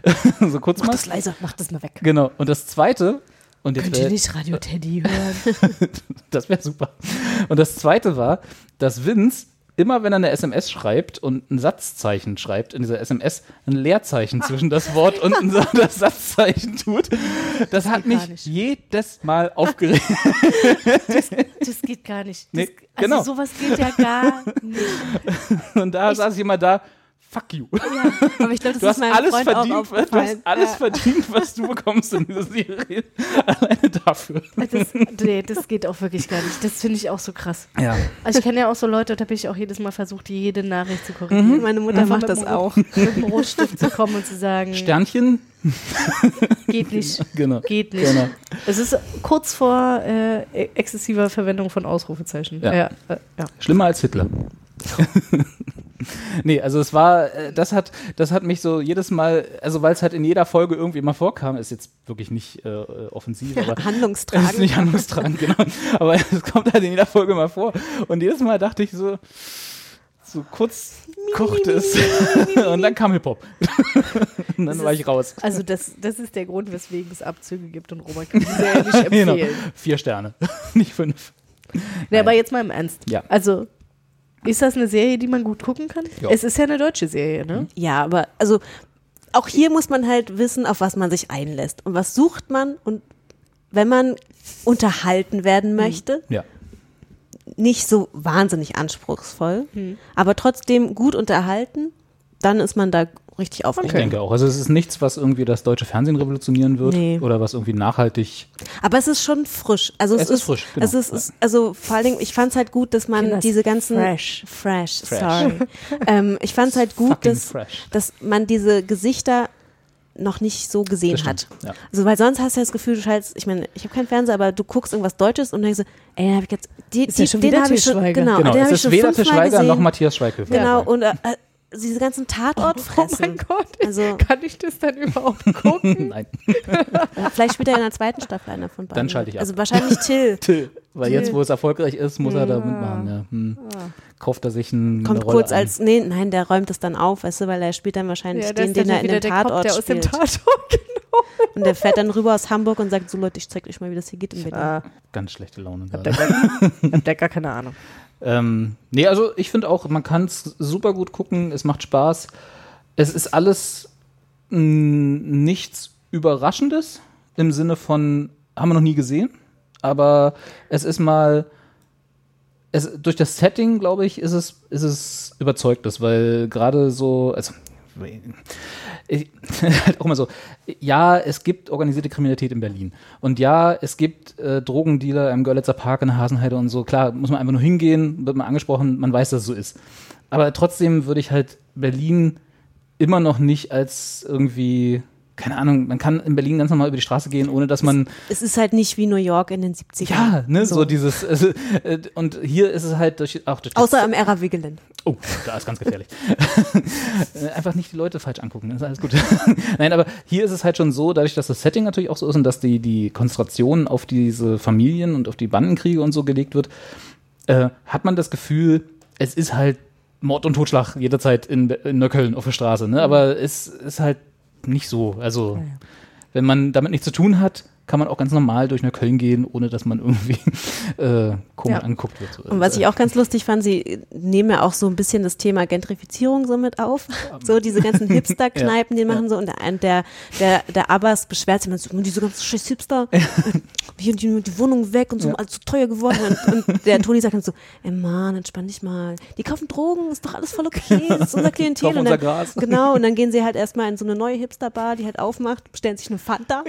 so kurz Mach mal. das leiser, mach das mal weg. Genau. Und das zweite, und jetzt Könnt ihr nicht Radio Teddy hören? das wäre super. Und das zweite war, dass Vince immer wenn er eine SMS schreibt und ein Satzzeichen schreibt in dieser SMS, ein Leerzeichen zwischen das Wort und ein, das Satzzeichen tut. Das, hat geht gar mich jedes Mal aufgeregt. Das, das geht gar nicht. Das, Nee, also genau. sowas geht ja gar nicht. Und da saß ich immer da, fuck you. aber ich glaube, das du ist hast meinem alles Freund auch verdient, du hast alles Ja. verdient, was du bekommst in dieser Serie. Alleine dafür. Das, nee, das geht auch wirklich gar nicht. Das finde ich auch so krass. Ja. Also ich kenne ja auch so Leute, da habe ich auch jedes Mal versucht, jede Nachricht zu korrigieren. Mhm, meine Mutter Einfach macht das dem Ro- auch. Mit dem Rotstift zu kommen und zu sagen, Sternchen? geht nicht. Genau. Geht nicht. Genau. Es ist kurz vor äh, exzessiver Verwendung von Ausrufezeichen. Ja. Ja, äh, ja. Schlimmer als Hitler. nee, also es war, äh, das hat, das hat mich so jedes Mal, also weil es halt in jeder Folge irgendwie mal vorkam, ist jetzt wirklich nicht äh, offensiv, aber Handlungstragend. ist nicht handlungstragend, genau. Aber es kommt halt in jeder Folge mal vor. Und jedes Mal dachte ich so, so kurz kocht es. und dann kam Hip-Hop. und dann Das war ist- ich raus. Also das, das ist der Grund, weswegen es Abzüge gibt und Robert kann die Serie nicht empfehlen. Genau. Vier Sterne, nicht fünf. Nee, aber jetzt mal im Ernst. Ja. Also, ist das eine Serie, die man gut gucken kann? Ja. Es ist ja eine deutsche Serie, ne? Ja, aber also auch hier muss man halt wissen, auf was man sich einlässt und was sucht man und wenn man unterhalten werden möchte, Ja. nicht so wahnsinnig anspruchsvoll, Hm. aber trotzdem gut unterhalten, dann ist man da richtig Ich aufgehoben. denke auch. Also es ist nichts, was irgendwie das deutsche Fernsehen revolutionieren wird Nee. oder was irgendwie nachhaltig. Aber es ist schon frisch. Also es, Es ist frisch, genau. Es ist, ist, also vor allen Dingen, ich fand es halt gut, dass man diese ganzen fresh. fresh, Fresh. sorry. ähm, ich fand es halt gut, dass, fresh. dass man diese Gesichter noch nicht so gesehen hat. ja. Also weil sonst hast du ja das Gefühl, du schaltest, ich meine, ich habe keinen Fernseher, aber du guckst irgendwas Deutsches und denkst so, ey, den habe ich jetzt, die, Ist die, ja schon den habe ich schon, genau, Genau, den es habe ich ist schon weder Til fünfmal Schweiger gesehen. noch Matthias Schweighöfer. Genau, und äh, diese ganzen Tatort Oh mein Gott, Also, kann ich das dann überhaupt gucken? Nein. Ja, vielleicht spielt er in der zweiten Staffel einer von beiden. Dann schalte ich ab. Also wahrscheinlich Till. Till. Weil Till. jetzt, wo es erfolgreich ist, muss er da mitmachen. Ja. Hm. Kauft er sich ein, Kommt eine Rolle kurz ein. als, nee, nein, der räumt es dann auf, weißt du, weil er spielt dann wahrscheinlich Ja, der den, den er in dem der Cop, Tatort der aus dem spielt. Tatort, Und der fährt dann rüber aus Hamburg und sagt, so Leute, ich zeig euch mal, wie das hier geht in Berlin. Ah, Ganz schlechte Laune. hab der gar, hab der gar keine Ahnung. Ähm, nee, also ich finde auch, man kann es super gut gucken, es macht Spaß. Es ist alles nichts Überraschendes im Sinne von, haben wir noch nie gesehen, aber es ist mal, es, durch das Setting, glaube ich, ist es, ist es überzeugtes, weil gerade so, also ich, halt auch immer so, ja, es gibt organisierte Kriminalität in Berlin. Und ja, es gibt äh, Drogendealer im Görlitzer Park in der Hasenheide und so. Klar, muss man einfach nur hingehen, wird man angesprochen, man weiß, dass es so ist. Aber trotzdem würde ich halt Berlin immer noch nicht als irgendwie, keine Ahnung, man kann in Berlin ganz normal über die Straße gehen, ohne dass man Es ist halt nicht wie New York in den 70ern. ja, ne, so, dieses, also, äh, und hier ist es halt durch, auch durch Außer am RAW-Gelände. Oh, da ist ganz gefährlich. Äh, Einfach nicht die Leute falsch angucken, ist alles gut. Nein, aber hier ist es halt schon so, dadurch, dass das Setting natürlich auch so ist und dass die, die Konzentration auf diese Familien und auf die Bandenkriege und so gelegt wird, äh, hat man das Gefühl, es ist halt Mord und Totschlag jederzeit in, in Neukölln auf der Straße, ne? Aber es ist halt nicht so. Also, wenn man damit nichts zu tun hat, kann man auch ganz normal durch Neukölln gehen, ohne dass man irgendwie äh, komisch Ja. angeguckt wird. So, Und was ich auch ganz lustig fand, sie nehmen ja auch so ein bisschen das Thema Gentrifizierung so mit auf. So diese ganzen Hipster-Kneipen, die machen so. Und der, der, der, der Abbas beschwert sich immer so, diese ganzen scheiß Hipster, hier die, die Wohnung weg und so, Ja. alles zu teuer geworden. Und, und der Toni sagt dann so, ey Mann, entspann dich mal. Die kaufen Drogen, ist doch alles voll okay, das ist unser Klientel. Kaufen und dann, unser Gras. Genau, und dann gehen sie halt erstmal in so eine neue Hipster-Bar, die halt aufmacht, bestellen sich eine Fanta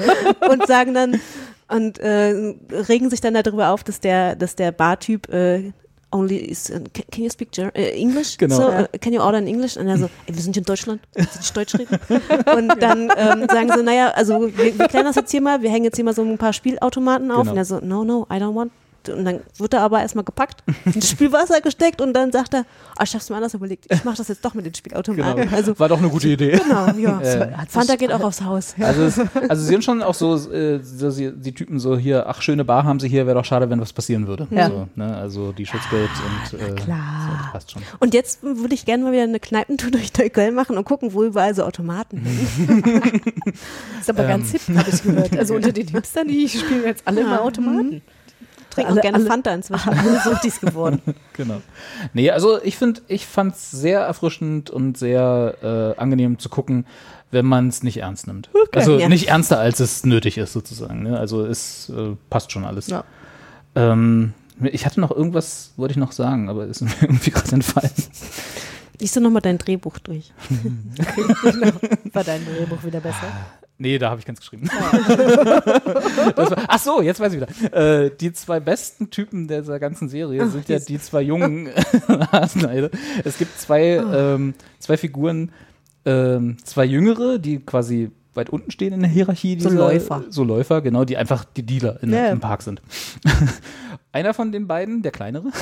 und sagen dann und äh, regen sich dann darüber auf, dass der, dass der Bartyp äh, only is, can, can you speak Ger äh, English? Genau. So, Ja. äh, can you order in English? Und er so, ey, wir sind hier in Deutschland, willst du nicht Deutsch reden? Und dann ähm, sagen sie, naja, also wir, wir klären das jetzt hier mal, wir hängen jetzt hier mal so ein paar Spielautomaten auf. Genau. Und er so, no, no, I don't want. Und dann wird er aber erstmal gepackt, ins Spielwasser gesteckt und dann sagt er, ah, ich hab's mir anders überlegt, ich mach das jetzt doch mit den Spielautomaten. Genau. Also, War doch eine gute Idee. Genau, ja. Äh, Fanta geht auch aufs Haus. Also, es, also sie sind schon auch so, äh, so sie, die Typen so hier, ach, schöne Bar haben sie hier, wäre doch schade, wenn was passieren würde. Ja. So, ne? Also die Schutzgeld und äh, klar. So, das passt schon. Und jetzt würde ich gerne mal wieder eine Kneipentour durch Neukölln machen und gucken, wo überall so Automaten liegen. Ist aber ganz Ähm. hip, habe ich gehört. Also unter den Hipstern, die spielen jetzt alle mal Automaten. Trinken Alle- auch gerne alle- Fanta inzwischen. Alle Suchtis geworden. Genau. Nee, also ich finde, ich fand es sehr erfrischend und sehr äh, angenehm zu gucken, wenn man es nicht ernst nimmt. also ja. nicht ernster, als es nötig ist, sozusagen. Ne? Also es äh, passt schon alles. Ja. Ähm, ich hatte noch irgendwas, wollte ich noch sagen, aber ist mir irgendwie gerade entfallen. Lies du nochmal dein Drehbuch durch. War dein Drehbuch wieder besser? Nee, da habe ich ganz geschrieben. war, ach so, jetzt weiß ich wieder. Äh, die zwei besten Typen dieser ganzen Serie Ach, sind ja die zwei jungen Hasenheide. Es gibt zwei, ähm, zwei Figuren, ähm, zwei Jüngere, die quasi weit unten stehen in der Hierarchie. So dieser- Läufer. So Läufer, genau, die einfach die Dealer in, Ja. im Park sind. Einer von den beiden, der kleinere,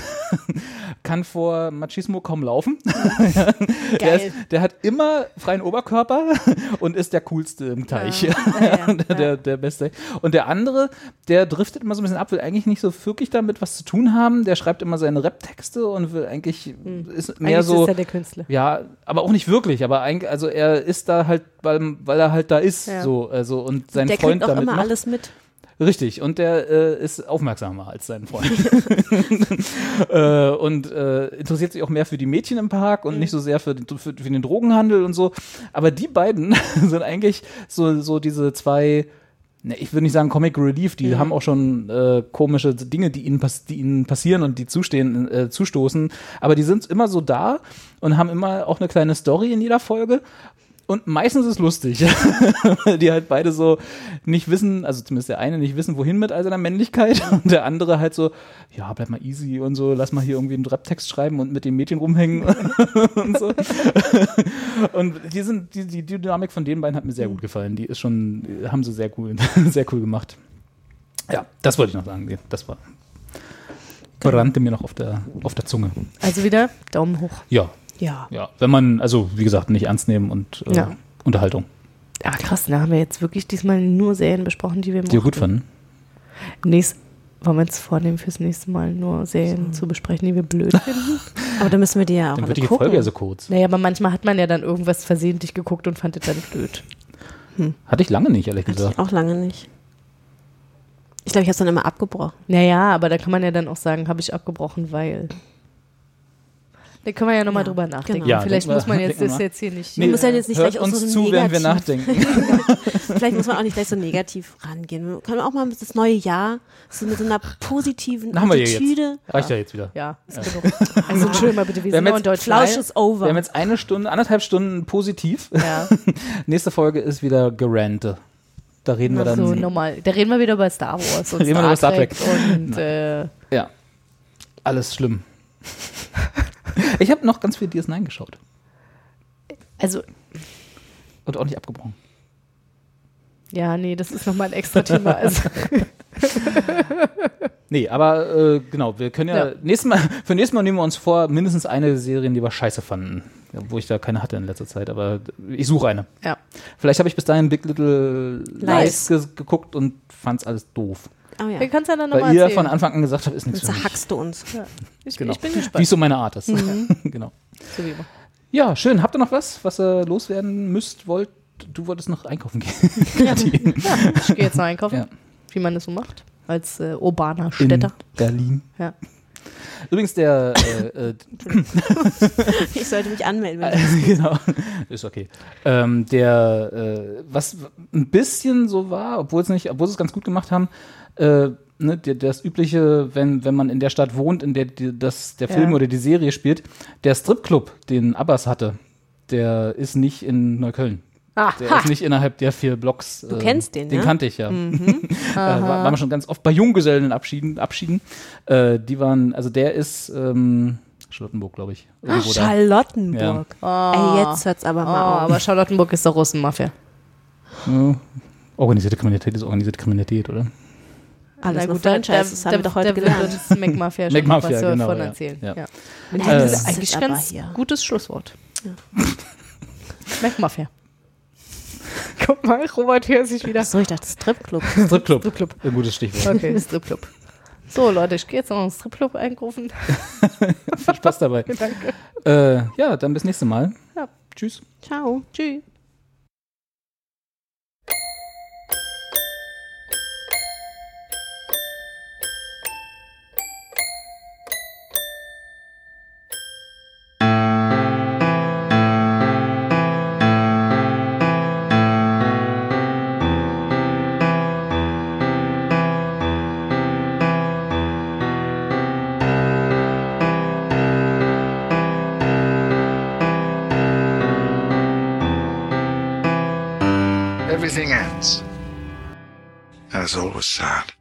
kann vor Machismo kaum laufen. der, ist, der hat immer freien Oberkörper und ist der coolste im Teich. Ja. Ja, der, der, Beste. Und der andere, der driftet immer so ein bisschen ab, will eigentlich nicht so wirklich damit was zu tun haben. Der schreibt immer seine Rap-Texte und will eigentlich, ist mehr Eigentlich so. ist er der Künstler. Ja, aber auch nicht wirklich. Aber eigentlich, also er ist da halt, weil, weil er halt da ist. So, also, und sein der Freund kriegt auch damit immer macht. alles mit. Richtig, und der äh, ist aufmerksamer als sein Freund. äh, und äh, interessiert sich auch mehr für die Mädchen im Park und nicht so sehr für, den- für, für den Drogenhandel und so. Aber die beiden sind eigentlich so, so diese zwei, ne, ich würde nicht sagen Comic Relief, die haben auch schon äh, komische Dinge, die ihnen, pass die ihnen passieren und die zustehen, äh, zustoßen. Aber die sind immer so da und haben immer auch eine kleine Story in jeder Folge. Und meistens ist es lustig, die halt beide so nicht wissen, also zumindest der eine nicht wissen, wohin mit all seiner Männlichkeit und der andere halt so, ja, bleib mal easy und so, lass mal hier irgendwie einen Rap-Text schreiben und mit dem Mädchen rumhängen und so. Und die sind, die, die Dynamik von den beiden hat mir sehr gut gefallen. Die ist schon, haben sie sehr cool, sehr cool gemacht. Ja, das wollte ich noch sagen. Das war, brannte mir noch auf der, auf der Zunge. Also wieder Daumen hoch. Ja. Ja. Ja, wenn man, also wie gesagt, nicht ernst nehmen und äh, Ja. Unterhaltung. Ja, krass, da haben wir jetzt wirklich diesmal nur Serien besprochen, die wir Die wir gut fanden. Nächst, wollen wir uns vornehmen, fürs nächste Mal nur Serien zu besprechen, die wir blöd finden? Aber dann müssen wir die ja auch Dann alle wird die gucken. Folge ja so kurz. Naja, aber manchmal hat man ja dann irgendwas versehentlich geguckt und fand es dann blöd. Hatte ich lange nicht, ehrlich gesagt. Auch lange nicht. Ich glaube, ich habe es dann immer abgebrochen. Naja, aber da kann man ja dann auch sagen, habe ich abgebrochen, weil. Da können wir ja nochmal drüber nachdenken. genau. Ja, Vielleicht wir- muss man jetzt wir das mal. jetzt hier nicht. Nee, muss ja jetzt nicht hört gleich uns so zu, während wir negativ- nachdenken. Vielleicht muss man auch nicht gleich so negativ rangehen. Wir können auch mal das neue Jahr so mit so einer positiven Haben wir ja jetzt. Attitüde. Reicht ja jetzt wieder. Ja, ist genug. Also entschuldigung mal bitte, wir, Wir sind in jetzt Deutschland. Flausch ist over. Wir haben jetzt eine Stunde, anderthalb Stunden positiv. Ja. Nächste Folge ist wieder Gerante. Da reden wir dann. so normal. Da reden wir wieder über Star Wars und Reden wir über Star Trek. und äh, Ja. Alles schlimm. ich habe noch ganz viel DS9 geschaut. also Und auch nicht abgebrochen. ja, nee, das ist nochmal ein extra Thema. Also, Nee, aber äh, genau, wir können ja, Ja. Nächstes Mal, für nächstes Mal nehmen wir uns vor, mindestens eine Serie, die wir scheiße fanden. Wo ich da keine hatte in letzter Zeit, aber ich suche eine. ja. Vielleicht habe ich bis dahin Big Little Lies Lies. ge geguckt und fand's alles doof. Oh ja. Wir können es ja dann Weil nochmal ihr erzählen. von Anfang an gesagt habt, ist nichts für mich. zerhackst du uns. Ja. Ich, Genau. ich bin Wie gespannt. es so meine Art ist. Mhm. genau. So wie immer. Ja, schön. Habt ihr noch was, was ihr loswerden müsst, wollt? Du wolltest noch einkaufen gehen. Ja, ich gehe jetzt noch einkaufen, Ja. wie man das so macht, als äh, urbaner In Städter. Berlin. Ja. Übrigens der äh, äh, Ich sollte mich anmelden. Genau, ist okay. Ähm, der, äh, was ein bisschen so war, obwohl es nicht, obwohl sie es ganz gut gemacht haben, äh, ne, der, das übliche, wenn, wenn man in der Stadt wohnt, in der die, das, der Ja. Film oder die Serie spielt, der Stripclub, den Abbas hatte, der ist nicht in Neukölln. Ah, Der ha. ist nicht innerhalb der vier Blocks. Du kennst den, Den ja? kannte ich ja. Mhm. äh, war, waren wir schon ganz oft bei Junggesellen Abschieden. Abschieden. Äh, die waren, also der ist ähm, Charlottenburg, glaube ich. Ach. Charlottenburg. Oh. Ey, jetzt hört's aber Oh, mal auf. aber Charlottenburg ist doch Russenmafia. Ja. Organisierte Kriminalität ist organisierte Kriminalität, oder? Alles Na nur gut, da, Franchise, da, das haben wir da, doch heute da gelernt. wird uns Mac Mafia schon Mac noch Mafia, was genau, davon ja. erzählen. Ja. Ja. Äh, Das ist das eigentlich ist aber ganz hier. gutes Schlusswort. Mac Mafia. Guck mal, Robert hört sich wieder. So, ich dachte Stripclub. Stripclub. Stripclub. Ein gutes Stichwort. Okay, Stripclub. So, Leute, ich gehe jetzt noch in den Stripclub einrufen. Viel Spaß dabei. Danke. Äh, ja, dann bis nächste Mal. Ja. Tschüss. Ciao. Tschüss. was sad.